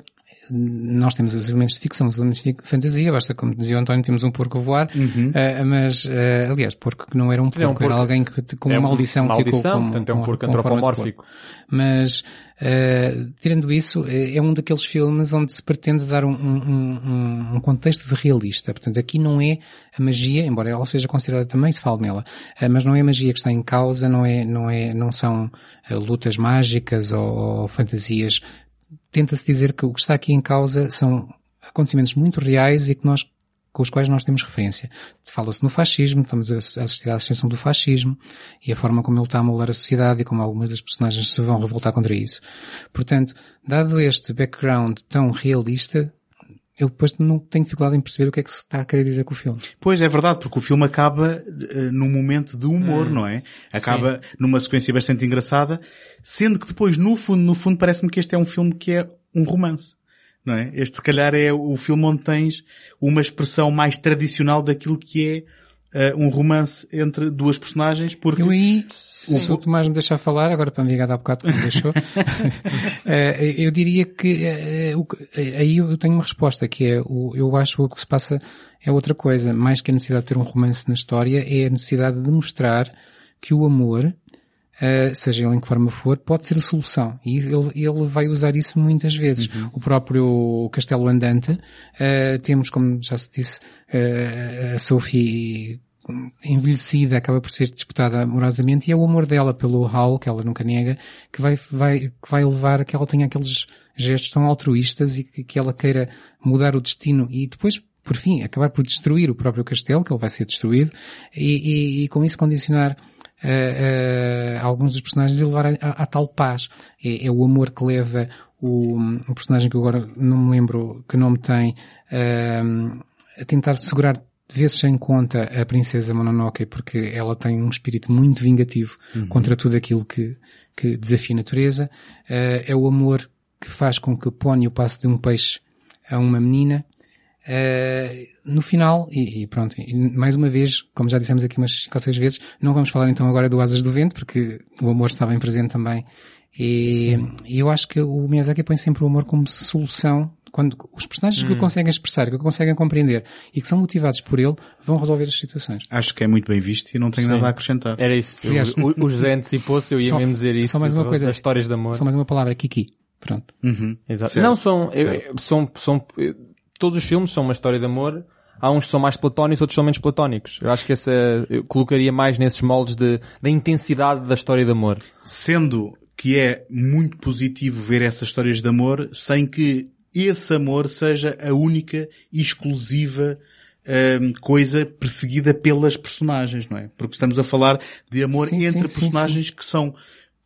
Speaker 3: nós temos os elementos de ficção, os elementos de fantasia, basta, como dizia o António, temos um porco a voar,
Speaker 2: Uhum.
Speaker 3: uh, mas, uh, aliás, porco que não era um porco,
Speaker 1: é um porco-
Speaker 3: era alguém que, com
Speaker 1: é
Speaker 3: uma maldição, que
Speaker 1: maldição,
Speaker 3: ficou com,
Speaker 1: portanto é um porco antropomórfico.
Speaker 3: Mas, uh, tirando isso, é é um daqueles filmes onde se pretende dar um, um- um- um contexto de realista. Portanto, aqui não é a magia, embora ela seja considerada também, se fala nela, uh, mas não é a magia que está em causa, não é, não é, não são uh, lutas mágicas ou, ou fantasias. Tenta-se dizer que o que está aqui em causa são acontecimentos muito reais e que nós com os quais nós temos referência. Fala-se no fascismo, estamos a assistir à ascensão do fascismo e a forma como ele está a moldar a sociedade e como algumas das personagens se vão revoltar contra isso. Portanto, dado este background tão realista, eu depois não tenho dificuldade em perceber o que é que se está a querer dizer com o filme.
Speaker 2: Pois é verdade, porque o filme acaba eh, num momento de humor,
Speaker 1: Hum.
Speaker 2: não é? Acaba numa sequência bastante engraçada, sendo que depois, no fundo, no fundo, parece-me que este é um filme que é um romance. Não é? Este, se calhar, é o filme onde tens uma expressão mais tradicional daquilo que é eh, um romance entre duas personagens, porque...
Speaker 3: Eu aí, se o Tomás me deixar falar, agora para me ligar há bocado que me deixou, eh, eu diria que eh, aí eu tenho uma resposta, que é, o, eu acho que o que se passa é outra coisa. Mais que a necessidade de ter um romance na história, é a necessidade de mostrar que o amor, eh, seja ele em que forma for, pode ser a solução. E ele, ele vai usar isso muitas vezes. O próprio Castelo Andante, eh, temos, como já se disse, eh, a Sophie envelhecida, acaba por ser disputada amorosamente, e é o amor dela pelo Hal, que ela nunca nega, que vai, vai, que vai levar a que ela tenha aqueles gestos tão altruístas e que, que ela queira mudar o destino e depois, por fim, acabar por destruir o próprio castelo, que ele vai ser destruído, e, e- e com isso condicionar eh, eh, alguns dos personagens e levar tal paz. É, é o amor que leva o, o personagem que agora não me lembro que nome tem, eh, a tentar segurar vezes sem conta a princesa Mononoke porque ela tem um espírito muito vingativo contra tudo aquilo que, que desafia a natureza. Eh, é o amor que faz com que Pónio passe de um peixe a uma menina. Eh, no final, e, e pronto, e mais uma vez, como já dissemos aqui umas cinco ou seis vezes, não vamos falar então agora do Asas do Vento, porque o amor está bem presente também. E, e eu acho que o Miyazaki põe sempre o amor como solução quando os personagens que o conseguem expressar, que o conseguem compreender e que são motivados por ele, vão resolver as situações.
Speaker 2: Acho que é muito bem visto e não tenho
Speaker 1: Sim.
Speaker 2: nada a acrescentar.
Speaker 1: Era isso. Eu-
Speaker 3: Aliás,
Speaker 1: o, o José antecipou-se, eu ia
Speaker 3: só-
Speaker 1: mesmo dizer isso.
Speaker 3: só mais uma coisa.
Speaker 1: Das histórias de amor.
Speaker 3: Só mais uma palavra, Kiki. Pronto.
Speaker 2: Uhum.
Speaker 1: Exato.
Speaker 2: Certo.
Speaker 1: Não, são, eh, são, são, todos os filmes são uma história de amor. Há uns que são mais platónicos, outros são menos platónicos. Eu acho que essa, eu colocaria mais nesses moldes de, da intensidade da história de amor.
Speaker 2: Sendo que é muito positivo ver essas histórias de amor sem que esse amor seja a única e exclusiva hum, coisa perseguida pelas personagens, não é? Porque estamos a falar de amor
Speaker 3: Sim,
Speaker 2: entre
Speaker 3: sim, sim,
Speaker 2: personagens que são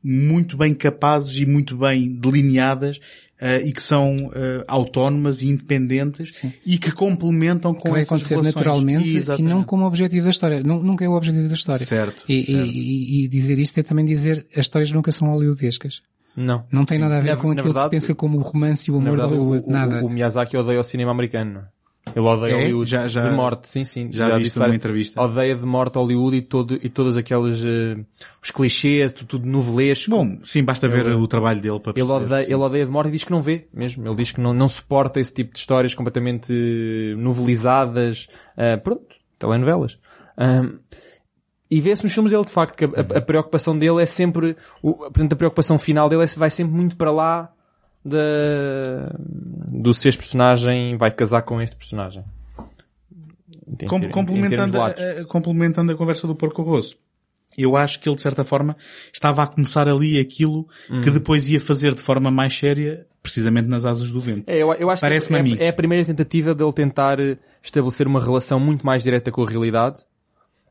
Speaker 2: muito bem capazes e muito bem delineadas eh, e que são eh, autónomas e independentes
Speaker 3: Sim.
Speaker 2: e que complementam
Speaker 3: Que
Speaker 2: com
Speaker 3: vai
Speaker 2: essas
Speaker 3: acontecer
Speaker 2: relações.
Speaker 3: naturalmente e
Speaker 2: Exatamente.
Speaker 3: não como objetivo da história. Nu- Nunca é o objetivo da história.
Speaker 2: Certo,
Speaker 3: E,
Speaker 2: certo.
Speaker 3: e- e dizer isto é também dizer as histórias nunca são hollywoodescas.
Speaker 1: Não.
Speaker 3: Não tem nada a ver
Speaker 1: Na-
Speaker 3: com
Speaker 1: na
Speaker 3: aquilo que
Speaker 1: verdade-
Speaker 3: se pensa como o romance e o
Speaker 1: Na
Speaker 3: amor de
Speaker 1: verdade, o,
Speaker 3: Hollywood. Nada.
Speaker 1: o, o Miyazaki odeia o cinema americano. Ele odeia
Speaker 2: É?
Speaker 1: Hollywood
Speaker 2: Já- já-
Speaker 1: de morte, sim, sim.
Speaker 2: já viste
Speaker 1: disse
Speaker 2: numa entrevista.
Speaker 1: Odeia de morte Hollywood e, todo, e todas aquelas, eh, os clichês, tudo, tudo novelesco.
Speaker 2: Bom, sim, basta ver
Speaker 1: Ele-
Speaker 2: o trabalho dele para
Speaker 1: Ele
Speaker 2: perceber.
Speaker 1: odeia,
Speaker 2: sim.
Speaker 1: ele odeia de morte e diz que não vê, mesmo. Ele diz que não, não suporta esse tipo de histórias completamente eh, novelizadas. eh, pronto, telenovelas. Ahm, e vê-se nos filmes dele, de facto, que a, a- a preocupação dele é sempre, o, portanto, a preocupação final dele é, vai sempre muito para lá da, do se este personagem vai casar com este personagem. Em
Speaker 2: Com- complementando, a, complementando a conversa do Porco Rosso, eu acho que ele, de certa forma, estava a começar ali aquilo que
Speaker 1: Hum.
Speaker 2: depois ia fazer de forma mais séria, precisamente nas asas do vento.
Speaker 1: É, eu, eu acho que
Speaker 2: Parece-me
Speaker 1: é,
Speaker 2: a mim.
Speaker 1: é a primeira tentativa dele tentar eh, estabelecer uma relação muito mais direta com a realidade.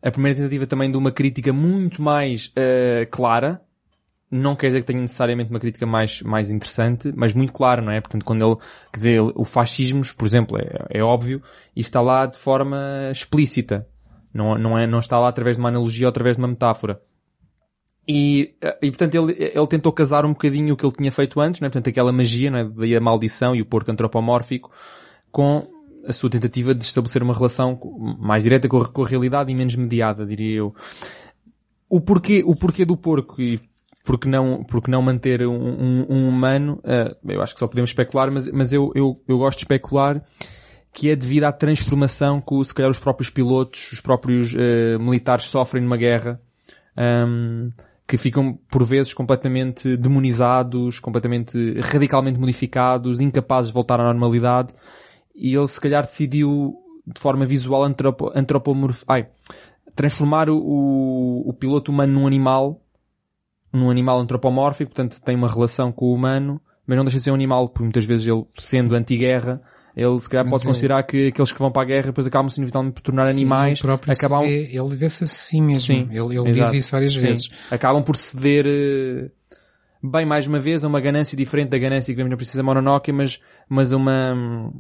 Speaker 1: A primeira tentativa também de uma crítica muito mais eh, clara. Não quer dizer que tenha necessariamente uma crítica mais, mais interessante, mas muito clara, não é? Portanto, quando ele, quer dizer, o fascismo, por exemplo, é, é óbvio, e está lá de forma explícita. Não, não, é, não está lá através de uma analogia ou através de uma metáfora. E, e portanto ele, ele tentou casar um bocadinho o que ele tinha feito antes, não é? Portanto aquela magia, não é? Daí a maldição e o porco antropomórfico com a sua tentativa de estabelecer uma relação mais direta com a, com a realidade e menos mediada, diria eu. O porquê, o porquê do porco e porque não, porque não manter um, um, um humano, uh, eu acho que só podemos especular, mas, mas eu, eu, eu gosto de especular que é devido à transformação que, se calhar, os próprios pilotos, os próprios uh, militares sofrem numa guerra, um, que ficam, por vezes, completamente demonizados, completamente, radicalmente modificados, incapazes de voltar à normalidade, e ele, se calhar, decidiu, de forma visual, antropo, antropomorf... ai, transformar o, o piloto humano num animal, num animal antropomórfico, portanto tem uma relação com o humano, mas não deixa de ser um animal, porque muitas vezes ele, sendo anti-guerra, ele se calhar pode considerar que aqueles que vão para a guerra depois acabam-se inevitavelmente por tornar
Speaker 3: Sim,
Speaker 1: animais, acabam,
Speaker 3: vê- ele vê-se a si mesmo.
Speaker 1: Sim,
Speaker 3: ele ele
Speaker 1: exato.
Speaker 3: diz isso várias
Speaker 1: Sim.
Speaker 3: vezes.
Speaker 1: acabam por ceder, eh, bem mais uma vez, a uma ganância diferente da ganância que vemos na Princesa Mononoke, mas, mas uma,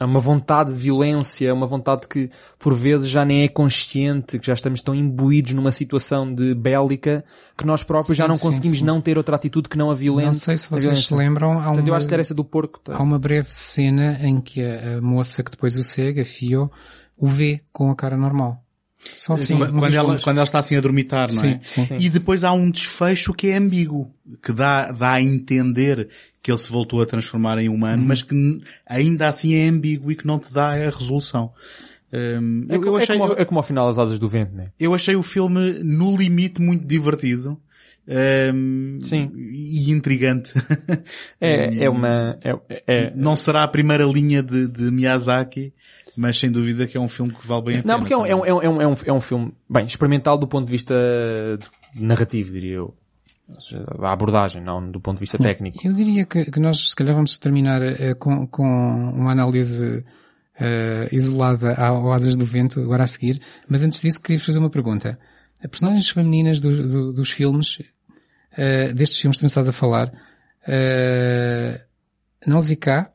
Speaker 1: a uma vontade de violência, uma vontade que por vezes já nem é consciente, que já estamos tão imbuídos numa situação de bélica que nós próprios já
Speaker 3: Sim,
Speaker 1: não
Speaker 3: sim,
Speaker 1: conseguimos
Speaker 3: sim.
Speaker 1: não ter outra atitude que não a violência.
Speaker 3: Não sei se vocês se lembram, há
Speaker 1: Portanto, eu
Speaker 3: uma,
Speaker 1: acho que era essa do porco. tá?
Speaker 3: há uma breve cena em que a, a moça que depois o segue, a Fio, o vê com a cara normal. Só assim,
Speaker 2: quando, quando ela, quando ela está assim a dormitar, não é?
Speaker 3: Sim, sim.
Speaker 2: E depois há um desfecho que é ambíguo, que dá, dá a entender que ele se voltou a transformar em
Speaker 1: Uhum.
Speaker 2: humano, mas que ainda assim é ambíguo e que não te dá a resolução. Hum,
Speaker 1: É,
Speaker 2: eu, eu
Speaker 1: co- é
Speaker 2: achei,
Speaker 1: como, é como ao final as asas do vento, né?
Speaker 2: eu achei o filme no limite muito divertido. hum,
Speaker 1: Sim.
Speaker 2: E intrigante.
Speaker 1: É, é uma, é, é,
Speaker 2: não será a primeira linha de, de Miyazaki, mas sem dúvida que é um filme que vale bem a pena.
Speaker 1: Não, porque é um, é, um, é, um, é, um, é, um, é um filme, bem, experimental do ponto de vista narrativo, diria eu. Ou seja, Da abordagem, não do ponto de vista técnico.
Speaker 3: Eu diria que, que nós, se calhar, vamos terminar eh, com, com uma análise eh, isolada ao Asas do Vento, agora a seguir. Mas antes disso, queria fazer uma pergunta. As personagens femininas do- do- dos filmes, eh, destes filmes que temos estado a falar, uh, Nausicaa,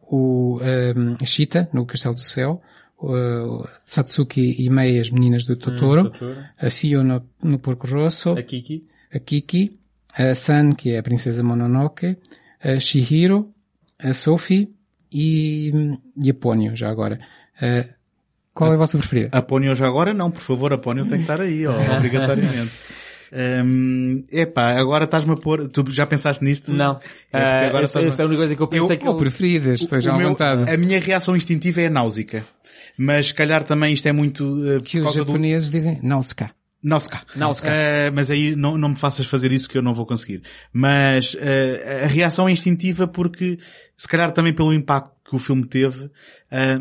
Speaker 3: o um, Shita, no Castelo do Céu, o Satsuki e Mei, as meninas do Totoro, a Fio no, no Porco Rosso,
Speaker 1: A Kiki.
Speaker 3: A Kiki, a San, que é a princesa Mononoke, a Shihiro, a Sophie e, e a Ponyo, já agora. Uh, qual é a vossa preferida?
Speaker 2: Apone já agora não, por favor, Apone tem que estar aí, ó, obrigatoriamente. Hum, epá, agora estás-me a pôr, tu já pensaste nisto?
Speaker 1: Não.
Speaker 2: É agora
Speaker 1: essa,
Speaker 2: estás-me-
Speaker 1: essa é a única coisa que eu pensei
Speaker 2: Eu-
Speaker 1: que
Speaker 3: Ou
Speaker 1: eu...
Speaker 3: preferidas, estejam
Speaker 2: O
Speaker 3: à
Speaker 2: meu-
Speaker 3: vontade.
Speaker 2: A minha reação instintiva é a náusica. Mas se calhar também isto é muito uh,
Speaker 3: Que os
Speaker 2: causa do...
Speaker 3: japoneses dizem Nausicaa.
Speaker 2: Náusica. Uh, mas aí não, não me faças fazer isso que eu não vou conseguir. Mas uh, a reação é instintiva porque, se calhar também pelo impacto que o filme teve, uh,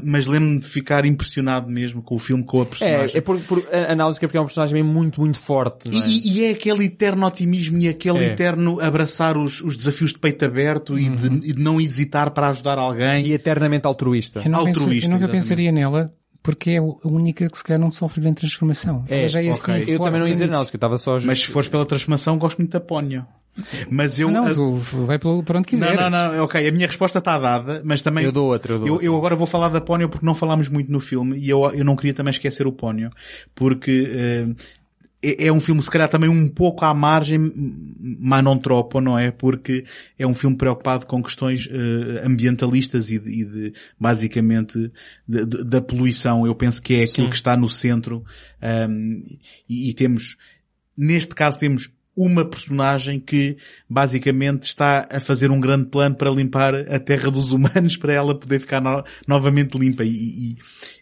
Speaker 2: mas lembro-me de ficar impressionado mesmo com o filme, com a personagem.
Speaker 1: É, é por, por a Náusea porque é um personagem muito, muito forte, não é?
Speaker 2: E, e é aquele eterno otimismo e aquele
Speaker 1: É.
Speaker 2: eterno abraçar os, os desafios de peito aberto e, de, e de não hesitar para ajudar alguém.
Speaker 1: E eternamente altruísta.
Speaker 3: Eu,
Speaker 2: Altruísta,
Speaker 3: pensei- eu nunca
Speaker 2: exatamente.
Speaker 3: pensaria nela porque é a única que se calhar não sofre grande transformação.
Speaker 1: É,
Speaker 3: Ela já é
Speaker 2: ok.
Speaker 3: assim.
Speaker 1: Eu também não ia dizer. Náusea, eu estava só...
Speaker 2: Mas se fores pela transformação, gosto muito da Pónio. Mas eu...
Speaker 3: Ah, Não, tu vai pelo, para onde quiseres.
Speaker 2: não, não, não, ok, a minha resposta está dada, mas também...
Speaker 1: Eu dou outra, eu dou
Speaker 2: Eu,
Speaker 1: outra.
Speaker 2: eu agora vou falar da Pónio porque não falámos muito no filme e eu, eu não queria também esquecer o Pónio. Porque eh, é, é um filme se calhar também um pouco à margem, mas não tropo, não é? Porque é um filme preocupado com questões eh, ambientalistas e de, e de, basicamente de- de- da poluição. Eu penso que é aquilo
Speaker 1: Sim.
Speaker 2: que está no centro ahm, e, e temos, neste caso temos uma personagem que basicamente está a fazer um grande plano para limpar a terra dos humanos para ela poder ficar no- novamente limpa e,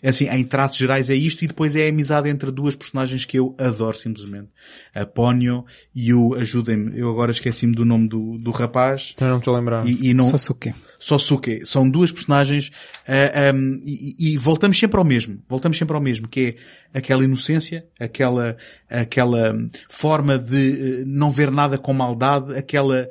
Speaker 2: e, assim, em tratos gerais é isto e depois é a amizade entre duas personagens que eu adoro simplesmente. A Ponyo e o, ajudem-me, eu agora esqueci-me do nome do, do rapaz
Speaker 1: Então não estou a lembrar.
Speaker 2: e, e não,
Speaker 3: Sasuke.
Speaker 2: Sosuke. São duas personagens ah, um, e, e voltamos sempre ao mesmo. Voltamos sempre ao mesmo, que é aquela inocência, aquela, aquela forma de eh, não ver nada com maldade, aquela,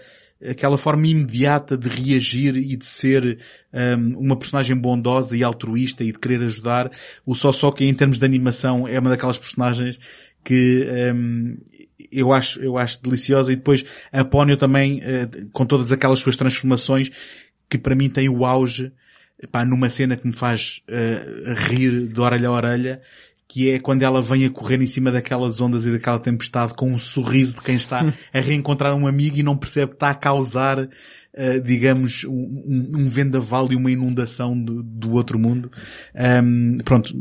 Speaker 2: aquela forma imediata de reagir e de ser um, uma personagem bondosa e altruísta e de querer ajudar. O Sosuke, em termos de animação, é uma daquelas personagens que um, eu acho, eu acho deliciosa e depois a Ponyo também, eh, com todas aquelas suas transformações, que para mim tem o auge, pá, numa cena que me faz eh, rir de orelha a orelha, que é quando ela vem a correr em cima daquelas ondas e daquela tempestade com um sorriso de quem está a reencontrar um amigo e não percebe que está a causar, eh, digamos, um, um- um vendaval e uma inundação do, do outro mundo. Ahm, pronto.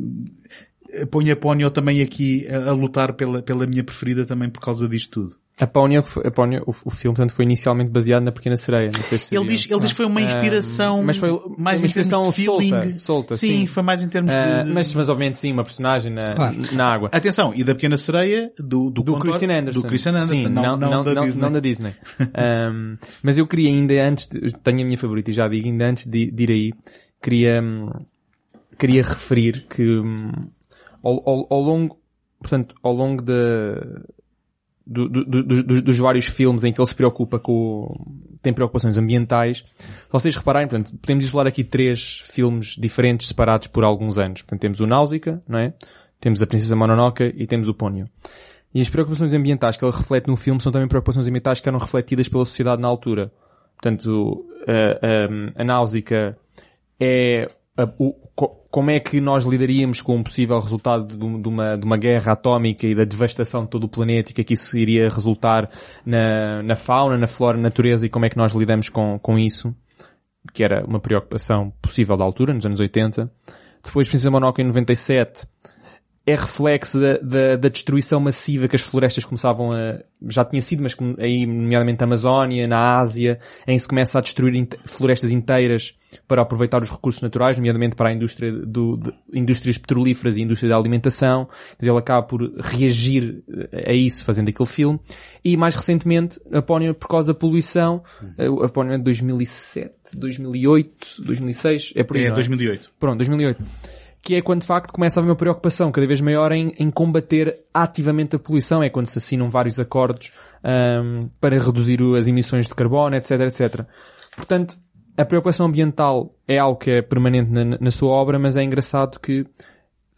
Speaker 2: Ponho a Ponyo também aqui a, a lutar pela, pela minha preferida também por causa disto tudo.
Speaker 1: A Pónia, a Pónia o, o filme, portanto, foi inicialmente baseado na Pequena Sereia. Não sei se
Speaker 2: Ele diz, ele diz que foi uma
Speaker 1: Ah,
Speaker 2: inspiração,
Speaker 1: mas foi
Speaker 2: mais
Speaker 1: uma
Speaker 2: em termos
Speaker 1: inspiração
Speaker 2: de feeling.
Speaker 1: solta, solta,
Speaker 2: sim,
Speaker 1: sim.
Speaker 2: foi mais em termos
Speaker 1: Ah,
Speaker 2: de...
Speaker 1: mas, mas obviamente sim, uma personagem na,
Speaker 3: Claro.
Speaker 1: na água.
Speaker 2: Atenção, e da Pequena Sereia, do, do,
Speaker 1: Do
Speaker 2: contor-
Speaker 1: Christian Anderson.
Speaker 2: Do Christian Anderson,
Speaker 1: Sim,
Speaker 2: não, não, da Disney.
Speaker 1: não da Disney. Um, mas eu queria ainda antes, de, tenho a minha favorita e já digo, ainda antes de, de ir aí, queria, hum, queria referir que hum, ao, ao, ao longo, portanto, ao longo da, do- do- do- dos, vários filmes em que ele se preocupa com, tem preocupações ambientais, se vocês repararem, portanto, podemos isolar aqui três filmes diferentes separados por alguns anos. Portanto, temos o Náusica, não é? Temos a Princesa Mononoke e temos o Ponyo. E as preocupações ambientais que ele reflete no filme são também preocupações ambientais que eram refletidas pela sociedade na altura. Portanto, a, a, a Náusica é o- co- como é que nós lidaríamos com um possível resultado de, um- uma, de uma guerra atómica e da devastação de todo o planeta e que isso iria resultar na, na fauna, na flora, na natureza e como é que nós lidamos com, com isso, que era uma preocupação possível da altura, nos anos 80. Depois, Princesa Mononoke em 97, é reflexo da, da, da destruição massiva que as florestas começavam a, já tinha sido, mas aí, nomeadamente na Amazónia, na Ásia, em que se começa a destruir florestas inteiras para aproveitar os recursos naturais, nomeadamente para a indústria do, de, indústrias petrolíferas e indústria da alimentação. Ele acaba por reagir eh, a isso fazendo aquele filme. E mais recentemente, a Pónia, por causa da poluição, eh, a Pónia de 2007, 2008, 2006, é por aí,
Speaker 2: É
Speaker 1: não
Speaker 2: 2008.
Speaker 1: Pronto, 2008. Que é quando de facto começa a haver uma preocupação cada vez maior em, em combater ativamente a poluição. É quando se assinam vários acordos ahm, para reduzir as emissões de carbono, etc, etc. Portanto, a preocupação ambiental é algo que é permanente na, na sua obra, mas é engraçado que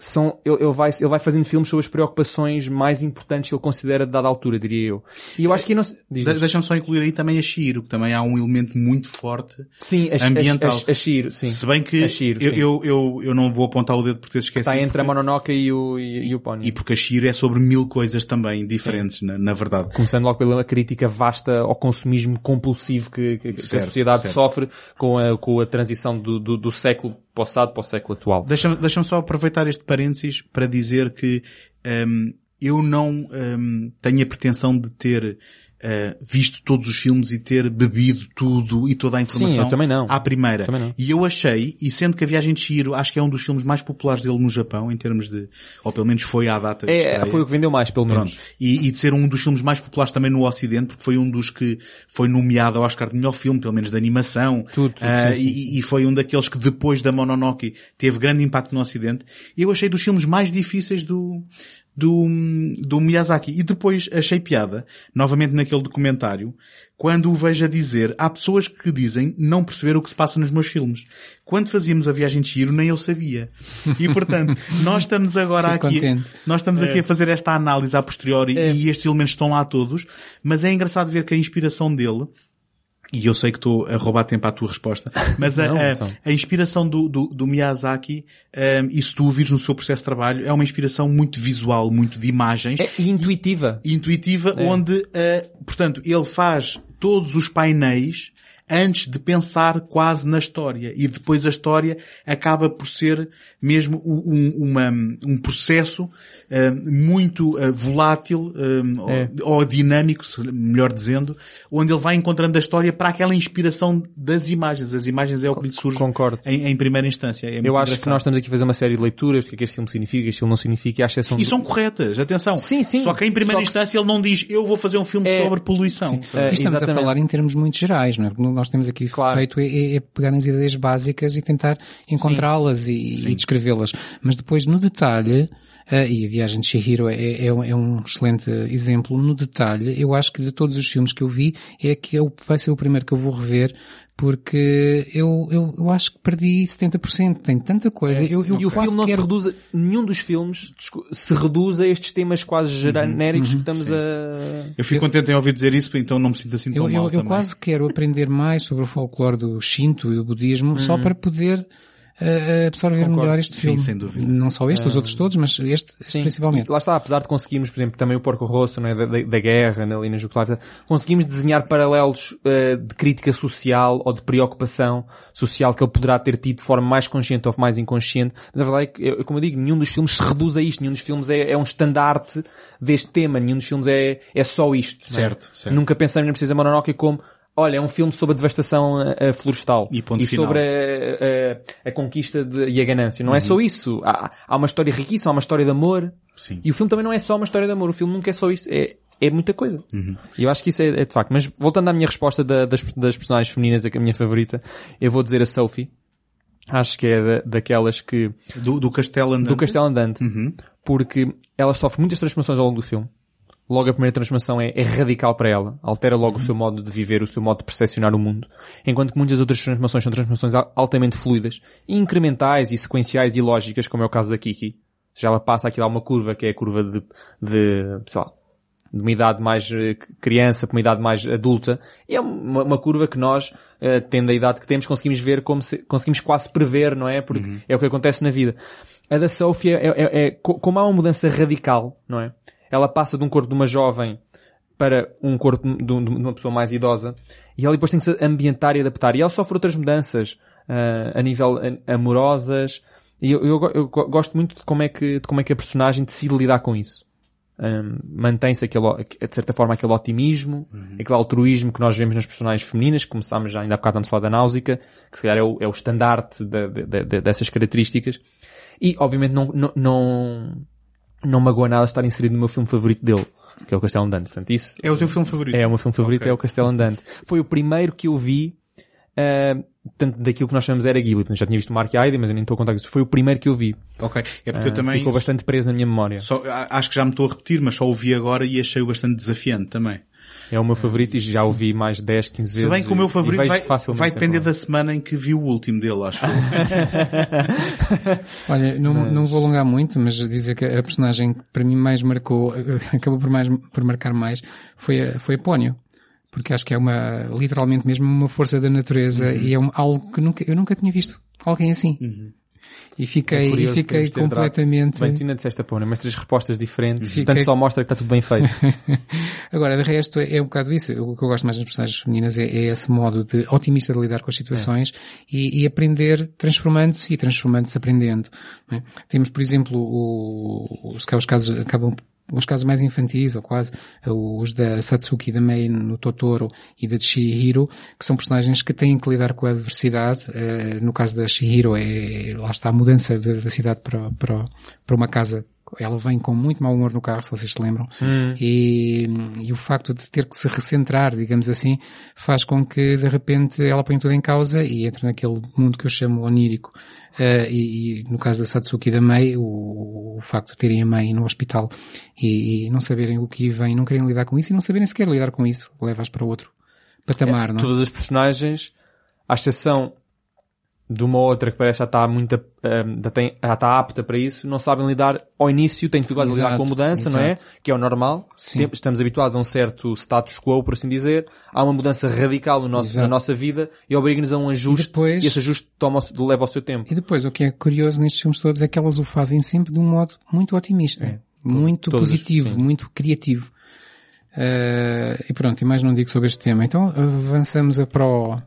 Speaker 1: são, ele, ele vai, ele vai fazendo filmes sobre as preocupações mais importantes que ele considera de dada altura, diria eu. E eu acho que não.
Speaker 2: Deixa-me só incluir aí também a Shiro, que também há um elemento muito forte.
Speaker 1: Sim, a,
Speaker 2: ambiental.
Speaker 1: a, a, a Shiro, sim.
Speaker 2: Se bem que
Speaker 1: A Shiro,
Speaker 2: eu, eu, eu, eu não vou apontar o dedo por ter esquecido.
Speaker 1: Está entre a
Speaker 2: porque-
Speaker 1: Mononoke e o, e, e o Pony.
Speaker 2: E porque a Shiro é sobre mil coisas também diferentes, na, na verdade.
Speaker 1: Começando logo pela crítica vasta ao consumismo compulsivo que, que- que a
Speaker 2: Certo,
Speaker 1: sociedade
Speaker 2: certo.
Speaker 1: sofre com a, com a transição do, do, do século passado para o século atual.
Speaker 2: Deixa-me deixa só aproveitar este parênteses para dizer que hum, eu não hum, tenho a pretensão de ter uh, visto todos os filmes e ter bebido tudo e toda a informação
Speaker 1: eu também não.
Speaker 2: à primeira.
Speaker 1: Também não.
Speaker 2: E eu achei, e sendo que A Viagem de Shiro acho que é um dos filmes mais populares dele no Japão, em termos de, ou pelo menos foi à data de
Speaker 1: É,
Speaker 2: estreia.
Speaker 1: foi o que vendeu mais, pelo menos.
Speaker 2: Pronto. E, e de ser um dos filmes mais populares também no Ocidente, porque foi um dos que foi nomeado ao Oscar de melhor filme, pelo menos de animação.
Speaker 1: Tudo, tudo, sim, sim.
Speaker 2: E, e foi um daqueles que depois da Mononoke teve grande impacto no Ocidente. E eu achei dos filmes mais difíceis do, do, do Miyazaki. E depois achei piada, novamente naquele documentário, quando o vejo a dizer, há pessoas que dizem não perceber o que se passa nos meus filmes. Quando fazíamos a viagem de Chiro, nem eu sabia. E portanto, nós estamos agora
Speaker 3: Fico
Speaker 2: aqui,
Speaker 3: contente.
Speaker 2: nós estamos aqui a fazer esta análise a posteriori e estes elementos estão lá todos, mas é engraçado ver que a inspiração dele e eu sei que estou a roubar tempo à tua resposta, mas a,
Speaker 1: Não,
Speaker 2: a-
Speaker 1: então.
Speaker 2: a inspiração do, do, do Miyazaki, um, e se tu o vires no seu processo de trabalho, é uma inspiração muito visual, muito de imagens,
Speaker 1: É intuitiva.
Speaker 2: intuitiva,
Speaker 1: É.
Speaker 2: onde, uh, portanto, ele faz todos os painéis antes de pensar quase na história. E depois a história acaba por ser mesmo um, uma- um processo uh, muito uh, volátil um,
Speaker 1: É.
Speaker 2: ou, ou dinâmico, melhor dizendo, onde ele vai encontrando a história para aquela inspiração das imagens. As imagens é o que lhe surge
Speaker 1: Concordo.
Speaker 2: em, em primeira instância. É
Speaker 1: Eu acho que nós estamos aqui a fazer uma série de leituras do que é que este filme significa, o que este filme não significa, e à exceção
Speaker 2: E
Speaker 1: do-
Speaker 2: são corretas, atenção.
Speaker 1: Sim, sim.
Speaker 2: Só que em primeira
Speaker 1: que-
Speaker 2: instância ele não diz eu vou fazer um filme
Speaker 1: É.
Speaker 2: sobre poluição.
Speaker 1: É,
Speaker 3: E estamos a
Speaker 1: exatamente.
Speaker 3: falar em termos muito gerais, não é? Porque nós temos aqui
Speaker 1: Claro.
Speaker 3: feito é, é- é pegar nas ideias básicas e tentar encontrá-las e, e descrevê-las. Mas depois, no detalhe, ah, e a Viagem de Chihiro é, é um- é um excelente exemplo, no detalhe, eu acho que de todos os filmes que eu vi, é que eu, vai ser o primeiro que eu vou rever, porque eu, eu, eu acho que perdi 70%. Tem tanta coisa. Eu, eu
Speaker 1: É. E o filme não se
Speaker 3: quero...
Speaker 1: reduz, a- nenhum dos filmes se reduz a estes temas quase genéricos que estamos a...
Speaker 2: Eu fico contente em ouvir dizer isso, então não me sinto assim tão
Speaker 3: Eu,
Speaker 2: mal
Speaker 3: eu, eu quase quero aprender mais sobre o folclore do Shinto e do budismo só
Speaker 1: Uhum.
Speaker 3: para poder absorver
Speaker 1: Concordo.
Speaker 3: melhor este
Speaker 2: Sim,
Speaker 3: filme.
Speaker 2: sem dúvida.
Speaker 3: Não só este, os outros todos, mas este
Speaker 1: Sim,
Speaker 3: principalmente.
Speaker 1: e lá está, apesar de conseguirmos, por exemplo, também o Porco Rosso, não é, da, da, guerra, ali na Jugoslávia, conseguimos desenhar paralelos eh, de crítica social ou de preocupação social que ele poderá ter tido de forma mais consciente ou mais inconsciente. Mas a verdade é que, eu- como eu digo, nenhum dos filmes se reduz a isto, nenhum dos filmes é, é um estandarte deste tema, nenhum dos filmes é, é só isto. é?
Speaker 2: Certo, certo.
Speaker 1: Nunca pensamos na Princesa Mononoke como Olha, é um filme sobre a devastação eh, eh, florestal.
Speaker 2: E final.
Speaker 1: sobre a, a- a conquista de- e a ganância. Não é
Speaker 2: Uhum.
Speaker 1: só isso. Há, há uma história riquíssima, há uma história de amor.
Speaker 2: Sim.
Speaker 1: E o filme também não é só uma história de amor. O filme nunca é só isso. É, é muita coisa.
Speaker 2: Uhum.
Speaker 1: E eu acho que isso é, é de facto. Mas voltando à minha resposta da- das, das personagens femininas, a minha favorita, eu vou dizer a Sophie. Acho que é da- daquelas que...
Speaker 2: Do, do Castelo Andante.
Speaker 1: Do Castelo Andante.
Speaker 2: Uhum.
Speaker 1: Porque ela sofre muitas transformações ao longo do filme. Logo a primeira transformação é, é radical para ela. Altera logo o seu modo de viver, o seu modo de percepcionar o mundo. Enquanto que muitas outras transformações são transformações al- altamente fluidas, incrementais e sequenciais e lógicas, como é o caso da Kiki. Já ela passa aqui lá uma curva que é a curva de, de, sei lá, de uma idade mais eh, criança para uma idade mais adulta. E é uma, uma curva que nós, eh, tendo a idade que temos, conseguimos ver como se, conseguimos quase prever, não é? Porque é o que acontece na vida. A da Sophie é, é- é- co- como há uma mudança radical, não é? Ela passa de um corpo de uma jovem para um corpo de, um- uma pessoa mais idosa e ela depois tem que se ambientar e adaptar. E ela sofre outras mudanças ah, a nível amorosas. E eu, eu eu go- gosto muito de como é que, de como é que a personagem decide lidar com isso. Um, mantém-se aquele, de certa forma aquele otimismo, aquele altruísmo que nós vemos nas personagens femininas, que começámos já ainda há bocado a falar da Náusica, que se calhar é o, é o estandarte de- de- de- dessas características. E, obviamente, não, não, não, não magoa nada estar inserido no meu filme favorito dele, que é o Castelo Andante. Portanto, isso
Speaker 2: É o teu filme favorito?
Speaker 1: é o meu filme favorito,
Speaker 2: Ok.
Speaker 1: é o Castelo Andante. Foi o primeiro que eu vi, ah, tanto daquilo que nós chamamos era Ghibli. Portanto, Já tinha visto o Mark Heide, mas eu nem estou a contar isso. Foi o primeiro que eu vi.
Speaker 2: Ok. É porque
Speaker 1: Ah,
Speaker 2: eu também...
Speaker 1: Ficou bastante preso na minha memória.
Speaker 2: Só, acho que já me estou a repetir, mas só ouvi agora e achei-o bastante desafiante também.
Speaker 1: É o meu favorito e já o vi mais 10, 15 vezes.
Speaker 2: Se bem que o meu favorito vai, vai depender
Speaker 1: lá.
Speaker 2: da semana em que vi o último dele, acho. eu.
Speaker 3: Olha, não, não vou alongar muito, mas dizer que a personagem que para mim mais marcou, acabou por, mais, por marcar mais, foi a, foi a Pónio. Porque acho que é uma, literalmente mesmo uma força da natureza
Speaker 1: Uhum.
Speaker 3: e é um, algo que nunca, eu nunca tinha visto alguém assim. E fiquei,
Speaker 1: É curioso
Speaker 3: e fiquei completamente...
Speaker 1: Bem, tu ainda disseste a pôr, mas três respostas diferentes.
Speaker 3: Fiquei-
Speaker 1: Portanto, só mostra que está tudo bem feito.
Speaker 3: Agora, de resto, é é um bocado isso. O que eu gosto mais das personagens femininas é, é esse modo de otimista de lidar com as situações e, e aprender transformando-se e transformando-se aprendendo. é? Temos, por exemplo, o, os, os casos acabam os casos mais infantis, ou quase, os da Satsuki, da Mei no Totoro e da Chihiro, que são personagens que têm que lidar com a adversidade. Eh, no caso da Chihiro, é, lá está a mudança da da cidade para, para, para uma casa ela vem com muito mau humor no carro, se vocês se lembram. E, e o facto de ter que se recentrar, digamos assim, faz com que de repente ela põe tudo em causa e entra naquele mundo que eu chamo onírico. Eh, e, no caso da Satsuki e da Mei, o, o facto de terem a mãe no hospital e, e não saberem o que vem, não querem lidar com isso e não saberem sequer lidar com isso, leva-as para outro patamar, não é?
Speaker 1: Todas as personagens, à exceção de uma outra que parece já está muito, já, tem, já está apta para isso, não sabem lidar ao início, têm dificuldade de lidar
Speaker 3: Exato,
Speaker 1: com a mudança, não é?
Speaker 3: exato.
Speaker 1: Que é o normal.
Speaker 3: Sim.
Speaker 1: Estamos habituados a um certo status quo, por assim dizer. Há uma mudança radical no nosso, na
Speaker 3: Exato.
Speaker 1: nossa vida e obriga-nos a um ajuste. E,
Speaker 3: depois-
Speaker 1: esse ajuste toma, leva o seu tempo.
Speaker 3: E depois, o que é curioso nestes filmes todos é que elas o fazem sempre de um modo muito otimista. muito
Speaker 1: todos,
Speaker 3: positivo,
Speaker 1: sim.
Speaker 3: muito criativo. Eh, e pronto, e mais não digo sobre este tema. Então avançamos a para o,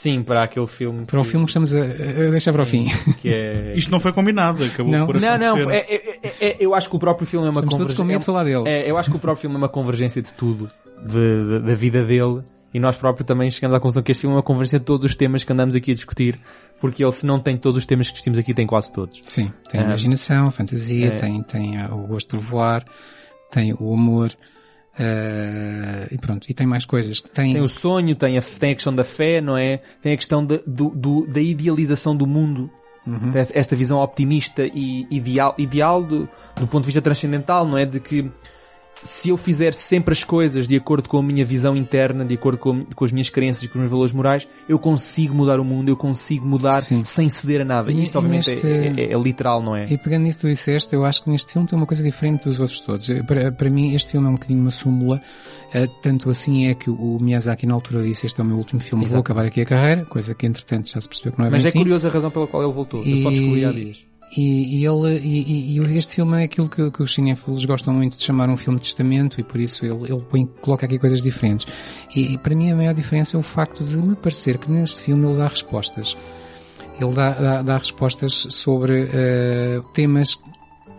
Speaker 1: Sim, para aquele filme.
Speaker 3: para o
Speaker 1: que-
Speaker 3: filme que estamos a, a deixar para o fim.
Speaker 1: Que é...
Speaker 2: Isto não foi combinado, acabou
Speaker 3: Não.
Speaker 2: por
Speaker 1: Não, não,
Speaker 2: acontecer.
Speaker 1: é, é- é- é- eu acho que o próprio filme é uma
Speaker 3: com medo de falar dele.
Speaker 1: É, eu acho que o próprio filme é uma convergência de tudo, de- de- da vida dele, e nós próprios também chegamos à conclusão que este filme é uma convergência de todos os temas que andamos aqui a discutir, porque ele se não tem todos os temas que discutimos aqui, tem quase todos.
Speaker 3: Sim, tem
Speaker 1: Ah.
Speaker 3: imaginação, fantasia,
Speaker 1: É.
Speaker 3: tem, tem o gosto por voar, tem o amor, eh, e pronto, e tem mais coisas. Tem,
Speaker 1: Tem o sonho, tem a, tem a questão da fé, não é? Tem a questão da- do- do- da idealização do mundo.
Speaker 3: Uhum.
Speaker 1: Esta- Esta visão optimista e ideal, ideal do, do ponto de vista transcendental, não é? De que se eu fizer sempre as coisas de acordo com a minha visão interna, de acordo com, com as minhas crenças e com os meus valores morais, eu consigo mudar o mundo, eu consigo mudar
Speaker 3: Sim.
Speaker 1: sem ceder a nada.
Speaker 3: E-
Speaker 1: Isto
Speaker 3: e
Speaker 1: obviamente
Speaker 3: neste-
Speaker 1: é, é- é literal, não é?
Speaker 3: E pegando nisso que tu disseste, eu acho que neste filme tem uma coisa diferente dos outros todos. Para, para mim, este filme é um bocadinho uma súmula. eh, tanto assim é que o, Miyazaki na altura disse este é o meu último filme, vou
Speaker 1: Exato.
Speaker 3: acabar aqui a carreira, coisa que entretanto já se percebeu que não é
Speaker 1: Mas
Speaker 3: bem
Speaker 1: é
Speaker 3: assim.
Speaker 1: curiosa a razão pela qual ele voltou. Eu só descobri há dias.
Speaker 3: E, e ele, e, e- este filme é aquilo que, que os cinéfilos gostam muito de chamar um filme de testamento e por isso ele, ele põe- coloca aqui coisas diferentes. E, e para mim a maior diferença é o facto de me parecer que neste filme ele dá respostas. Ele dá, dá, dá respostas sobre eh, temas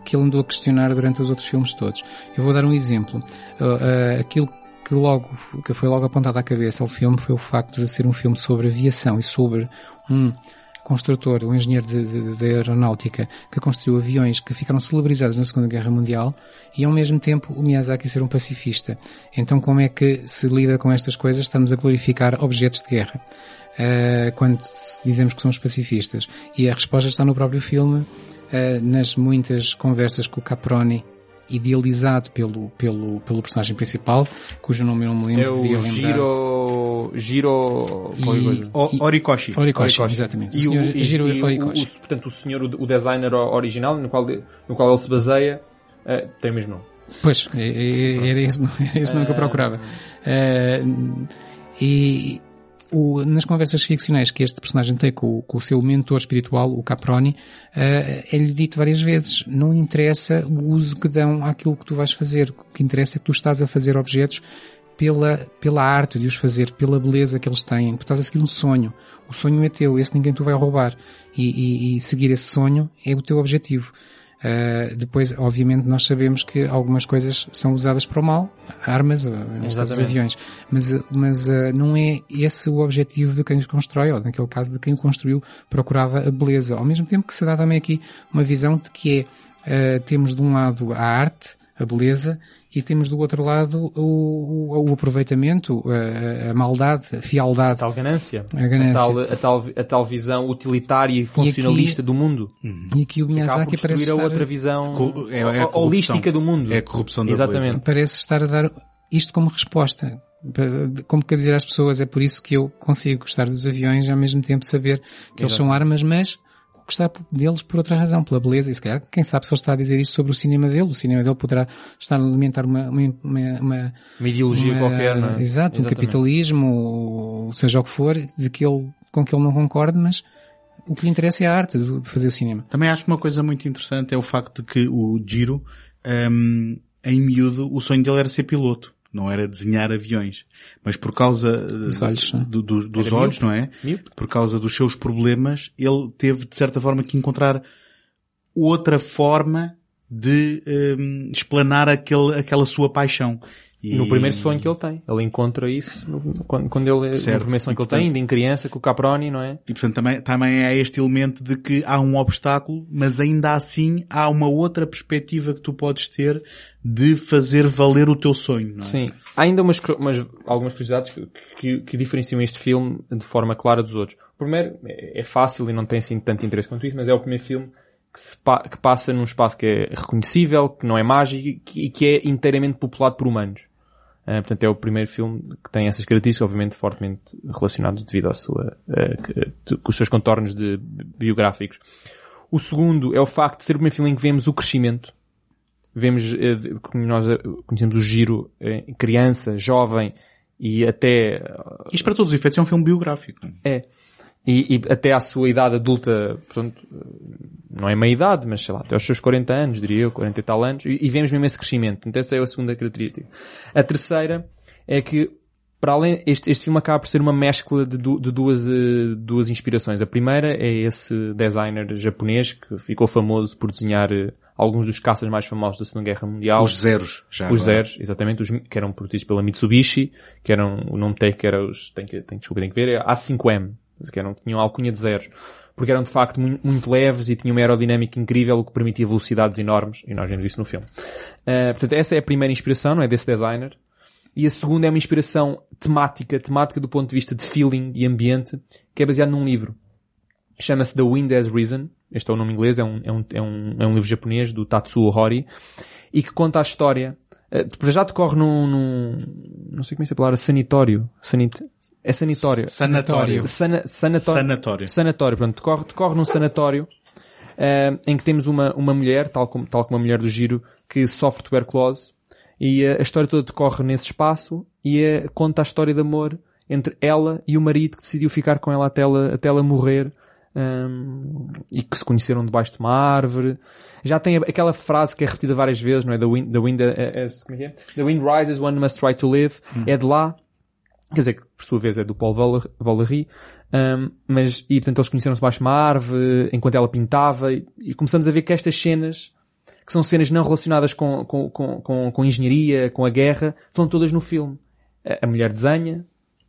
Speaker 3: que ele andou a questionar durante os outros filmes todos. Eu vou dar um exemplo. Uh, uh, aquilo que logo, que foi logo apontado à cabeça ao filme foi o facto de ser um filme sobre aviação e sobre um construtor, um engenheiro de aeronáutica que construiu aviões que ficaram celebarizados na Segunda Guerra Mundial e ao mesmo tempo o Miyazaki ser um pacifista. Então como é que se lida com estas coisas? Estamos a glorificar objetos de guerra. Uh, quando dizemos que somos pacifistas. E a resposta está no próprio filme, uh, nas muitas conversas com o Caproni, idealizado pelo, pelo, pelo personagem principal, cujo nome eu não me
Speaker 1: É
Speaker 3: lembro, devia
Speaker 1: o
Speaker 3: lembrar.
Speaker 1: Giro... Giro... coisa.
Speaker 2: O,
Speaker 3: E-
Speaker 2: Orikoshi.
Speaker 3: Horikoshi. exatamente.
Speaker 1: E o,
Speaker 3: senhor
Speaker 1: e-
Speaker 3: Jiro
Speaker 1: e o-
Speaker 3: Horikoshi.
Speaker 1: o- portanto, o senhor, o, o designer o- original, no qual, no qual ele se baseia, eh, tem o mesmo nome.
Speaker 3: Pois, é- é- era esse, era esse nome que eu
Speaker 1: Ah.
Speaker 3: procurava. Eh, e o- nas conversas ficcionais que este personagem tem com, o- com o seu mentor espiritual, o Caproni, eh, é-lhe dito várias vezes, não interessa o uso que dão àquilo que tu vais fazer. O que interessa é que tu estás a fazer objetos pela, pela arte de os fazer, pela beleza que eles têm. Tu estás a seguir um sonho. O sonho é teu, esse ninguém tu vai roubar. E, e- e seguir esse sonho é o teu objetivo. Uh, depois, obviamente, nós sabemos que algumas coisas são usadas para o mal, armas, caso, aviões. Mas, uh, mas uh, não é esse o objetivo de quem os constrói, ou naquele caso de quem o construiu, procurava a beleza. Ao mesmo tempo que se dá também aqui uma visão de que é, uh, temos de um lado a arte, a beleza, e temos do outro lado o, o, o aproveitamento, a, a maldade, a
Speaker 1: A
Speaker 3: fialdade,
Speaker 1: tal ganância.
Speaker 3: a ganância.
Speaker 1: A tal, a tal, a tal visão utilitária e funcionalista do mundo.
Speaker 3: E aqui o Miyazaki parece
Speaker 1: a
Speaker 3: estar...
Speaker 1: outra visão
Speaker 2: é- é a
Speaker 1: holística do mundo.
Speaker 2: É a corrupção da
Speaker 1: Exatamente.
Speaker 2: beleza.
Speaker 3: parece estar a dar isto como resposta. Como quer dizer às pessoas, é por isso que eu consigo gostar dos aviões e ao mesmo tempo saber que eles são armas, mas gostar deles por outra razão, pela beleza. E se calhar, quem sabe se ele está a dizer isto sobre o cinema dele, o cinema dele poderá estar a alimentar uma, uma, uma, uma-
Speaker 1: Uma ideologia
Speaker 3: uma-
Speaker 1: qualquer, não é?
Speaker 3: Exato, um
Speaker 1: Exatamente.
Speaker 3: capitalismo, ou seja o que for, de que ele, com que ele não concorde, mas o que lhe interessa é a arte de, de fazer o cinema.
Speaker 2: Também acho que uma coisa muito interessante é o facto de que o Giro, hum, em miúdo, o sonho dele era ser piloto. Não era desenhar aviões. Mas por causa
Speaker 3: Dos olhos, não é?
Speaker 2: do- do- dos olhos, não é?
Speaker 1: Míope.
Speaker 2: Por causa dos seus problemas, ele teve, de certa forma, que encontrar outra forma de hum, explanar aquele, aquela sua paixão. E-
Speaker 1: No primeiro sonho que ele tem. Ele encontra isso no- quando, quando ele,
Speaker 2: Certo.
Speaker 1: no primeiro sonho que ele tem, ainda em criança, com o Caproni, não é?
Speaker 2: E portanto também, também há este elemento de que há um obstáculo, mas ainda assim há uma outra perspectiva que tu podes ter de fazer valer o teu sonho, não é?
Speaker 1: Sim. Há ainda umas, umas- algumas curiosidades que, que, que diferenciam este filme de forma clara dos outros. O primeiro é, é fácil e não tem assim tanto interesse quanto isso, mas é o primeiro filme que, se pa- que passa num espaço que é reconhecível, que não é mágico e que, que é inteiramente populado por humanos. Uh, portanto, é o primeiro filme que tem essas características, obviamente fortemente relacionadas devido à sua, uh, com os seus contornos de, biográficos. O segundo é o facto de ser o primeiro filme em que vemos o crescimento. Vemos, de- como nós conhecemos o giro criança, jovem e até,
Speaker 2: Isto para todos os efeitos é um filme biográfico.
Speaker 1: é, e, e até à sua idade adulta, portanto, não é meia idade, mas sei lá, até aos seus 40 anos, diria eu, 40 e tal anos, e, e vemos mesmo esse crescimento. Então essa é a segunda característica. A terceira é que, para além, este, este filme acaba por ser uma mescla de, du- de duas, eh, duas inspirações. A primeira é esse designer japonês que ficou famoso por desenhar eh, alguns dos caças mais famosos da Segunda Guerra Mundial.
Speaker 2: Os zeros, já.
Speaker 1: Os
Speaker 2: agora.
Speaker 1: zeros, exatamente, os, que eram produzidos pela Mitsubishi, que eram, o nome técnico era os, tem que, tem, desculpa, tem que ver, é A5M, que eram, tinham alcunha de zeros, porque eram de facto muito, muito leves e tinham uma aerodinâmica incrível, o que permitia velocidades enormes, e nós vemos isso no filme. Uh, portanto, essa é a primeira inspiração, não é, desse designer. E a segunda é uma inspiração temática, temática do ponto de vista de feeling, de ambiente, que é baseado num livro. Chama-se The Wind Has Risen. Este é o nome inglês, é um, é um, é um, é um livro japonês do Tatsuo Hori. E que conta a história para já decorre num, num, não sei como é que se a palavra, sanitório. Sanit, é sanitório.
Speaker 2: Sanatório.
Speaker 1: Sana, sanatório.
Speaker 2: Sanatório.
Speaker 1: Sanatório, pronto, decorre, decorre num sanatório eh, em que temos uma, uma mulher, tal como, tal como a mulher do giro, que sofre tuberculose e eh, a história toda decorre nesse espaço e eh, conta a história de amor entre ela e o marido que decidiu ficar com ela até ela, até ela morrer um, e que se conheceram debaixo de uma árvore. Já tem aquela frase que é repetida várias vezes, não é? The wind, the wind, as, é é? The wind rises, one must try to live. É de lá. Quer dizer, que por sua vez é do Paul Valéry, um, mas, e portanto eles conheceram-se debaixo de uma árvore, enquanto ela pintava, e, e começamos a ver que estas cenas, que são cenas não relacionadas com, com, com, com, com engenharia, com a guerra, estão todas no filme. A, a mulher desenha,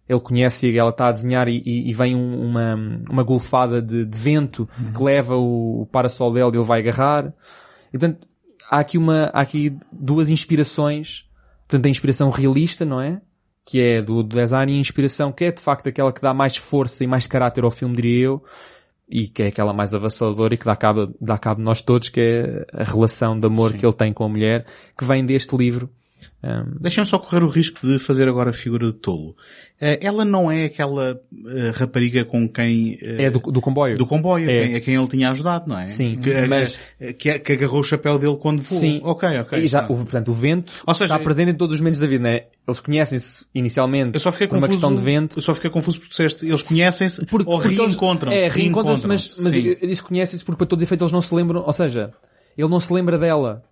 Speaker 1: ele conhece e ela está a desenhar e, e, e vem um, uma, uma golfada de, de vento que leva o, o parasol dela e ele vai agarrar. E portanto, há aqui uma, há aqui duas inspirações. Portanto, a inspiração realista, não é? Que é do, do design e a inspiração que é de facto aquela que dá mais força e mais caráter ao filme, diria eu. E que é aquela mais avassaladora e que dá cabo, dá cabo de nós todos, que é a relação de amor
Speaker 2: Sim.
Speaker 1: que ele tem com a mulher, que vem deste livro. Um,
Speaker 2: Deixa-me só correr o risco de fazer agora a figura de tolo. Eh, ela não é aquela eh, rapariga com quem... eh,
Speaker 1: é do, do comboio.
Speaker 2: do comboio,
Speaker 1: É.
Speaker 2: quem, a quem ele tinha ajudado, não é?
Speaker 1: Sim,
Speaker 2: Que,
Speaker 1: mas-
Speaker 2: que, que agarrou o chapéu dele quando voou.
Speaker 1: Sim.
Speaker 2: Ok, ok.
Speaker 1: E já,
Speaker 2: Tá.
Speaker 1: o, portanto, o vento
Speaker 2: Ou seja,
Speaker 1: está presente em todos os momentos da vida, né? Eles conhecem-se inicialmente
Speaker 2: Eu só fiquei
Speaker 1: por uma
Speaker 2: confuso.
Speaker 1: questão de vento.
Speaker 2: Eu só fiquei confuso porque disseste, eles conhecem-se
Speaker 1: Porque-
Speaker 2: ou reencontram-se.
Speaker 1: É, reencontram-se, mas, mas que conhecem-se porque para todos os efeitos eles não se lembram, ou seja, ele não se lembra dela.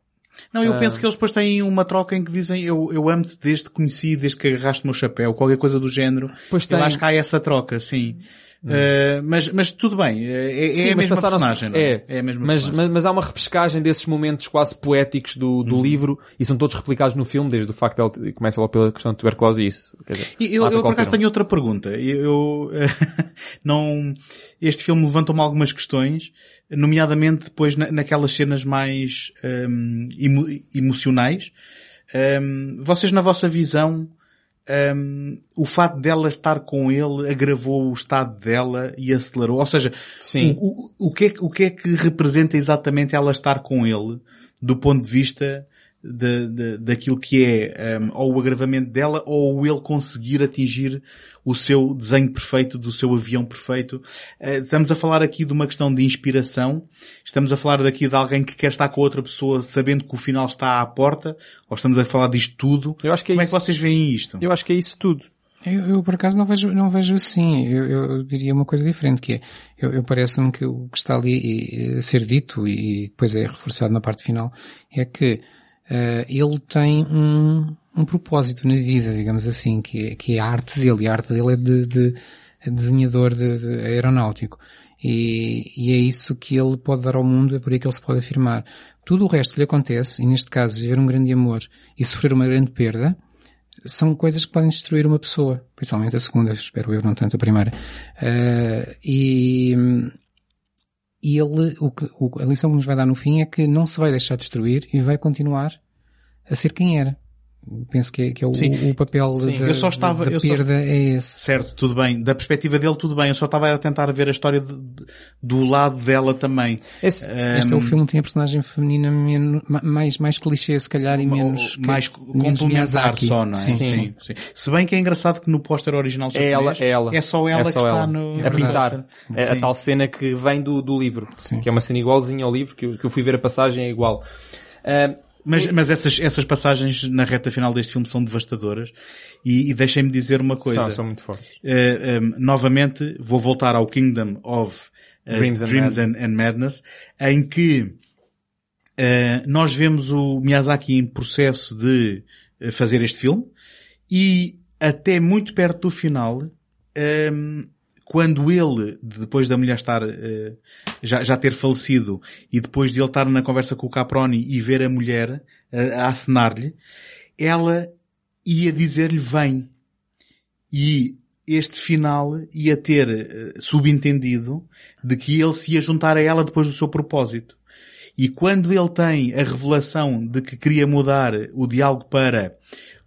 Speaker 2: Não, eu
Speaker 1: Ah.
Speaker 2: penso que eles depois têm uma troca em que dizem eu, eu amo-te desde que conheci, desde que agarraste o meu chapéu, qualquer coisa do género.
Speaker 1: Pois
Speaker 2: eu
Speaker 1: tem. Hum.
Speaker 2: acho que há essa troca, sim. Uh, mas, mas tudo bem, é, é
Speaker 1: Sim,
Speaker 2: a
Speaker 1: mas
Speaker 2: mesma personagem, não é? É a mesma
Speaker 1: mas, mas, mas há uma repescagem desses momentos quase poéticos do, do livro e são todos replicados no filme, desde o facto de ele começa logo pela questão de tuberculose e isso. Dizer,
Speaker 2: E eu, eu por acaso
Speaker 1: um.
Speaker 2: tenho outra pergunta. Eu, eu, não, este filme levantou-me algumas questões, nomeadamente depois na- naquelas cenas mais hum, emo- emocionais. Hum, vocês na vossa visão, hum, o fato dela estar com ele agravou o estado dela e acelerou. Ou seja,
Speaker 1: Sim.
Speaker 2: o, o, o que é, que- o que é que representa exatamente ela estar com ele do ponto de vista de, de- daquilo que é um, ou o agravamento dela ou ele conseguir atingir o seu desenho perfeito do seu avião perfeito. Eh, estamos a falar aqui de uma questão de inspiração. Estamos a falar daqui de alguém que quer estar com outra pessoa sabendo que o final está à porta. Ou estamos a falar disto tudo.
Speaker 1: Eu acho que é
Speaker 2: Como é
Speaker 1: isso.
Speaker 2: que vocês veem isto?
Speaker 1: Eu acho que é isso tudo.
Speaker 3: Eu, eu, por acaso não vejo, não vejo assim. Eu, eu diria uma coisa diferente, que é, eu, eu parece-me que o que está ali a ser dito e depois é reforçado na parte final é que eh, ele tem um, um propósito na vida, digamos assim, que é, que é a arte dele. A arte dele é de, de desenhador de, de aeronáutico. E, e é isso que ele pode dar ao mundo, é por aí que ele se pode afirmar. Tudo o resto que lhe acontece, e neste caso viver um grande amor e sofrer uma grande perda, são coisas que podem destruir uma pessoa, principalmente a segunda, espero eu, não tanto a primeira. Eh, e, e ele, o que, o, a lição que nos vai dar no fim é que não se vai deixar destruir e vai continuar a ser quem era. Penso que é, que é o,
Speaker 2: Sim.
Speaker 3: o papel
Speaker 2: Sim,
Speaker 3: da,
Speaker 2: eu só estava-
Speaker 3: da
Speaker 2: eu só-
Speaker 3: perda é esse.
Speaker 2: Certo, tudo bem. Da perspectiva dele, tudo bem. Eu só estava a tentar ver a história de- do lado dela também.
Speaker 1: Esse,
Speaker 3: Este é o
Speaker 2: Um,
Speaker 3: filme que tem a personagem feminina menos, ma- mais, mais clichê, se calhar, e menos, que-
Speaker 2: mais
Speaker 3: menos
Speaker 2: complementar
Speaker 3: Miyazaki.
Speaker 2: só, não é?
Speaker 3: Sim,
Speaker 1: sim.
Speaker 2: sim, sim. Se bem que é engraçado que no póster original
Speaker 1: é ela, é ela.
Speaker 2: é só ela
Speaker 1: É só
Speaker 2: que está
Speaker 1: ela.
Speaker 2: no...
Speaker 1: A pintar. É a tal cena que vem do, do livro.
Speaker 3: Sim.
Speaker 1: Que é uma cena igualzinha ao livro, que eu, que eu fui ver a passagem é igual. Ah,
Speaker 2: Mas, mas essas, essas passagens na reta final deste filme são devastadoras e, e deixem-me dizer uma coisa.
Speaker 1: são, são muito fortes.
Speaker 2: Eh, um, novamente, vou voltar ao Kingdom of eh,
Speaker 1: Dreams and
Speaker 2: and, and Madness, em que eh, nós vemos o Miyazaki em processo de fazer este filme e até muito perto do final, ehm, quando ele, depois da mulher estar, eh, já, já ter falecido e depois de ele estar na conversa com o Caproni e ver a mulher eh, a acenar-lhe, ela ia dizer-lhe vem. E este final ia ter eh, subentendido de que ele se ia juntar a ela depois do seu propósito. E quando ele tem a revelação de que queria mudar o diálogo para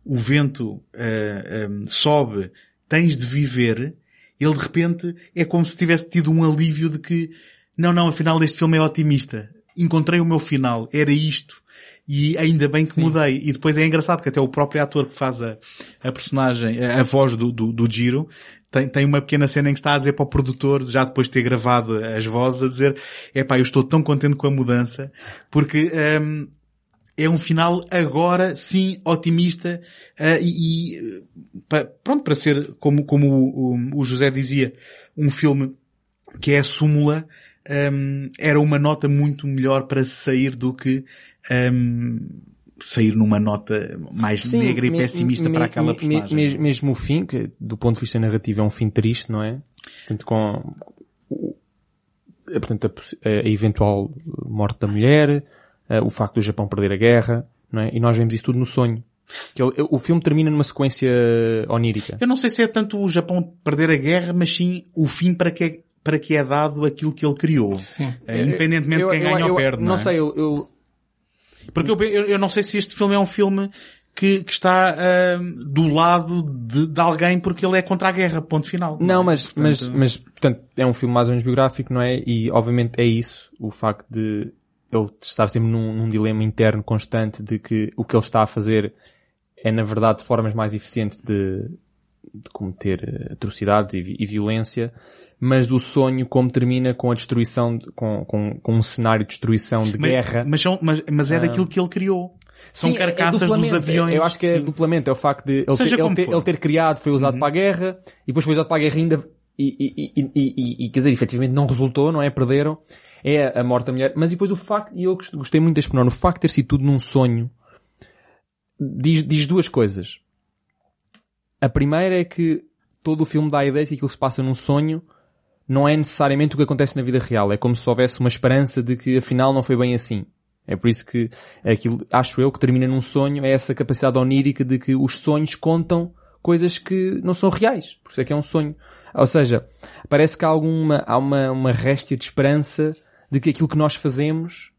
Speaker 2: o vento eh, eh, sobe, tens de viver, ele de repente é como se tivesse tido um alívio de que não, não, afinal este filme é otimista. Encontrei o meu final. Era isto. e ainda bem que Sim. mudei. E depois é engraçado que até o próprio ator que faz a, a personagem, a, a voz do, do, do Giro, tem, tem uma pequena cena em que está a dizer para o produtor, já depois de ter gravado as vozes, a dizer, é pá, eu estou tão contente com a mudança, porque um, é um final agora, sim, otimista, uh, e, e pa, pronto, para ser, como, como o, o, José dizia, um filme que é a súmula, um, era uma nota muito melhor para sair do que um, sair numa nota mais Sim, negra e pessimista para aquela personagem.
Speaker 1: Me, mesmo o fim, que do ponto de vista narrativo é um fim triste, não é? Portanto, com portanto, a, a, eventual morte da mulher, o facto do Japão perder a guerra, não é? E nós vemos isso tudo no sonho. Que ele, o filme termina numa sequência onírica.
Speaker 2: Eu não sei se é tanto o Japão perder a guerra, mas sim o fim para que é, para que é dado aquilo que ele criou. Sim. É, independentemente de quem ganha ou perde, não,
Speaker 1: não é? sei, eu, eu
Speaker 2: porque eu, eu, eu, não sei se este filme é um filme que, que está uh, do lado de, de, alguém porque ele é contra a guerra, ponto final.
Speaker 1: Não, não é? mas, portanto... mas, mas, portanto, é um filme mais ou menos biográfico, não é? E, obviamente, é isso, o facto de ele estar sempre num, num dilema interno constante de que o que ele está a fazer é, na verdade, formas mais eficientes de, de cometer atrocidades e, e violência, mas o sonho como termina com a destruição, de, com, com, com um cenário de destruição de
Speaker 2: mas,
Speaker 1: guerra.
Speaker 2: Mas, são, mas, mas é daquilo que ele criou. São sim, é carcaças é dos aviões.
Speaker 1: Eu acho que é sim. duplamente. É o facto de ele ter, ele, ter, ele ter, criado, foi usado uhum. para a guerra, e depois foi usado para a guerra ainda, e, e, e, e, e quer dizer, efetivamente não resultou, não é? Perderam. É a morte da mulher. Mas depois o facto, e eu gostei muito deste pormenor, o facto de ter sido tudo num sonho, diz, diz duas coisas. A primeira é que todo o filme dá a ideia de que aquilo se passa num sonho, não é necessariamente o que acontece na vida real. É como se houvesse uma esperança de que afinal não foi bem assim. É por isso que aquilo, acho eu, que termina num sonho, é essa capacidade onírica de que os sonhos contam coisas que não são reais. Por isso é que é um sonho. Ou seja, parece que há alguma, há uma, uma réstia de esperança de que aquilo que nós fazemos,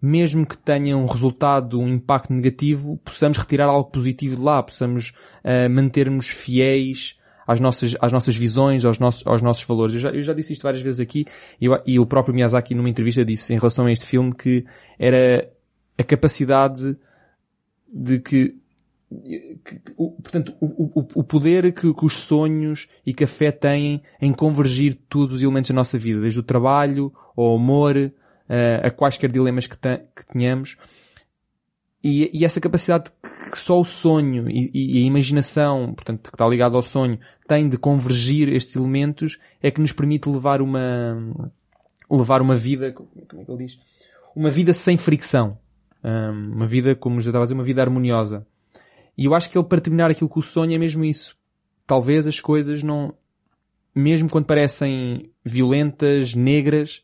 Speaker 1: mesmo que tenha um resultado, um impacto negativo, possamos retirar algo positivo de lá, possamos uh, manter-nos fiéis às nossas, às nossas visões, aos nossos, aos nossos valores. Eu já, eu já disse isto várias vezes aqui e, eu, e o próprio Miyazaki numa entrevista disse em relação a este filme que era a capacidade de que portanto, o, o, o poder que, que, os sonhos e que a fé têm em convergir todos os elementos da nossa vida, desde o trabalho, ao amor, uh, a quaisquer dilemas que, que tenhamos, e, e, essa capacidade que só o sonho e, e, a imaginação, portanto, que está ligado ao sonho, tem de convergir estes elementos, é que nos permite levar uma, levar uma vida, como é que ele diz? Uma vida sem fricção. Um, uma vida, como já estava a dizer, uma vida harmoniosa. E eu acho que ele, para terminar aquilo com o sonho, é mesmo isso. Talvez as coisas não, mesmo quando parecem violentas, negras,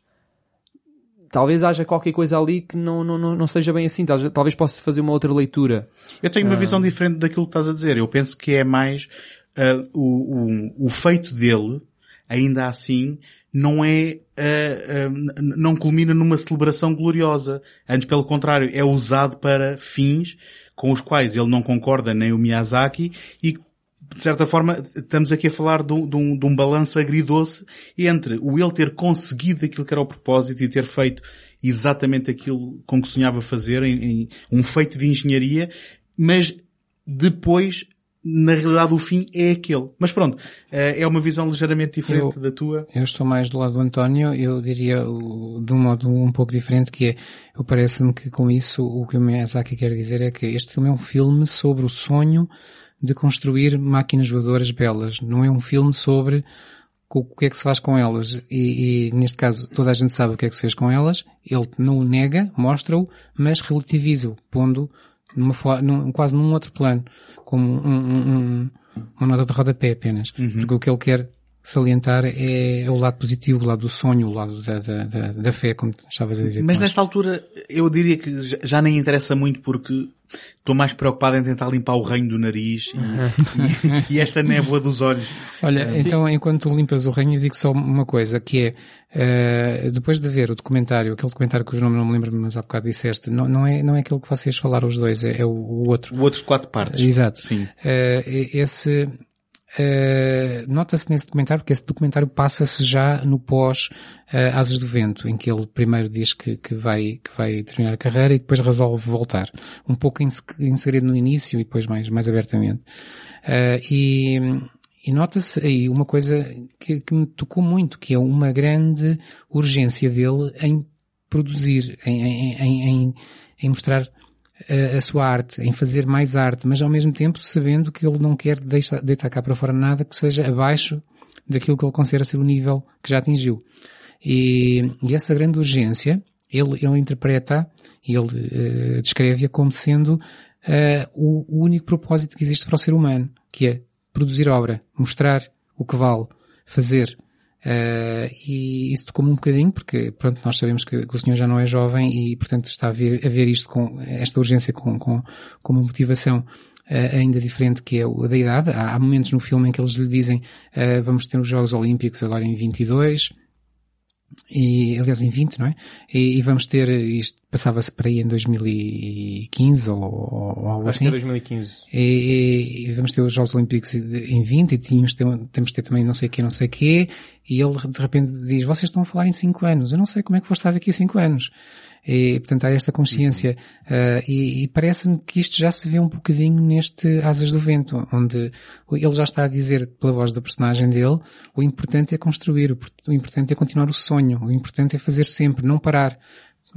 Speaker 1: talvez haja qualquer coisa ali que não, não, não, não seja bem assim. Talvez, possa fazer uma outra leitura.
Speaker 2: Eu tenho uma uh... visão diferente daquilo que estás a dizer. Eu penso que é mais uh, o, o, o feito dele, ainda assim, não é, uh, não culmina numa celebração gloriosa. Antes, pelo contrário, é usado para fins com os quais ele não concorda nem o Miyazaki e de certa forma, estamos aqui a falar de um, de um, de um balanço agridoce entre o ele ter conseguido aquilo que era o propósito e ter feito exatamente aquilo com que sonhava fazer, em, em um feito de engenharia, mas depois na realidade o fim é aquele. Mas pronto, eh, é uma visão ligeiramente diferente
Speaker 3: eu,
Speaker 2: da tua.
Speaker 3: Eu estou mais do lado do António, eu diria de um modo um pouco diferente que é, eu parece-me que com isso o que o Miyazaki quer dizer é que este filme é um filme sobre o sonho de construir máquinas voadoras belas. Não é um filme sobre o que é que se faz com elas. E, e, neste caso toda a gente sabe o que é que se fez com elas. Ele não o nega, mostra-o, mas relativiza-o, pondo numa, num, quase num outro plano, como um, um, um, uma nota de rodapé apenas. Uhum. Porque o que ele quer salientar é, é, o lado positivo, o lado do sonho, o lado da, da, da, da fé, como estavas a dizer.
Speaker 2: Mas nesta altura eu diria que já nem interessa muito porque estou mais preocupado em tentar limpar o reino do nariz e, e, e esta névoa dos olhos.
Speaker 3: Olha, Sim. então enquanto limpas o reino eu digo só uma coisa, que é, uh, depois de ver o documentário, aquele documentário que os nomes não me lembro, mas há bocado disseste, não, não, é, não é aquele que vocês falaram os dois, é, é o, o, outro.
Speaker 2: O outro de quatro partes.
Speaker 3: Exato.
Speaker 2: Sim.
Speaker 3: Uh, esse, uh, nota-se nesse documentário, porque esse documentário passa-se já no pós uh, Asas do Vento, em que ele primeiro diz que, que, vai, que vai terminar a carreira e depois resolve voltar. Um pouco em, em segredo no início e depois mais, mais abertamente. Uh, e, e nota-se aí uma coisa que, que, me tocou muito, que é uma grande urgência dele em produzir, em, em, em, em mostrar a, sua arte, em fazer mais arte, mas ao mesmo tempo sabendo que ele não quer deixar, deitar cá para fora nada que seja abaixo daquilo que ele considera ser o nível que já atingiu. E, e essa grande urgência, ele, ele interpreta, ele uh, descreve-a como sendo uh, o, o único propósito que existe para o ser humano, que é produzir obra, mostrar o que vale, fazer, Uh, e isso tocou-me um bocadinho, porque pronto, nós sabemos que, que, o senhor já não é jovem e portanto está a ver, a ver isto com, esta urgência com, com, com uma motivação uh, ainda diferente que é o da idade. Há, há, momentos no filme em que eles lhe dizem uh, vamos ter os Jogos Olímpicos agora em 22, e, aliás, em 20, não é? E, e vamos ter, isto passava-se para aí em 2015 ou, ou algo
Speaker 1: Acho
Speaker 3: assim.
Speaker 1: que é 2015.
Speaker 3: E, e, vamos ter os Jogos Olímpicos em 20 e tínhamos, temos de ter também não sei o que, não sei o que. E ele de repente diz, vocês estão a falar em 5 anos. Eu não sei como é que vou estar daqui a 5 anos. E, portanto, há esta consciência. Uh, e, e parece-me que isto já se vê um bocadinho neste Asas do Vento, onde ele já está a dizer, pela voz da personagem dele, o importante é construir, o importante é continuar o sonho, o importante é fazer sempre, não parar.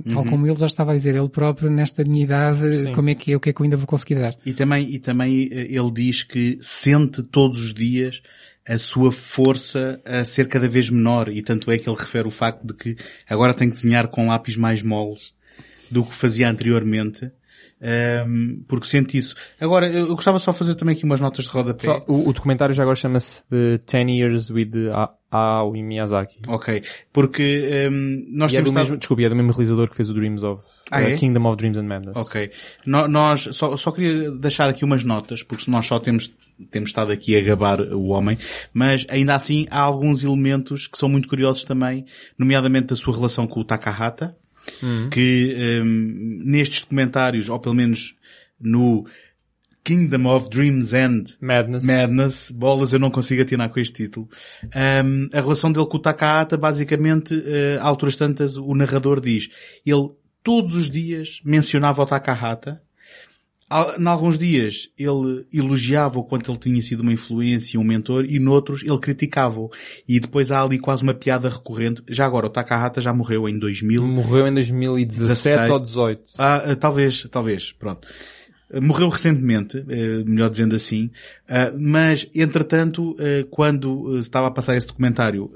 Speaker 3: Tal uhum. como ele já estava a dizer, ele próprio, nesta minha idade, Sim. como é que é, o que é que eu ainda vou conseguir dar.
Speaker 2: E também, e também eh, ele diz que sente todos os dias a sua força a ser cada vez menor e tanto é que ele refere o facto de que agora tem que desenhar com lápis mais moles do que fazia anteriormente. Um, porque sente isso. Agora, eu gostava só de fazer também aqui umas notas de rodapé.
Speaker 1: Só, o, o, documentário já agora chama-se The 10 Years with Ao e Miyazaki.
Speaker 2: Ok. Porque um, nós
Speaker 1: e
Speaker 2: temos...
Speaker 1: É do mesmo, desculpe, é do mesmo realizador que fez o Dreams of...
Speaker 2: Ah,
Speaker 1: uh,
Speaker 2: é?
Speaker 1: Kingdom of Dreams and Madness.
Speaker 2: Ok. No, nós, só, só queria deixar aqui umas notas, porque nós só temos, temos estado aqui a gabar o homem, mas ainda assim há alguns elementos que são muito curiosos também, nomeadamente a sua relação com o Takahata,
Speaker 1: Uhum.
Speaker 2: que um, nestes documentários, ou pelo menos no Kingdom of Dreams and
Speaker 1: Madness.
Speaker 2: Madness, bolas eu não consigo atinar com este título. Um, a relação dele com o Takahata, basicamente, uh, a alturas tantas, o narrador diz, ele todos os dias mencionava o Takahata, em alguns dias ele elogiava o quanto ele tinha sido uma influência e um mentor e noutros ele criticava-o. E depois há ali quase uma piada recorrente. Já agora, o Takahata já morreu em 2000.
Speaker 1: Morreu em 2017
Speaker 2: 16.
Speaker 1: ou 18.
Speaker 2: Ah, talvez, talvez, pronto. Morreu recentemente, melhor dizendo assim, mas entretanto, quando estava a passar esse documentário,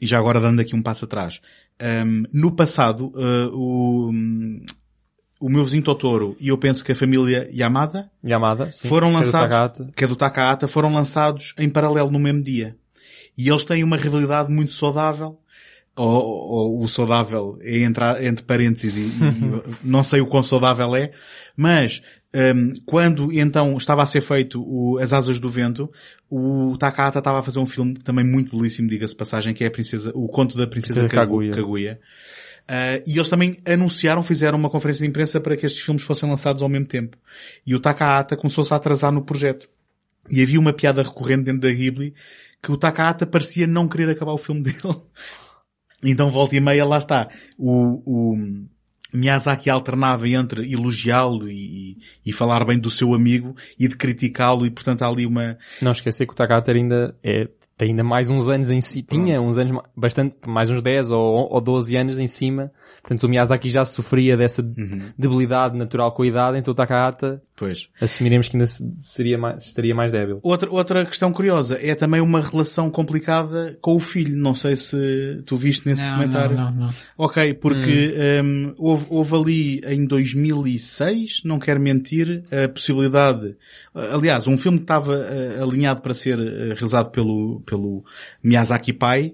Speaker 2: e já agora dando aqui um passo atrás, no passado, o, o meu vizinho Totoro e eu penso que a família Yamada,
Speaker 1: Yamada sim,
Speaker 2: foram
Speaker 1: é do
Speaker 2: lançados, que é do Takahata, foram lançados em paralelo no mesmo dia. E eles têm uma rivalidade muito saudável, ou, ou o saudável é entre, entre parênteses e, e não sei o quão saudável é, mas um, quando então estava a ser feito o, As Asas do Vento, o Takahata estava a fazer um filme também muito belíssimo, diga-se passagem, que é a princesa, o conto da princesa,
Speaker 1: Princesa
Speaker 2: Kaguya.
Speaker 1: Kaguya.
Speaker 2: Uh, e eles também anunciaram, fizeram uma conferência de imprensa para que estes filmes fossem lançados ao mesmo tempo. E o Takahata começou-se a atrasar no projeto. E havia uma piada recorrente dentro da Ghibli que o Takahata parecia não querer acabar o filme dele. Então volta e meia lá está. O, o Miyazaki alternava entre elogiá-lo e, e falar bem do seu amigo e de criticá-lo e portanto há ali uma...
Speaker 1: Não esquecer que o Takahata ainda é, tem ainda mais uns anos em si, tinha uns anos, bastante, mais uns 10 ou, ou 12 anos em cima. Portanto o Miyazaki já sofria dessa debilidade natural com a idade, então o Takahata
Speaker 2: Pois.
Speaker 1: assumiremos que ainda seria mais, estaria mais débil.
Speaker 2: Outra, outra questão curiosa é também uma relação complicada com o filho. Não sei se tu viste nesse
Speaker 3: Não,
Speaker 2: documentário.
Speaker 3: não, não, não.
Speaker 2: Ok, porque um, houve, houve ali em 2006, não quero mentir, a possibilidade, aliás, um filme que estava uh, alinhado para ser uh, realizado pelo, pelo Miyazaki Pai,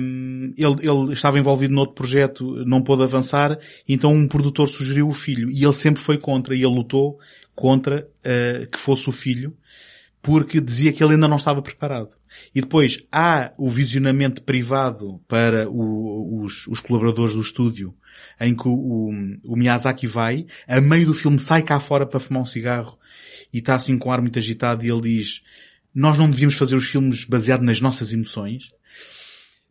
Speaker 2: um, ele, ele estava envolvido noutro projeto, não pôde avançar, então um produtor sugeriu o filho e ele sempre foi contra e ele lutou contra uh, que fosse o filho porque dizia que ele ainda não estava preparado. E depois há o visionamento privado para o- os, os colaboradores do estúdio em que o, o, o Miyazaki vai, a meio do filme sai cá fora para fumar um cigarro e está assim com o ar muito agitado e ele diz nós não devíamos fazer os filmes baseados nas nossas emoções.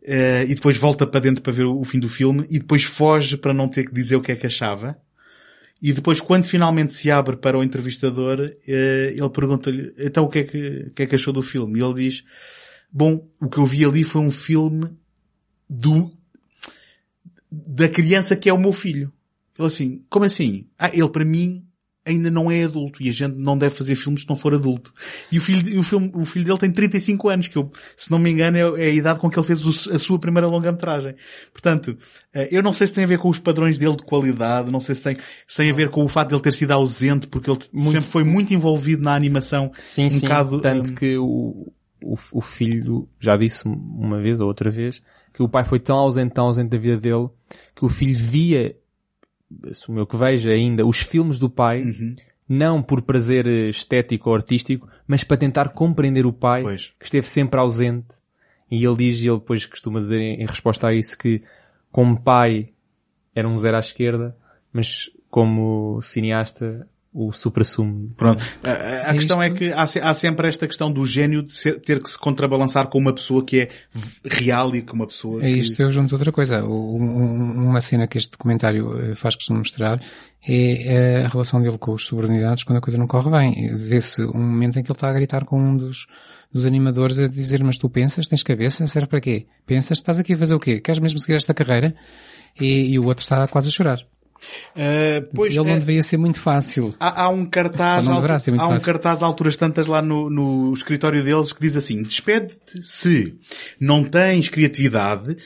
Speaker 2: Uh, e depois volta para dentro para ver o, o fim do filme e depois foge para não ter que dizer o que é que achava. E depois, quando finalmente se abre para o entrevistador, uh, ele pergunta-lhe, então o que, é que, o que é que achou do filme? E ele diz, bom, o que eu vi ali foi um filme do, da criança que é o meu filho. Ele assim, como assim? Ah, ele para mim ainda não é adulto e a gente não deve fazer filmes se não for adulto. E o filho, o filme, o filho dele tem 35 anos, que eu, se não me engano, é, é a idade com que ele fez a sua primeira longa-metragem. Portanto, eh, eu não sei se tem a ver com os padrões dele de qualidade, não sei se tem, se tem a ver com o fato de ele ter sido ausente, porque ele muito, sempre foi muito envolvido na animação.
Speaker 1: Sim,
Speaker 2: um
Speaker 1: sim.
Speaker 2: bocado,
Speaker 1: Tanto
Speaker 2: um,
Speaker 1: que o, o, o filho já disse uma vez ou outra vez que o pai foi tão ausente, tão ausente da vida dele, que o filho via assumo eu que veja ainda, os filmes do pai,
Speaker 2: uhum.
Speaker 1: não por prazer estético ou artístico, mas para tentar compreender o pai,
Speaker 2: Pois.
Speaker 1: que esteve sempre ausente. E ele diz, e ele depois costuma dizer em, em resposta a isso, que como pai era um zero à esquerda, mas como cineasta o supra-sumo.
Speaker 2: Pronto. A, a- a
Speaker 3: É
Speaker 2: questão é
Speaker 3: isto.
Speaker 2: que há, há sempre esta questão do gênio de ser- ter que se contrabalançar com uma pessoa que é real e com uma pessoa
Speaker 3: É
Speaker 2: que...
Speaker 3: isto, eu junto outra coisa. O- um- uma cena que este documentário eh, faz de mostrar é a relação dele com os subordinados quando a coisa não corre bem. Vê-se um momento em que ele está a gritar com um dos, dos animadores a dizer, mas tu pensas, tens cabeça, serve para quê? Pensas, estás aqui a fazer o quê? Queres mesmo seguir esta carreira? E, e o outro está quase a chorar.
Speaker 2: Ah, pois
Speaker 3: ele
Speaker 2: é,
Speaker 3: não deveria ser muito fácil.
Speaker 2: há, há um cartaz, há um
Speaker 3: fácil.
Speaker 2: cartaz a alturas tantas lá no, no escritório deles que diz assim, despede-te se não tens criatividade,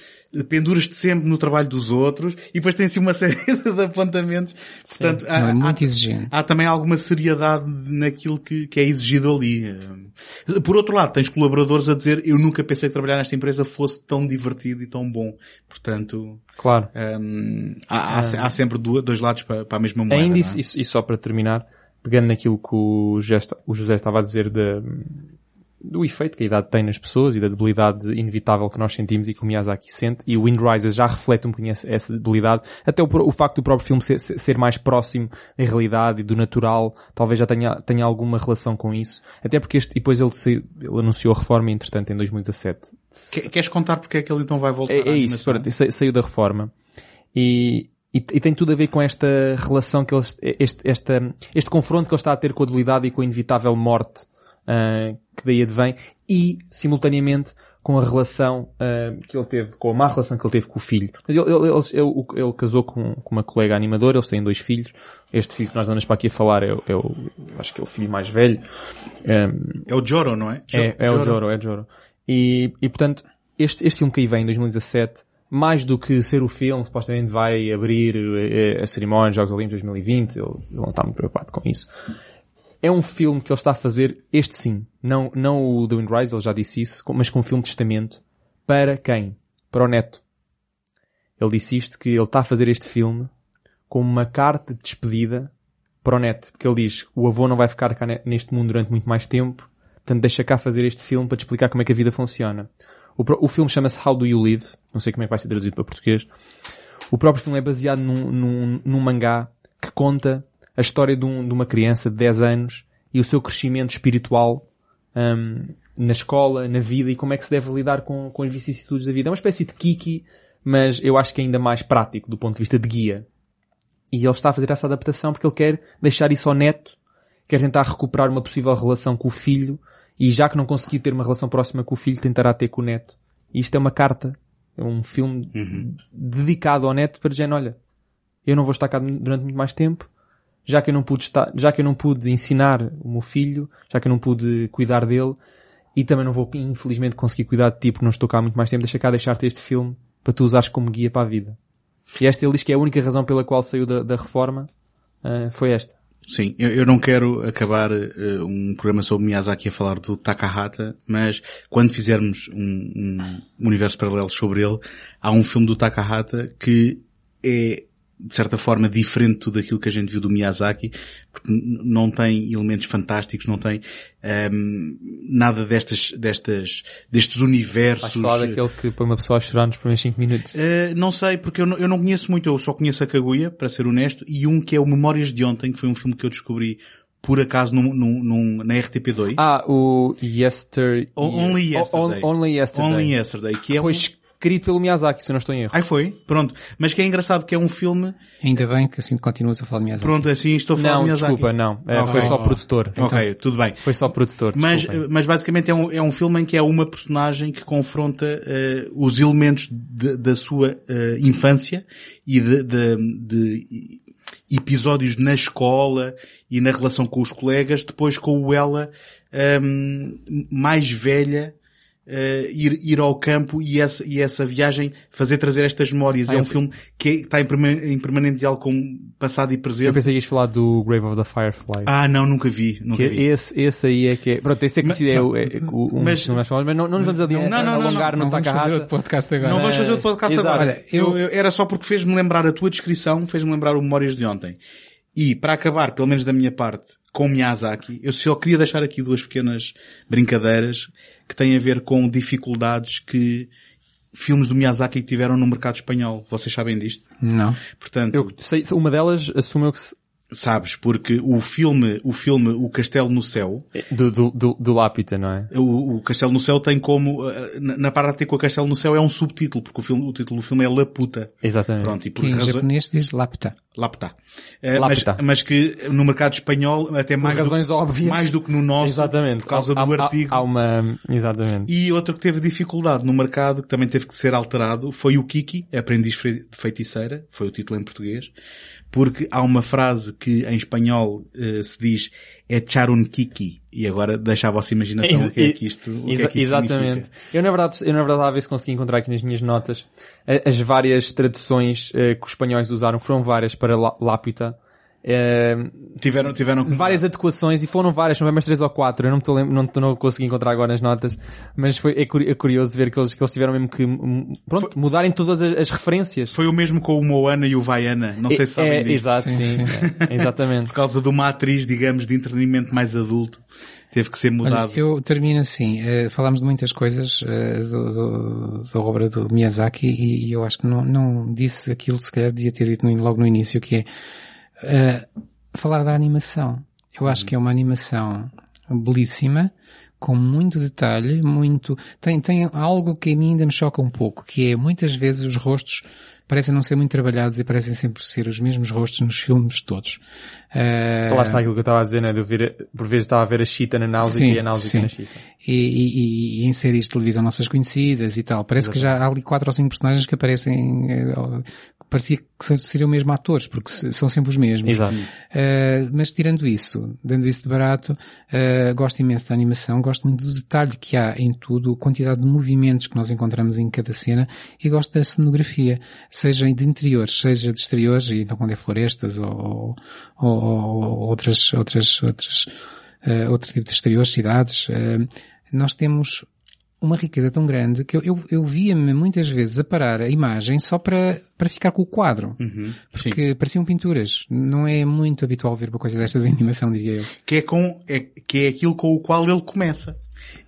Speaker 2: penduras-te sempre no trabalho dos outros e depois tem assim uma série de apontamentos. Portanto,
Speaker 3: Não, é
Speaker 2: há,
Speaker 3: muito
Speaker 2: há-
Speaker 3: exigente.
Speaker 2: há também alguma seriedade naquilo que, que é exigido ali. Por outro lado, tens colaboradores a dizer eu nunca pensei que trabalhar nesta empresa fosse tão divertido e tão bom. Portanto,
Speaker 1: Claro.
Speaker 2: hum, há, há, há sempre dois lados para, para a mesma moeda.
Speaker 1: Ainda
Speaker 2: não é?
Speaker 1: e só para terminar, pegando naquilo que o José, estava a dizer da- do efeito que a idade tem nas pessoas e da debilidade inevitável que nós sentimos e que o Miyazaki sente, e o Wind Rises já reflete um bocadinho essa, debilidade, até o, o facto do próprio filme ser, ser- mais próximo da realidade e do natural, talvez já tenha, tenha alguma relação com isso, até porque este, e depois ele, saiu- ele anunciou a reforma, entretanto, em 2017.
Speaker 2: Que- Queres contar porque é que ele então vai voltar
Speaker 1: É, é isso, pronto, saiu da reforma. E, e, e tem tudo a ver com esta relação que eles, este, esta, este confronto que ele está a ter com a debilidade e com a inevitável morte ah, que daí advém e, simultaneamente, com a relação ah, que ele teve, com a má relação que ele teve com o filho. Ele, ele, ele, ele- casou com, com uma colega animadora, eles têm dois filhos. Este filho que nós andamos para aqui a falar é, o- é o, acho que é o filho mais velho. Ah,
Speaker 2: É o Joro, não é?
Speaker 1: é, é o Joro, é o Joro. E, e portanto, este, este filme que aí vem em 2017, mais do que ser o filme, supostamente vai abrir eh, a cerimónia dos Jogos Olímpicos 2020, ele, ele não está muito preocupado com isso. É um filme que ele está a fazer, este sim, não, não o The Wind Rise, ele já disse isso, com- mas com um filme de testamento, para quem? Para o neto. Ele disse isto, que ele está a fazer este filme como uma carta de despedida para o neto. Porque ele diz, o avô não vai ficar cá ne- neste mundo durante muito mais tempo, portanto deixa cá fazer este filme para te explicar como é que a vida funciona. O, o filme chama-se How Do You Live, não sei como é que vai ser traduzido para português. O próprio filme é baseado num, num, num mangá que conta a história de, um- de uma criança de 10 anos e o seu crescimento espiritual hum, na escola, na vida e como é que se deve lidar com, com as vicissitudes da vida. É uma espécie de Kiki, mas eu acho que é ainda mais prático do ponto de vista de guia. E ele está a fazer essa adaptação porque ele quer deixar isso ao neto, quer tentar recuperar uma possível relação com o filho e já que não conseguiu ter uma relação próxima com o filho, tentará ter com o neto. E isto é uma carta, é um filme dedicado ao neto para dizer, olha, eu não vou estar cá durante muito mais tempo, já que eu não pude estar, já que eu não pude ensinar o meu filho, já que eu não pude cuidar dele, e também não vou, infelizmente, conseguir cuidar de ti porque não estou cá há muito mais tempo, deixa cá deixar-te este filme para tu usares como guia para a vida. E esta ele diz que é a única razão pela qual saiu da, da reforma, ah, foi esta.
Speaker 2: Sim, eu, eu não quero acabar eh, um programa sobre Miyazaki a falar do Takahata, mas quando fizermos um, um universo paralelo sobre ele, há um filme do Takahata que é de certa forma diferente de tudo aquilo que a gente viu do Miyazaki, porque não tem elementos fantásticos, não tem ehm, nada destas, destas, destes
Speaker 1: Vais
Speaker 2: universos.
Speaker 1: falar daquele que põe uma pessoa a chorar nos primeiros 5 minutos.
Speaker 2: Uh, não sei, porque eu não, eu não conheço muito, eu só conheço a Kaguya, para ser honesto, e um que é o Memórias de Ontem, que foi um filme que eu descobri por acaso num, num, num- na RTP2.
Speaker 1: Ah, o Yesterday.
Speaker 2: O- Only Yesterday.
Speaker 1: O- Only Yesterday.
Speaker 2: Only Yesterday, que é
Speaker 1: Foi
Speaker 2: um...
Speaker 1: escrito pelo Miyazaki, se eu não estou em erro.
Speaker 2: Ai foi? Pronto. Mas que é engraçado que é um filme,
Speaker 3: Ainda bem que assim continuas a falar de Miyazaki.
Speaker 2: pronto, assim estou a falar
Speaker 1: Não,
Speaker 2: de Miyazaki.
Speaker 1: desculpa, não. É, foi só produtor.
Speaker 2: Ok, tudo bem.
Speaker 1: Foi só produtor,
Speaker 2: Mas, mas basicamente é um, é um filme em que é uma personagem que confronta eh, os elementos de- da sua eh, infância e de, de- de episódios na escola e na relação com os colegas, depois com o ela ehm, mais velha eh, ir, ir ao campo e essa, e essa viagem fazer trazer estas memórias.
Speaker 1: Ah,
Speaker 2: é um
Speaker 1: eu-
Speaker 2: filme que é- está em, em permanente diálogo com passado e
Speaker 1: Eu
Speaker 2: presente.
Speaker 1: pensei que ias falar do Grave of the Firefly.
Speaker 2: Ah, não, nunca vi. Nunca
Speaker 1: que
Speaker 2: vi.
Speaker 1: esse, esse aí é que é... Pronto, esse é
Speaker 2: Mas-
Speaker 1: conhecido, é, o- é, é o- um
Speaker 2: mas-
Speaker 1: mas não, não nos vamos adi-
Speaker 2: Não, não, não,
Speaker 1: alongar
Speaker 3: não
Speaker 1: no
Speaker 3: vamos fazer outro podcast agora.
Speaker 2: Não vamos fazer outro podcast
Speaker 1: Exato.
Speaker 2: agora.
Speaker 3: Olha, eu-
Speaker 2: Eu- eu- era só porque fez-me lembrar a tua descrição, fez-me lembrar o Memórias de Ontem. E, para acabar, pelo menos da minha parte, com Miyazaki, eu só queria deixar aqui duas pequenas brincadeiras que têm a ver com dificuldades que filmes do Miyazaki tiveram no mercado espanhol. Vocês sabem disto?
Speaker 3: Não.
Speaker 2: Portanto,
Speaker 1: Eu sei, uma delas assumo eu que
Speaker 2: sabes, porque o filme, o filme O Castelo no Céu,
Speaker 1: do, do, do, do Lápita, não é?
Speaker 2: o, o Castelo no Céu tem como, eh, na na parte ter com o Castelo no Céu é um subtítulo, porque o, filme, o título do filme é La Puta.
Speaker 1: Exatamente.
Speaker 2: Pronto, e por
Speaker 3: Que em
Speaker 2: razões-
Speaker 3: japonês diz lapta.
Speaker 2: Lapta. Eh, mas,
Speaker 1: Lapta.
Speaker 2: mas que no mercado espanhol, até mais,
Speaker 1: razões
Speaker 2: do,
Speaker 1: óbvias.
Speaker 2: mais do que no nosso,
Speaker 1: Exatamente.
Speaker 2: por causa
Speaker 1: Há-
Speaker 2: do
Speaker 1: há-
Speaker 2: artigo.
Speaker 1: Há uma... Exatamente.
Speaker 2: E outro que teve dificuldade no mercado, que também teve que ser alterado, foi o Kiki, Aprendiz de Feiticeira, foi o título em português, porque há uma frase que em espanhol eh, se diz echar un Kiki, e agora deixa a vossa imaginação o que é que isto, o que é que isto
Speaker 1: Exatamente.
Speaker 2: significa.
Speaker 1: Eu na verdade, eu na verdade estava a ver se consegui encontrar aqui nas minhas notas as várias traduções eh, que os espanhóis usaram, foram várias para lá- Lápita. Eh,
Speaker 2: Tiveram, tiveram
Speaker 1: várias adequações e foram várias, são bem mais três ou quatro, eu não me estou não, estou- não consegui encontrar agora nas notas, mas foi, é, é curioso ver que eles, que eles tiveram mesmo que, pronto, mudarem todas as, as referências.
Speaker 2: Foi o mesmo com o Moana e o Vaiana, não sei se sabem
Speaker 1: é,
Speaker 2: disso.
Speaker 1: Exato,
Speaker 3: Sim,
Speaker 1: sim.
Speaker 3: sim.
Speaker 1: É, exatamente.
Speaker 2: Por causa de uma atriz, digamos, de entretenimento mais adulto, teve que ser
Speaker 3: Olha,
Speaker 2: mudado.
Speaker 3: eu termino assim. eh, falámos de muitas coisas eh, do, do- da obra do Miyazaki e, e eu acho que não, não disse aquilo que se calhar devia ter dito no- logo no início, que é eh, falar da animação. Eu acho que é uma animação belíssima, com muito detalhe, muito, tem, tem algo que a mim ainda me choca um pouco, que é muitas vezes os rostos parecem não ser muito trabalhados e parecem sempre ser os mesmos rostos nos filmes todos. Eh,
Speaker 1: Lá está aquilo que eu estava a dizer, né? De ver, por vezes estava a ver a Chita na náusea e a náusea na Chita.
Speaker 3: e, e, e em séries de televisão nossas conhecidas e tal. Parece que já há ali quatro ou cinco personagens que aparecem, eh, parecia que seriam mesmo atores, porque são sempre os mesmos.
Speaker 1: Exato.
Speaker 3: Uh, mas tirando isso, dando isso de barato, uh, gosto imenso da animação, gosto muito do detalhe que há em tudo, a quantidade de movimentos que nós encontramos em cada cena e gosto da cenografia, seja de interiores, seja de exteriores, e então quando é florestas ou, ou, ou- ou outras, outras, outras, uh, outro tipo de exteriores, cidades, nós temos uma riqueza tão grande que eu, eu, eu via-me muitas vezes a parar a imagem só para, para ficar com o quadro.
Speaker 2: Uhum. Sim.
Speaker 3: Porque pareciam pinturas. Não é muito habitual ver uma coisa destas em animação, diria eu.
Speaker 2: Que é com, é, que é aquilo com o qual ele começa.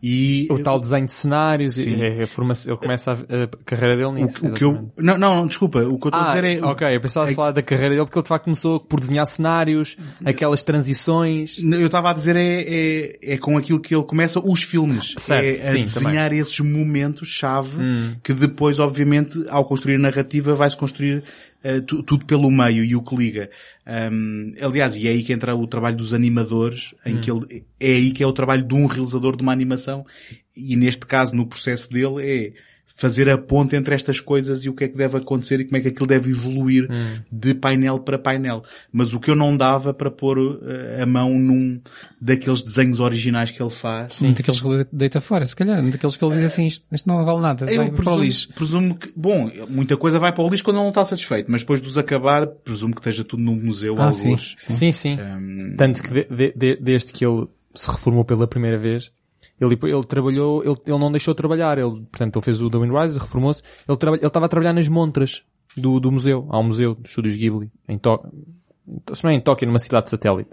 Speaker 2: E
Speaker 1: O tal desenho de cenários,
Speaker 2: Sim.
Speaker 1: é, é a formação, ele começa a, a carreira dele
Speaker 2: o,
Speaker 1: nisso.
Speaker 2: o que eu, não, não, desculpa, o que eu estou a
Speaker 1: Ah,
Speaker 2: dizer é,
Speaker 1: ok, eu pensava
Speaker 2: é-
Speaker 1: falar da carreira dele porque ele de facto começou por desenhar cenários, aquelas transições.
Speaker 2: eu estava a dizer é, é, é com aquilo que ele começa os filmes.
Speaker 1: Certo,
Speaker 2: é a
Speaker 1: sim,
Speaker 2: desenhar esses momentos-chave
Speaker 1: Hum.
Speaker 2: que depois, obviamente, ao construir a narrativa, vai-se construir eh, tu- tudo pelo meio e o que liga. Ahm, aliás, e é aí que entra o trabalho dos animadores,
Speaker 1: Hum.
Speaker 2: em que ele, é aí que é o trabalho de um realizador de uma animação, e neste caso, no processo dele, é fazer a ponte entre estas coisas e o que é que deve acontecer e como é que aquilo deve evoluir
Speaker 1: Hum.
Speaker 2: de painel para painel. Mas o que eu não dava para pôr eh, a mão num daqueles desenhos originais que ele faz.
Speaker 3: Sim. Daqueles que ele deita fora, se calhar. Daqueles que ele diz assim, isto, isto não vale nada, vai
Speaker 2: Eu
Speaker 3: para o
Speaker 2: presumo,
Speaker 3: lixo.
Speaker 2: presumo que, bom, muita coisa vai para o lixo quando ele não está satisfeito, mas depois de os acabar, presumo que esteja tudo num museu,
Speaker 3: Ah, sim,
Speaker 2: alguns.
Speaker 3: sim.
Speaker 1: Sim, sim.
Speaker 2: Ahm,
Speaker 1: Tanto que de- de- de- desde que ele se reformou pela primeira vez, ele, ele trabalhou, ele, ele não deixou de trabalhar, ele, portanto, ele fez o The Wind Rises, reformou-se, ele traba- ele estava a trabalhar nas montras. do, do museu. Há um museu dos estúdios Ghibli, em Tóquio. Se não é em Tóquio, numa cidade de satélite.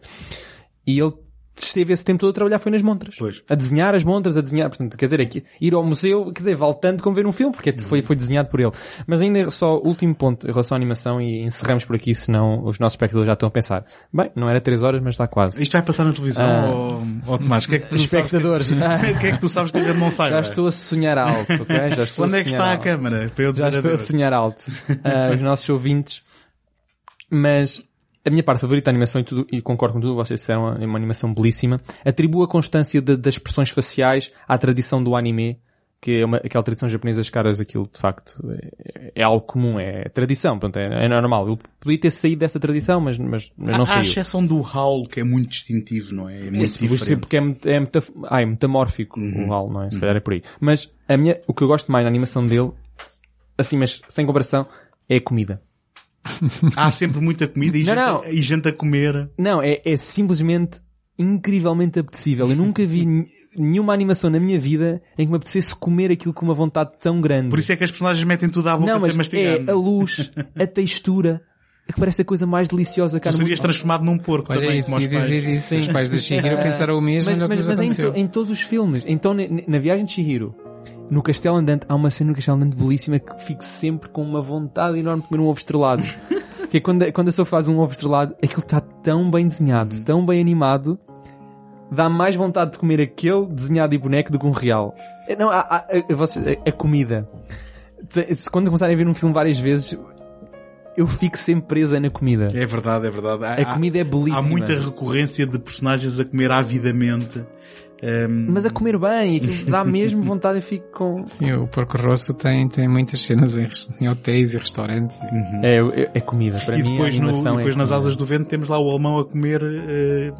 Speaker 1: E ele esteve esse tempo todo a trabalhar foi nas montras.
Speaker 2: Pois.
Speaker 1: A desenhar as montras, a desenhar, portanto, quer dizer, aqui, ir ao museu, quer dizer, vale tanto como ver um filme, porque foi, foi desenhado por ele. Mas ainda só último ponto em relação à animação e encerramos por aqui, senão os nossos espectadores já estão a pensar. Bem, não era 3 horas, mas está quase.
Speaker 2: Isto vai passar na televisão
Speaker 1: Ah.
Speaker 2: ou, ou Tomás? Que é que tu
Speaker 1: Espectadores.
Speaker 2: Sabes que, o que é que tu sabes que a gente não sabe?
Speaker 1: Já estou a sonhar alto, ok? Já estou
Speaker 2: Onde
Speaker 1: a
Speaker 2: é que
Speaker 1: sonhar
Speaker 2: está a
Speaker 1: alto.
Speaker 2: câmara? Para eu
Speaker 1: Já estou a sonhar alto. Ah, os nossos ouvintes. Mas a minha parte favorita da animação, e, tudo, e concordo com tudo vocês disseram, é uma animação belíssima. Atribuo a constância de- das expressões faciais à tradição do anime, que é uma, aquela tradição japonesa, as caras, aquilo de facto é, é algo comum, é tradição, portanto, é, é normal. Ele podia ter saído dessa tradição, mas, mas, mas não
Speaker 2: há
Speaker 1: saiu.
Speaker 2: a exceção do Howl, que é muito distintivo, não é? É muito
Speaker 1: Esse,
Speaker 2: diferente.
Speaker 1: porque é, é, metaf ah, é metamórfico
Speaker 2: Uhum.
Speaker 1: o HAL, não é? Se calhar é por aí. Mas a minha, o que eu gosto mais na animação dele, assim, mas sem comparação, é a comida.
Speaker 2: Há sempre muita comida e,
Speaker 1: Não,
Speaker 2: gente,
Speaker 1: não.
Speaker 2: e gente a comer.
Speaker 1: Não, é, é simplesmente incrivelmente apetecível. Eu nunca vi nenhuma animação na minha vida em que me apetecesse comer aquilo com uma vontade tão grande.
Speaker 2: Por isso é que as personagens metem tudo à boca
Speaker 1: não,
Speaker 2: sem
Speaker 1: mas
Speaker 2: mastigar.
Speaker 1: é a luz, a textura, que parece a coisa mais deliciosa que há
Speaker 2: serias transformado num porco
Speaker 3: Olha
Speaker 2: também,
Speaker 3: isso,
Speaker 2: como os
Speaker 3: ia dizer
Speaker 2: pais.
Speaker 3: isso. Os pais da Shihiro pensaram o mesmo,
Speaker 1: mas,
Speaker 3: que
Speaker 1: mas, mas em, to- em todos os filmes. Então, na, na viagem de Chihiro, no Castelo Andante, há uma cena no Castelo Andante belíssima que fico sempre com uma vontade enorme de comer um ovo estrelado. que é quando, a- quando a pessoa faz um ovo estrelado, aquilo está tão bem desenhado, tão bem animado, dá mais vontade de comer aquele desenhado e boneco do que um real. É, Não, há- há- a, vocês- a- a comida. Se Quando começarem a ver um filme várias vezes, eu fico sempre presa na comida.
Speaker 2: É verdade, é verdade. Há,
Speaker 1: A comida é belíssima.
Speaker 2: há muita recorrência de personagens a comer avidamente. Ehm,
Speaker 1: Mas a comer bem, aquilo dá mesmo vontade, eu fico com...
Speaker 3: Sim, o Porco Rosso tem, tem muitas cenas em, em hotéis e restaurantes.
Speaker 1: É, é, é comida, para
Speaker 2: e
Speaker 1: mim
Speaker 2: depois,
Speaker 1: a
Speaker 2: no,
Speaker 1: animação
Speaker 2: depois
Speaker 1: é
Speaker 2: nas
Speaker 1: comida.
Speaker 2: asas do vento temos lá o alemão a comer eh,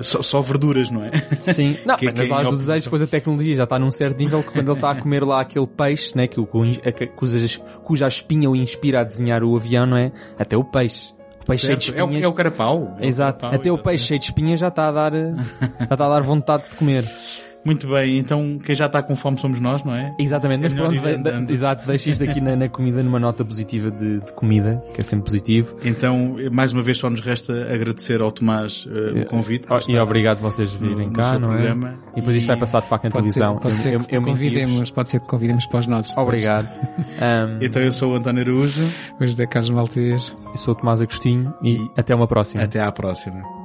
Speaker 2: só, só verduras, não é?
Speaker 1: Sim, não,
Speaker 2: Que-
Speaker 1: mas
Speaker 2: que
Speaker 1: nas
Speaker 2: é
Speaker 1: aulas
Speaker 2: em
Speaker 1: do desejo, depois a tecnologia já está num certo nível que quando ele está a comer lá aquele peixe, né, que, o- que, que, cuja, cuja espinha o inspira a desenhar o avião, não é? Até o peixe. O peixe cheio de
Speaker 2: é, o,
Speaker 1: espinhas.
Speaker 2: é o carapau. É o
Speaker 1: Exato.
Speaker 2: carapau,
Speaker 1: Até o peixe cheio de espinhas já está a dar, já está a dar vontade de comer.
Speaker 2: Muito bem, então quem já está com fome somos nós, não é?
Speaker 1: Exatamente, mas
Speaker 2: É melhor
Speaker 1: pronto, de- de-
Speaker 2: andando.
Speaker 1: exato, deixa isto aqui na, na comida numa nota positiva de, de comida, que é sempre positivo.
Speaker 2: Então, mais uma vez só nos resta agradecer ao Tomás eh, o convite. para
Speaker 1: Oh, E obrigado vocês
Speaker 2: no-
Speaker 1: virem
Speaker 2: no
Speaker 1: cá,
Speaker 2: seu
Speaker 1: não é?
Speaker 2: programa.
Speaker 1: E depois isto vai passar de facto em
Speaker 3: Pode ser,
Speaker 1: televisão.
Speaker 3: pode ser
Speaker 1: eu, eu,
Speaker 3: convidemos, pode ser que convidemos para os nossos.
Speaker 1: Obrigado. Um,
Speaker 2: Então eu sou o António Araújo.
Speaker 3: Hoje da Carlos Maltês.
Speaker 1: eu sou o Tomás Agostinho e,
Speaker 2: E-
Speaker 1: até uma próxima.
Speaker 2: Até à próxima.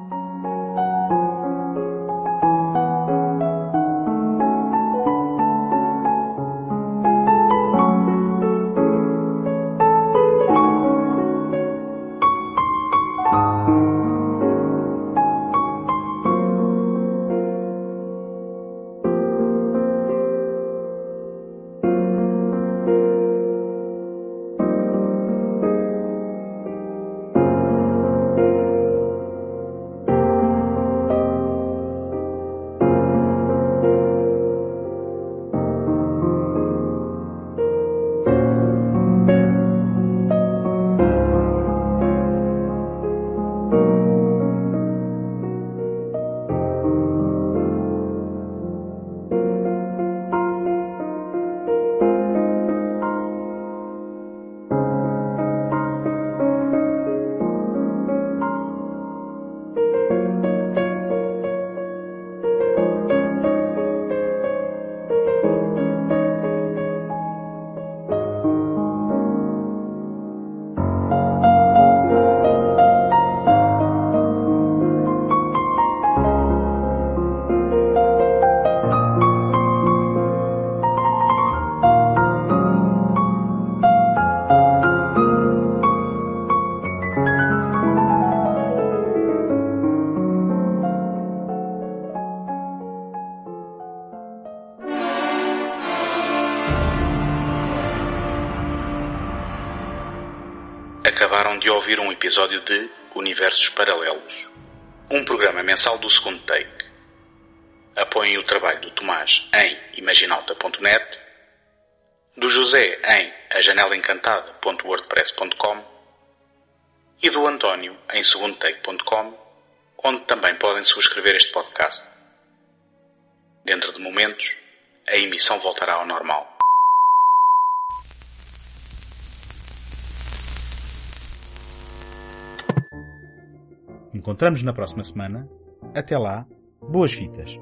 Speaker 4: fragmentada.wordpress.com e do António em segundotake.com, onde também podem subscrever este podcast. Dentro de momentos, a emissão voltará ao normal.
Speaker 2: Encontramos na próxima semana. Até lá, boas fitas!